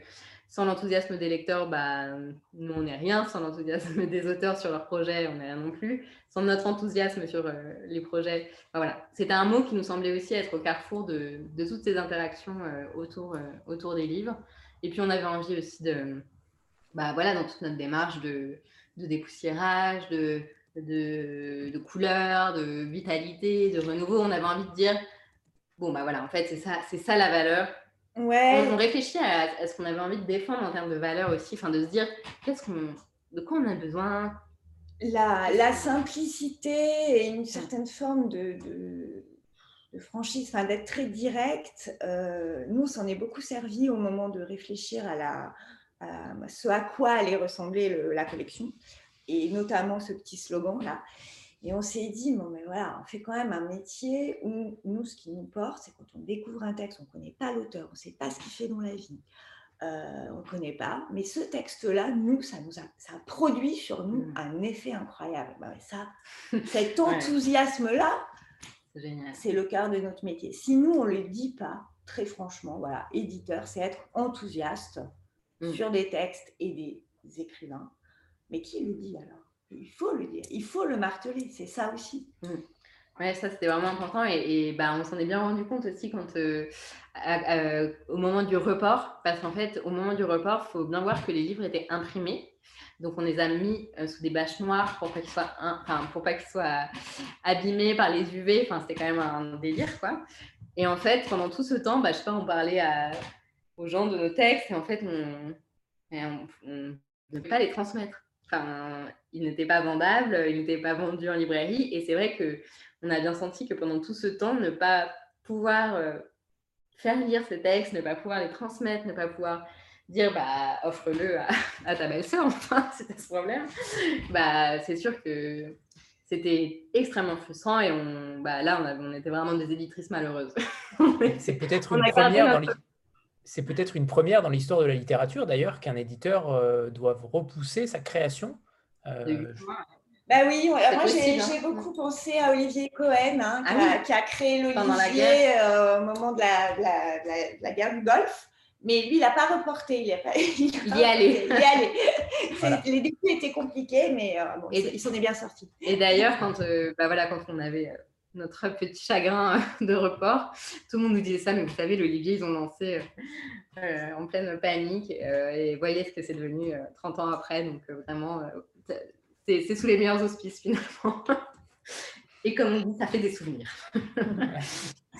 C: sans l'enthousiasme des lecteurs, bah, nous, on n'est rien. Sans l'enthousiasme des auteurs sur leurs projets, on n'est rien non plus. Sans notre enthousiasme sur euh, les projets, bah, voilà. C'était un mot qui nous semblait aussi être au carrefour de, de toutes ces interactions euh, autour, euh, autour des livres. Et puis, on avait envie aussi de, bah, voilà, dans toute notre démarche de, de dépoussiérage, de, de, de couleur, de vitalité, de renouveau, on avait envie de dire, bon, bah voilà, en fait, c'est ça, c'est ça la valeur
B: Ouais.
C: On, réfléchit à, ce qu'on avait envie de défendre en termes de valeur aussi, enfin de se dire qu'est-ce qu'on, de quoi on a besoin?
B: La, la simplicité et une certaine forme de, de, franchise, enfin d'être très direct. Euh, nous, on s'en est beaucoup servi au moment de réfléchir à, la, ce à quoi allait ressembler la collection et notamment ce petit slogan là. Et on s'est dit, bon, mais voilà, on fait quand même un métier où nous, ce qui nous porte, c'est quand on découvre un texte, on ne connaît pas l'auteur, on ne sait pas ce qu'il fait dans la vie, euh, on ne connaît pas. Mais ce texte-là, nous, ça nous a, ça a produit sur nous mmh. un effet incroyable. Bah ça, cet enthousiasme-là, c'est le cœur de notre métier. Si nous, on ne le dit pas, très franchement, voilà, éditeur, c'est être enthousiaste mmh. sur des textes et des écrivains. Mais qui le dit alors? Il faut le dire, il faut le marteler, c'est ça aussi.
C: Mm. Ouais, ça c'était vraiment important et, bah, on s'en est bien rendu compte aussi quand, euh, au moment du report, parce qu'en fait, au moment du report, il faut bien voir que les livres étaient imprimés. Donc on les a mis euh, sous des bâches noires pour pas qu'ils soient, pour pas qu'ils soient abîmés par les UV. Enfin, c'était quand même un délire, quoi. Et en fait, pendant tout ce temps, bah, je sais pas, on parlait aux gens de nos textes et en fait, on ne devait pas les transmettre. Enfin, il n'était pas vendable, il n'était pas vendu en librairie. Et c'est vrai qu'on a bien senti que pendant tout ce temps, ne pas pouvoir euh, faire lire ces textes, ne pas pouvoir les transmettre, ne pas pouvoir dire bah offre-le à, ta belle-sœur, enfin, c'était ce problème, bah c'est sûr que c'était extrêmement frustrant et on, bah, là, on, on était vraiment des éditrices malheureuses.
A: c'est peut-être une première dans c'est peut-être une première dans l'histoire de la littérature, d'ailleurs, qu'un éditeur euh, doive repousser sa création.
B: Euh, bah oui, moi j'ai hein. beaucoup pensé à Olivier Cohen, hein, ah qui, a, créé l'Olivier euh, au moment de la, guerre du Golfe. Mais lui, il n'a pas reporté. Il, y
C: est allé.
B: Il est allé. Les débuts étaient compliqués, mais bon, il s'en est bien sorti.
C: Et d'ailleurs, quand, bah voilà, quand on avait notre petit chagrin de report. Tout le monde nous disait ça, mais vous savez, l'Olivier, ils ont lancé euh, euh, en pleine panique. Euh, et voyez ce que c'est devenu 30 ans après. Donc vraiment, c'est sous les meilleurs auspices finalement. et comme on dit, ça fait des souvenirs.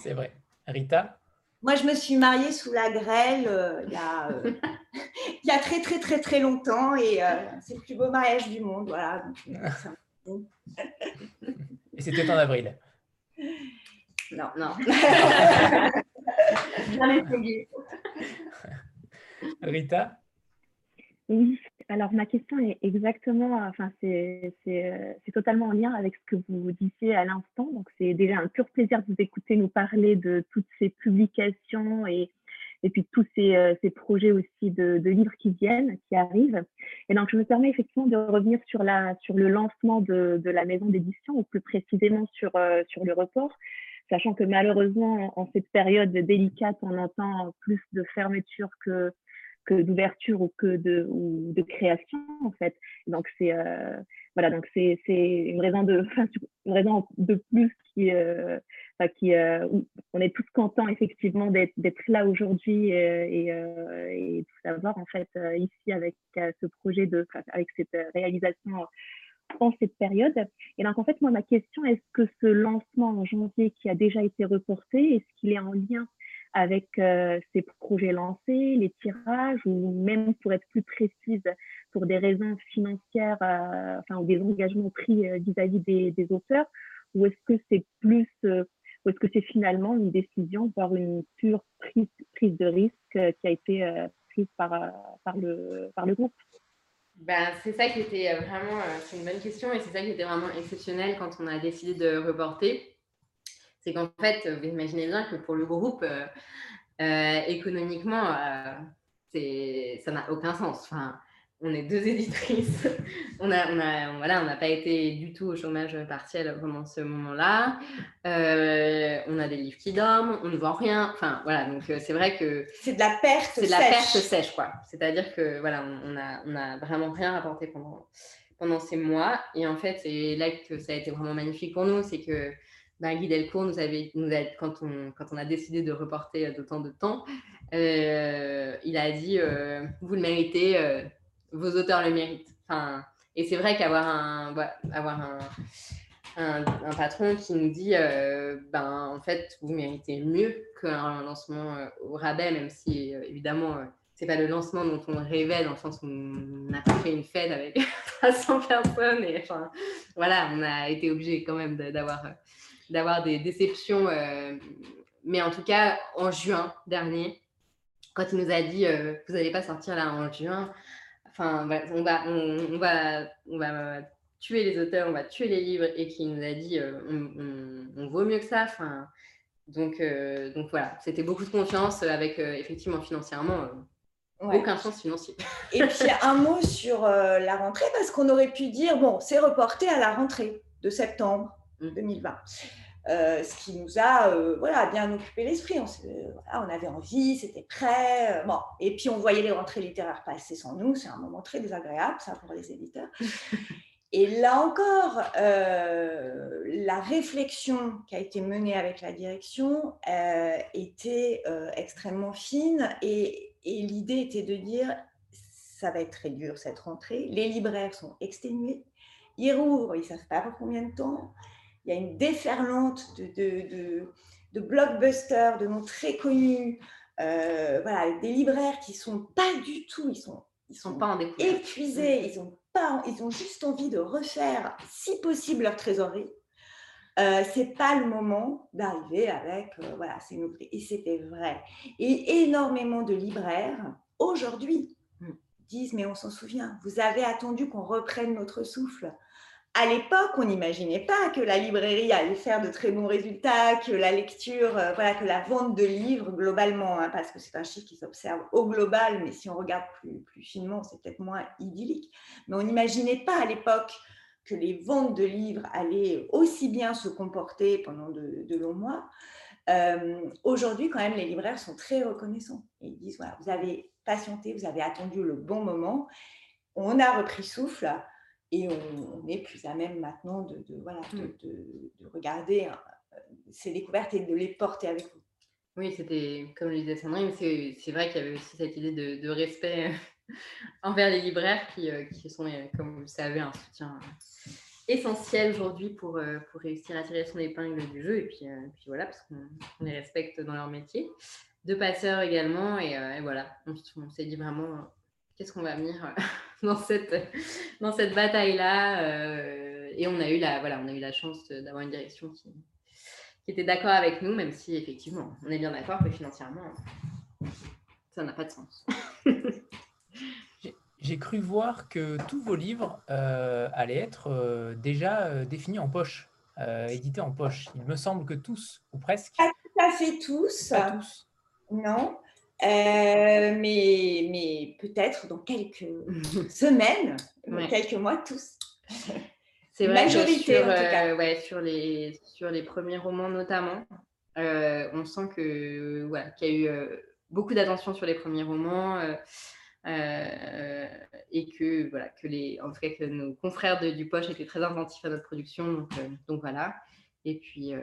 A: c'est vrai. Rita?
B: Moi, je me suis mariée sous la grêle il, y a, il y a très, très, très, très longtemps et c'est le plus beau mariage du monde. Voilà.
A: et c'était en avril.
C: Non, non.
A: Rita?
F: Oui, alors ma question est exactement, enfin c'est totalement en lien avec ce que vous disiez à l'instant. Donc c'est déjà un pur plaisir de vous écouter nous parler de toutes ces publications et, et puis tous ces, euh, ces projets aussi de, de, livres qui viennent, qui arrivent. Et donc je me permets effectivement de revenir sur, la, sur le lancement de, de la maison d'édition, ou plus précisément sur, euh, sur le report sachant que malheureusement, en, cette période délicate, on entend plus de fermeture que, que d'ouverture ou que de, ou de création, en fait. Donc, c'est voilà, donc c'est une raison de, une raison de plus qui, qui on est tous contents effectivement d'être là aujourd'hui et, et, de savoir en fait ici avec ce projet de, avec cette réalisation en cette période. Et donc, en fait, moi, ma question, est-ce que ce lancement en janvier qui a déjà été reporté, est-ce qu'il est en lien avec euh, ces projets lancés, les tirages, ou même pour être plus précise, pour des raisons financières, euh, enfin, ou des engagements pris euh, vis-à-vis des, auteurs, ou est-ce que c'est plus, ou est-ce que c'est finalement une décision, voire une pure prise, de risque qui a été prise par, par, le, groupe?
C: Ben, c'est ça qui était euh, vraiment, euh, c'est une bonne question et c'est ça qui était vraiment exceptionnel quand on a décidé de reporter. C'est qu'en fait, vous imaginez bien que pour le groupe, euh, économiquement, ça n'a aucun sens. Enfin, on est deux éditrices. on n'a on a, voilà, on pas été du tout au chômage partiel pendant ce moment-là. Euh, on a des livres qui dorment, on ne voit rien. Enfin, voilà, donc euh, c'est vrai que.
B: C'est de la perte
C: C'est de la perte sèche, quoi. C'est-à-dire que, voilà, on n'a on a vraiment rien rapporté pendant, pendant ces mois. Et en fait, c'est là que ça a été vraiment magnifique pour nous. C'est que ben, Guy Delcourt nous avait, nous quand, on, quand on a décidé de reporter d'autant de temps, euh, il a dit Vous le méritez vos auteurs le méritent. Enfin, et c'est vrai qu'avoir un, avoir un, un, patron qui nous dit, euh, ben, en fait, vous méritez mieux qu'un lancement euh, au rabais, même si, euh, évidemment, c'est pas le lancement dont on rêvait, dans le sens où on a fait une fête avec 300 personnes. Et enfin, voilà, on a été obligé quand même d'avoir, d'avoir des déceptions. mais en tout cas, en juin dernier, quand il nous a dit, vous n'allez pas sortir là en juin, enfin, on, va, on, va, on va tuer les auteurs, on va tuer les livres, et qui nous a dit euh, on, vaut mieux que ça. Enfin, donc, euh, donc voilà, c'était beaucoup de confiance avec euh, effectivement financièrement. Aucun sens financier.
B: Et puis un mot sur la rentrée, parce qu'on aurait pu dire, bon, c'est reporté à la rentrée de septembre 2020. Euh, ce qui nous a euh, voilà, bien occupé l'esprit. On, on, avait envie, c'était prêt. Euh, bon. Et puis, on voyait les rentrées littéraires passer sans nous. C'est un moment très désagréable, ça, pour les éditeurs. Et là encore, la réflexion qui a été menée avec la direction était extrêmement fine et, et l'idée était de dire ça va être très dur cette rentrée. Les libraires sont exténués. Ils rouvrent, ils ne savent pas pour combien de temps il y a une déferlante de, de, de, blockbusters, de noms très connus, euh, voilà, des libraires qui sont pas du tout, ils sont,
C: ils sont pas en
B: épuisés, ils ont pas, ils ont juste envie de refaire, si possible, leur trésorerie. Euh, c'est pas le moment d'arriver avec euh, voilà c'est et c'était vrai et énormément de libraires aujourd'hui mm. disent mais on s'en souvient vous avez attendu qu'on reprenne notre souffle à l'époque, on n'imaginait pas que la librairie allait faire de très bons résultats, que la lecture, euh, voilà, que la vente de livres globalement, hein, parce que c'est un chiffre qui s'observe au global, mais si on regarde plus, plus finement, c'est peut-être moins idyllique. Mais on n'imaginait pas à l'époque que les ventes de livres allaient aussi bien se comporter pendant de, longs mois. Euh, aujourd'hui, quand même, les libraires sont très reconnaissants. Ils disent, voilà, vous avez patienté, vous avez attendu le bon moment, on a repris souffle et on, est plus à même maintenant de, voilà, de, mmh. regarder hein, ces découvertes et de les porter avec vous.
C: Oui, c'était, comme le disait Sandrine, c'est vrai qu'il y avait aussi cette idée de, respect envers les libraires qui, euh, qui, sont, euh, comme vous le savez, un soutien essentiel aujourd'hui pour, euh, pour réussir à tirer son épingle du jeu. Et puis, puis voilà, parce qu'on les respecte dans leur métier. De passeurs également. Et, voilà, on, on s'est dit vraiment qu'est-ce qu'on va venir dans cette, dans cette bataille-là. Euh, et on a eu la, voilà, on a eu la chance d'avoir une direction qui, qui était d'accord avec nous, même si effectivement, on est bien d'accord que financièrement, ça n'a pas de sens.
A: J'ai cru voir que tous vos livres euh, allaient être euh, déjà définis en poche, édités en poche. Il me semble que tous, ou presque.
B: Pas tout à fait tous. Pas tous. Non. Euh, mais, mais peut-être dans quelques semaines, quelques mois, tous.
C: C'est vrai
B: Majorité,
C: sur,
B: en tout cas.
C: euh, ouais, sur, les, sur les premiers romans notamment, euh, on sent que voilà, qu'il y a eu beaucoup d'attention sur les premiers romans et que voilà que les en tout cas que nos confrères de, du Poche étaient très inventifs à notre production donc, donc voilà et puis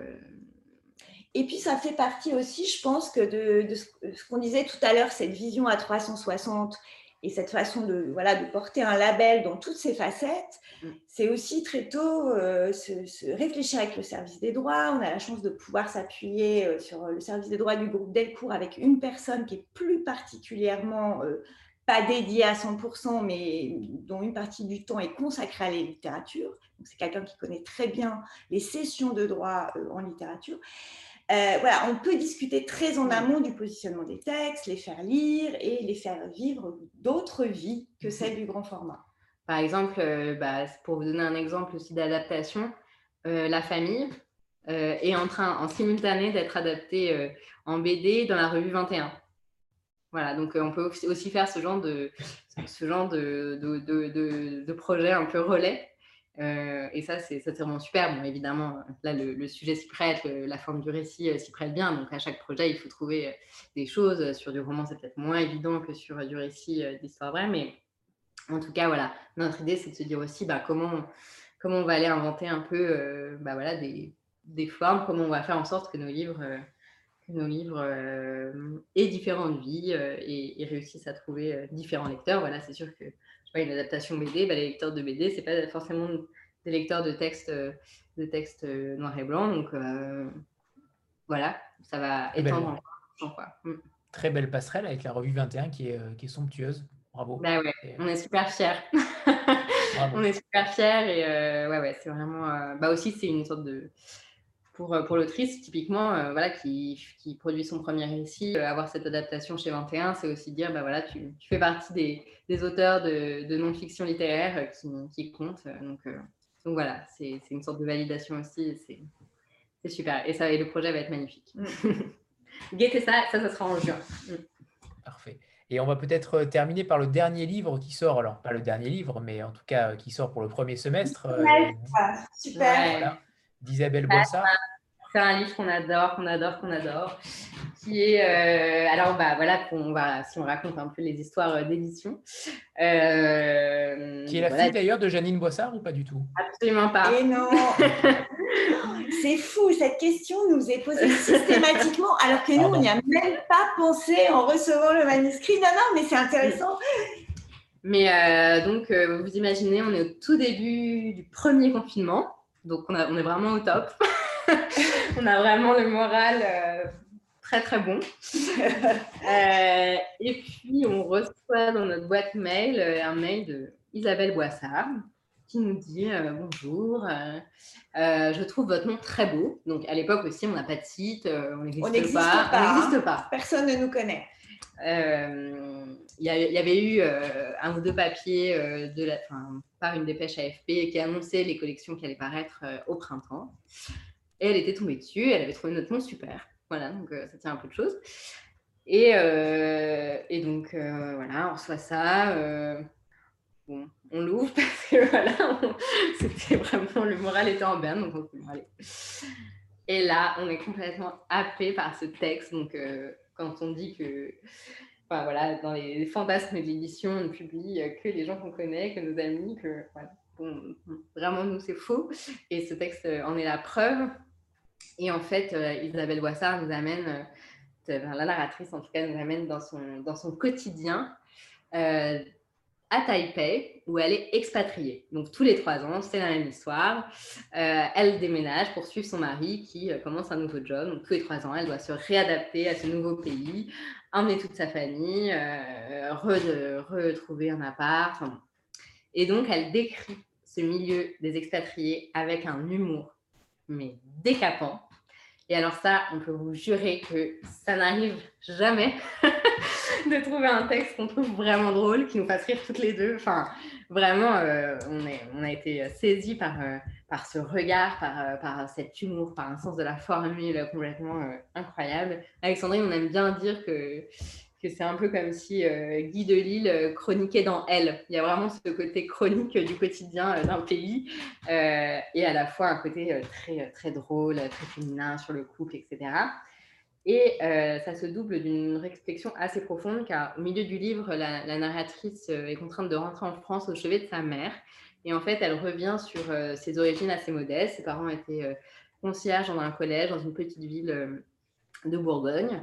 B: Et puis, ça fait partie aussi, je pense, que de, de ce, qu'on disait tout à l'heure, cette vision à 360 et cette façon de, voilà, de porter un label dans toutes ses facettes,
C: Mm.
B: c'est aussi très tôt euh, se, se réfléchir avec le service des droits. On a la chance de pouvoir s'appuyer euh, sur le service des droits du groupe Delcourt avec une personne qui est plus particulièrement euh, pas dédiée à 100%, mais dont une partie du temps est consacrée à la littérature. C'est quelqu'un qui connaît très bien les sessions de droit euh, en littérature. Euh, voilà, on peut discuter très en amont du positionnement des textes, les faire lire et les faire vivre d'autres vies que celles du grand format.
C: Par exemple, euh, bah, pour vous donner un exemple aussi d'adaptation, euh, La famille est en train, en simultané, d'être adaptée en BD dans la revue 21. Voilà, donc on peut aussi- faire ce genre de, ce genre de, de- de projet un peu relais. Euh, et ça, c'est vraiment super. Bon, évidemment, là, le, sujet s'y prête, la forme du récit euh, s'y prête bien. Donc, à chaque projet, il faut trouver euh, des choses. Sur du roman, c'est peut-être moins évident que sur du récit d'histoire vraie. Mais en tout cas, voilà, notre idée, c'est de se dire aussi bah, comment, comment on va aller inventer un peu bah, voilà, des, formes, comment on va faire en sorte que nos livres, nos livres aient différentes vies et, et réussissent à trouver différents lecteurs. Voilà, c'est sûr que je sais pas, une adaptation BD, bah, les lecteurs de BD, c'est pas forcément des lecteurs de textes euh, de textes euh, noir et blanc. Donc euh, voilà, ça va étendre encore le champ. Mm.
A: Très belle passerelle avec la revue 21 qui est, qui est somptueuse. Bravo.
C: Bah ouais,
A: Et,
C: on est super fiers. On est super fiers et ouais, ouais, c'est vraiment. bah aussi, c'est une sorte de. Pour, euh, pour l'autrice, typiquement, euh, voilà, qui, qui produit son premier récit, euh, avoir cette adaptation chez 21, c'est aussi dire, bah voilà, tu, tu fais partie des, des auteurs de, de non-fiction littéraire qui, qui comptent. donc, euh, donc voilà, c'est une sorte de validation aussi. C'est c'est super. Et, ça, et le projet va être magnifique. Guettez ça, ça, ça sera en juin. Mm.
A: Parfait. Et on va peut-être terminer par le dernier livre qui sort, alors pas le dernier livre, mais en tout cas qui sort pour le premier semestre,
B: Ouais. Super.
C: Ouais.
A: voilà, d'Isabelle Boissard.
C: C'est un livre qu'on adore, qu'on adore, qu'on adore, qui est euh, alors bah voilà va si on raconte un peu les histoires euh, d'édition. euh,
A: Qui est la
C: voilà,
A: fille d'ailleurs de Janine Boissard ou pas du tout?
C: Absolument pas.
B: Et non C'est fou, cette question nous est posée systématiquement, alors que nous,
A: Pardon.
B: on n'y a même pas pensé en recevant le manuscrit. Non, non, mais c'est intéressant.
C: Mais euh, donc euh, vous imaginez, on est au tout début du premier confinement, donc on, a- on est vraiment au top. on a vraiment le moral euh, très très bon. Euh, et puis on reçoit dans notre boîte mail euh, un mail de Isabelle Boissard qui nous dit euh, bonjour, je trouve votre nom très beau. Donc à l'époque aussi, on n'a pas de site, on n'existe pas,
B: pas,
C: on
B: hein.
C: n'existe pas.
B: Personne ne nous connaît.
C: Il y, y avait eu un ou deux papiers de la, enfin, par une dépêche AFP qui annonçait les collections qui allaient paraître euh, au printemps. Et elle était tombée dessus, elle avait trouvé notre nom super. Voilà, donc euh, ça tient un peu de choses. Et, euh, et donc voilà, on reçoit ça. bon, on l'ouvre parce que voilà, c'était vraiment le moral était en berne, donc on bon, allez. Et là, on est complètement happé par ce texte. Donc, quand on dit que, enfin, voilà, dans les fantasmes de l'édition, on ne publie euh, que les gens qu'on connaît, que nos amis, que bon, vraiment, nous, c'est faux. Et ce texte euh, en est la preuve. Et en fait, euh, Isabelle Boissard nous amène, la narratrice en tout cas, nous amène dans son, dans son quotidien. à Taipei, où elle est expatriée. Donc tous les trois ans, c'est la même histoire. Elle déménage pour suivre son mari qui commence un nouveau job. Donc tous les trois ans, elle doit se réadapter à ce nouveau pays, emmener toute sa famille, euh, re- retrouver un appart. Et donc elle décrit ce milieu des expatriés avec un humour, mais décapant. Et alors ça, on peut vous jurer que ça n'arrive jamais de trouver un texte qu'on trouve vraiment drôle, qui nous fasse rire toutes les deux. Enfin, vraiment, euh, on a été saisis par, euh, par ce regard, par, euh, par cet humour, par un sens de la formule complètement euh, incroyable. Alexandrine, on aime bien dire que, que c'est un peu comme si Guy de Lille chroniquait dans Elle. Il y a vraiment ce côté chronique du quotidien d'un pays et à la fois un côté très, très drôle, très féminin sur le couple, etc. Et ça se double d'une réflexion assez profonde car au milieu du livre, la, narratrice est contrainte de rentrer en France au chevet de sa mère. Et en fait, elle revient sur ses origines assez modestes. Ses parents étaient concierges dans un collège dans une petite ville de Bourgogne.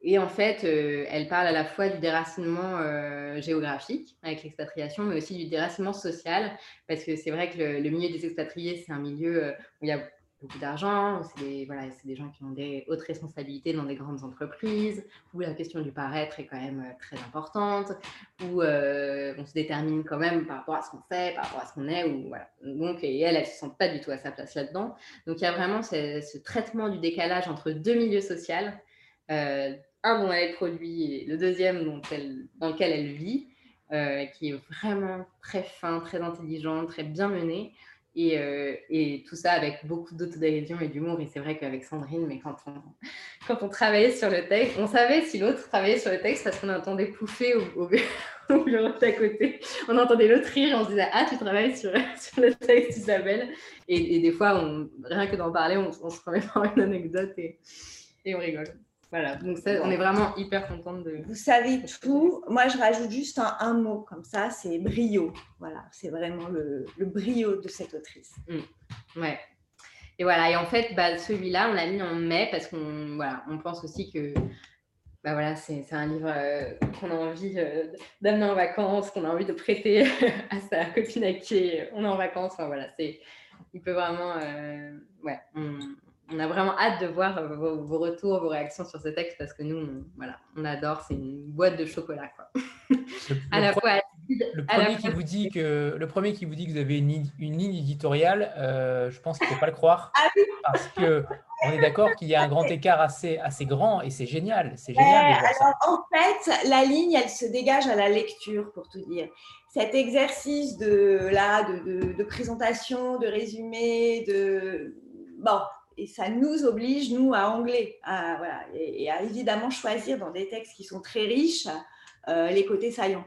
C: Et en fait, euh, elle parle à la fois du déracinement euh, géographique avec l'expatriation, mais aussi du déracinement social, parce que c'est vrai que le, milieu des expatriés, c'est un milieu euh, où il y a beaucoup d'argent, c'est des, voilà, des gens qui ont des hautes responsabilités dans des grandes entreprises, où la question du paraître est quand même très importante, où on se détermine quand même par rapport à ce qu'on fait, par rapport à ce qu'on est, ou, voilà. Donc, et elle, elle ne se sent pas du tout à sa place là-dedans. Donc, il y a vraiment ce, traitement du décalage entre deux milieux sociaux un dont elle est produit et le deuxième dans lequel elle vit, euh, qui est vraiment très fin, très intelligent, très bien mené. Et, euh, et tout ça avec beaucoup d'autodérision et d'humour. Et c'est vrai qu'avec Sandrine, mais quand on, quand on travaillait sur le texte, on savait si l'autre travaillait sur le texte parce qu'on entendait pouffer au, au, bureau d'à côté. On entendait l'autre rire et on se disait Ah, tu travailles sur, sur le texte, Isabelle. Et, des fois, on, rien que d'en parler, on, se remet par une anecdote et on rigole. Voilà, donc on est vraiment hyper contente de.
B: Vous savez tout. Moi, je rajoute juste un, mot comme ça, c'est brio. Voilà, c'est vraiment le, brio de cette autrice.
C: Mmh. Ouais. Et voilà, et en fait, bah, celui-là, on l'a mis en mai parce qu'on voilà, on pense aussi que bah voilà, c'est un livre euh, qu'on a envie euh, d'amener en vacances, qu'on a envie de prêter à sa copine à qui on est en vacances. Enfin, voilà, c'est, il peut vraiment, euh, ouais, on a vraiment hâte de voir euh, vos, retours, vos réactions sur ce texte parce que nous, on, voilà, on adore. C'est une boîte de chocolat. Quoi.
A: Le, à la fois, le premier qui vous dit que le premier qui vous dit que vous avez une, une ligne éditoriale, euh, je pense qu'il ne faut pas le croire
B: ah
A: parce que on est d'accord qu'il y a un grand écart assez, assez grand et c'est génial. C'est génial.
B: alors, en fait, la ligne, elle se dégage à la lecture, pour tout dire. Cet exercice de là, de, de, de présentation, de résumé, de bon, et ça nous oblige, nous, à angler, à, voilà, et, à évidemment choisir dans des textes qui sont très riches euh, les côtés saillants.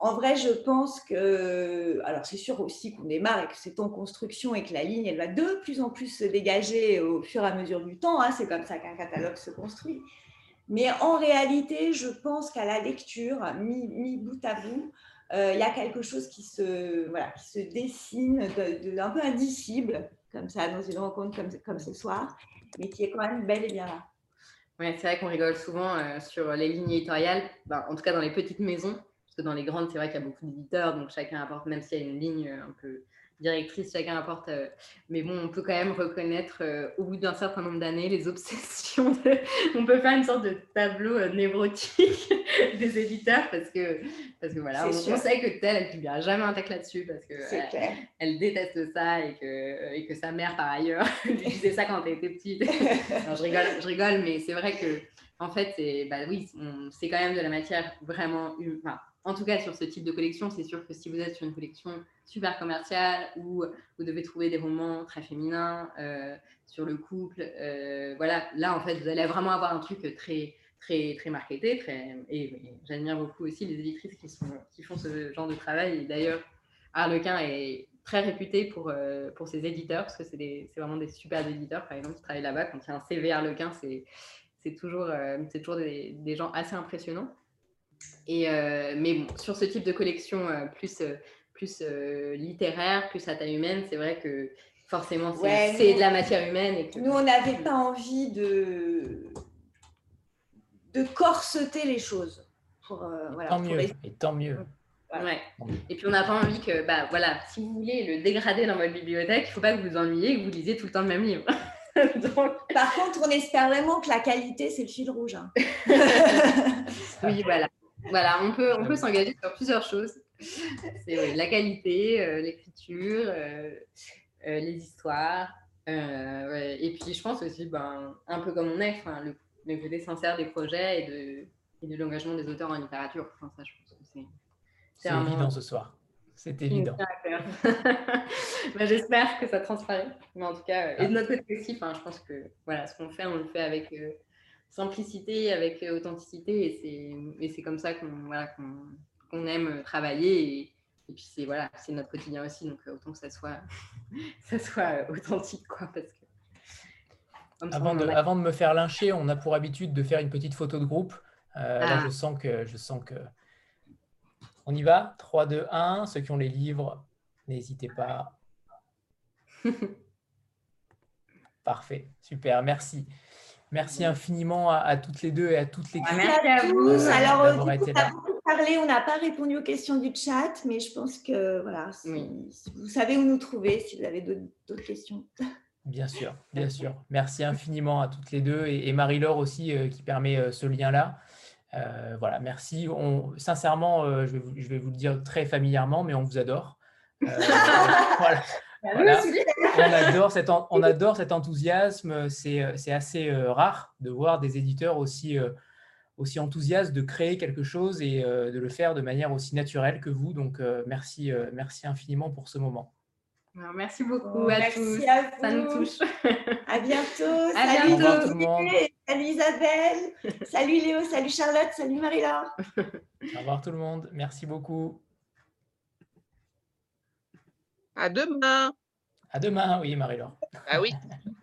B: En vrai, je pense que, alors c'est sûr aussi qu'on démarre et que c'est en construction et que la ligne, elle va de plus en plus se dégager au fur et à mesure du temps. Hein, c'est comme ça qu'un catalogue se construit. Mais en réalité, je pense qu'à la lecture, mis, bout à bout, euh, il y a quelque chose qui se, voilà, qui se dessine d'un peu indicible comme ça, dans une rencontre comme, comme ce soir, mais qui est quand même belle et bien là.
C: Oui, c'est vrai qu'on rigole souvent euh, sur les lignes éditoriales, ben, en tout cas dans les petites maisons, parce que dans les grandes, c'est vrai qu'il y a beaucoup d'éditeurs, donc chacun apporte, même s'il y a une ligne un peu directrice, chacun apporte. Euh, mais bon, on peut quand même reconnaître euh, au bout d'un certain nombre d'années les obsessions. on peut faire une sorte de tableau euh, névrotique des éditeurs parce que, parce que voilà, on, sait que telle, elle ne publiera jamais un texte là-dessus parce que elle, déteste ça et que, et que sa mère, par ailleurs, lui disait ça quand elle était petite. je rigole, je rigole, mais c'est vrai que. En fait, c'est bah oui, c'est quand même de la matière vraiment, enfin, en tout cas sur ce type de collection, c'est sûr que si vous êtes sur une collection super commerciale où vous devez trouver des romans très féminins euh, sur le couple, euh, voilà, là en fait vous allez vraiment avoir un truc très très très marketé, et, j'admire beaucoup aussi les éditrices qui font ce genre de travail. Et d'ailleurs, Harlequin est très réputé pour euh, pour ses éditeurs parce que c'est vraiment des super éditeurs par exemple qui travaillent là-bas. Quand il y a un CV Harlequin, c'est c'est toujours c'est toujours des gens assez impressionnants. Et, euh, mais bon, sur ce type de collection euh, plus, euh, plus littéraire, plus à taille humaine, c'est vrai que forcément, c'est de la matière humaine. Et
B: Nous, on n'avait pas envie de, de corseter les choses.
A: Pour, voilà, tant mieux, et tant mieux.
C: Ouais. Et puis on n'a pas envie que, bah voilà, si vous voulez le dégrader dans votre bibliothèque, il ne faut pas que vous vous ennuyiez et que vous lisiez tout le temps le même livre.
B: Par contre, on espère vraiment que la qualité, c'est le fil rouge. Hein.
C: oui, voilà. Voilà, on peut, on peut s'engager sur plusieurs choses. C'est la qualité, euh, l'écriture, euh, euh, les histoires. et puis, je pense aussi, ben, un peu comme on est, le, le côté sincère des projets et de, de l'engagement des auteurs en littérature. ça, je pense que
A: c'est c'est évident ce soir. C'est évident.
C: Ben, j'espère que ça transparaît. Mais en tout cas, et de notre côté aussi, je pense que voilà, ce qu'on fait, on le fait avec simplicité avec authenticité. Et c'est comme ça qu'on voilà, qu'on aime travailler. Et, et puis c'est voilà, c'est notre quotidien aussi, donc autant que ça soit, ça soit authentique, quoi, parce que
A: avant de, avant de, me faire lyncher, on a pour habitude de faire une petite photo de groupe. Euh, Là, ah. je sens que je sens que on y va. 3, 2, 1. Ceux qui ont les livres, n'hésitez pas. Parfait, super, merci. Merci infiniment à, toutes les deux et à toutes les
B: Merci à vous. Alors, du coup, on a beaucoup parlé, on n'a pas répondu aux questions du chat, mais je pense que voilà, vous savez où nous trouver si vous avez d'autres questions.
A: Bien sûr, bien sûr. Merci infiniment à toutes les deux et, Marie-Laure aussi euh, qui permet euh, ce lien-là. Euh, voilà, merci. On, sincèrement, je, vais vous, je, vais vous, le dire très familièrement, mais on vous adore. voilà. On, adore cet, on adore cet enthousiasme. C'est assez rare de voir des éditeurs aussi, aussi enthousiastes de créer quelque chose et de le faire de manière aussi naturelle que vous. Donc, merci, merci infiniment pour ce moment
C: merci beaucoup à tous. Ça nous touche.
B: À bientôt. salut Olivier, salut Isabelle. salut Léo. Salut Charlotte. Salut Marie-Laure.
A: Au revoir tout le monde. Merci beaucoup.
J: À demain.
A: À demain, oui, Marie-Laure.
J: Ah oui.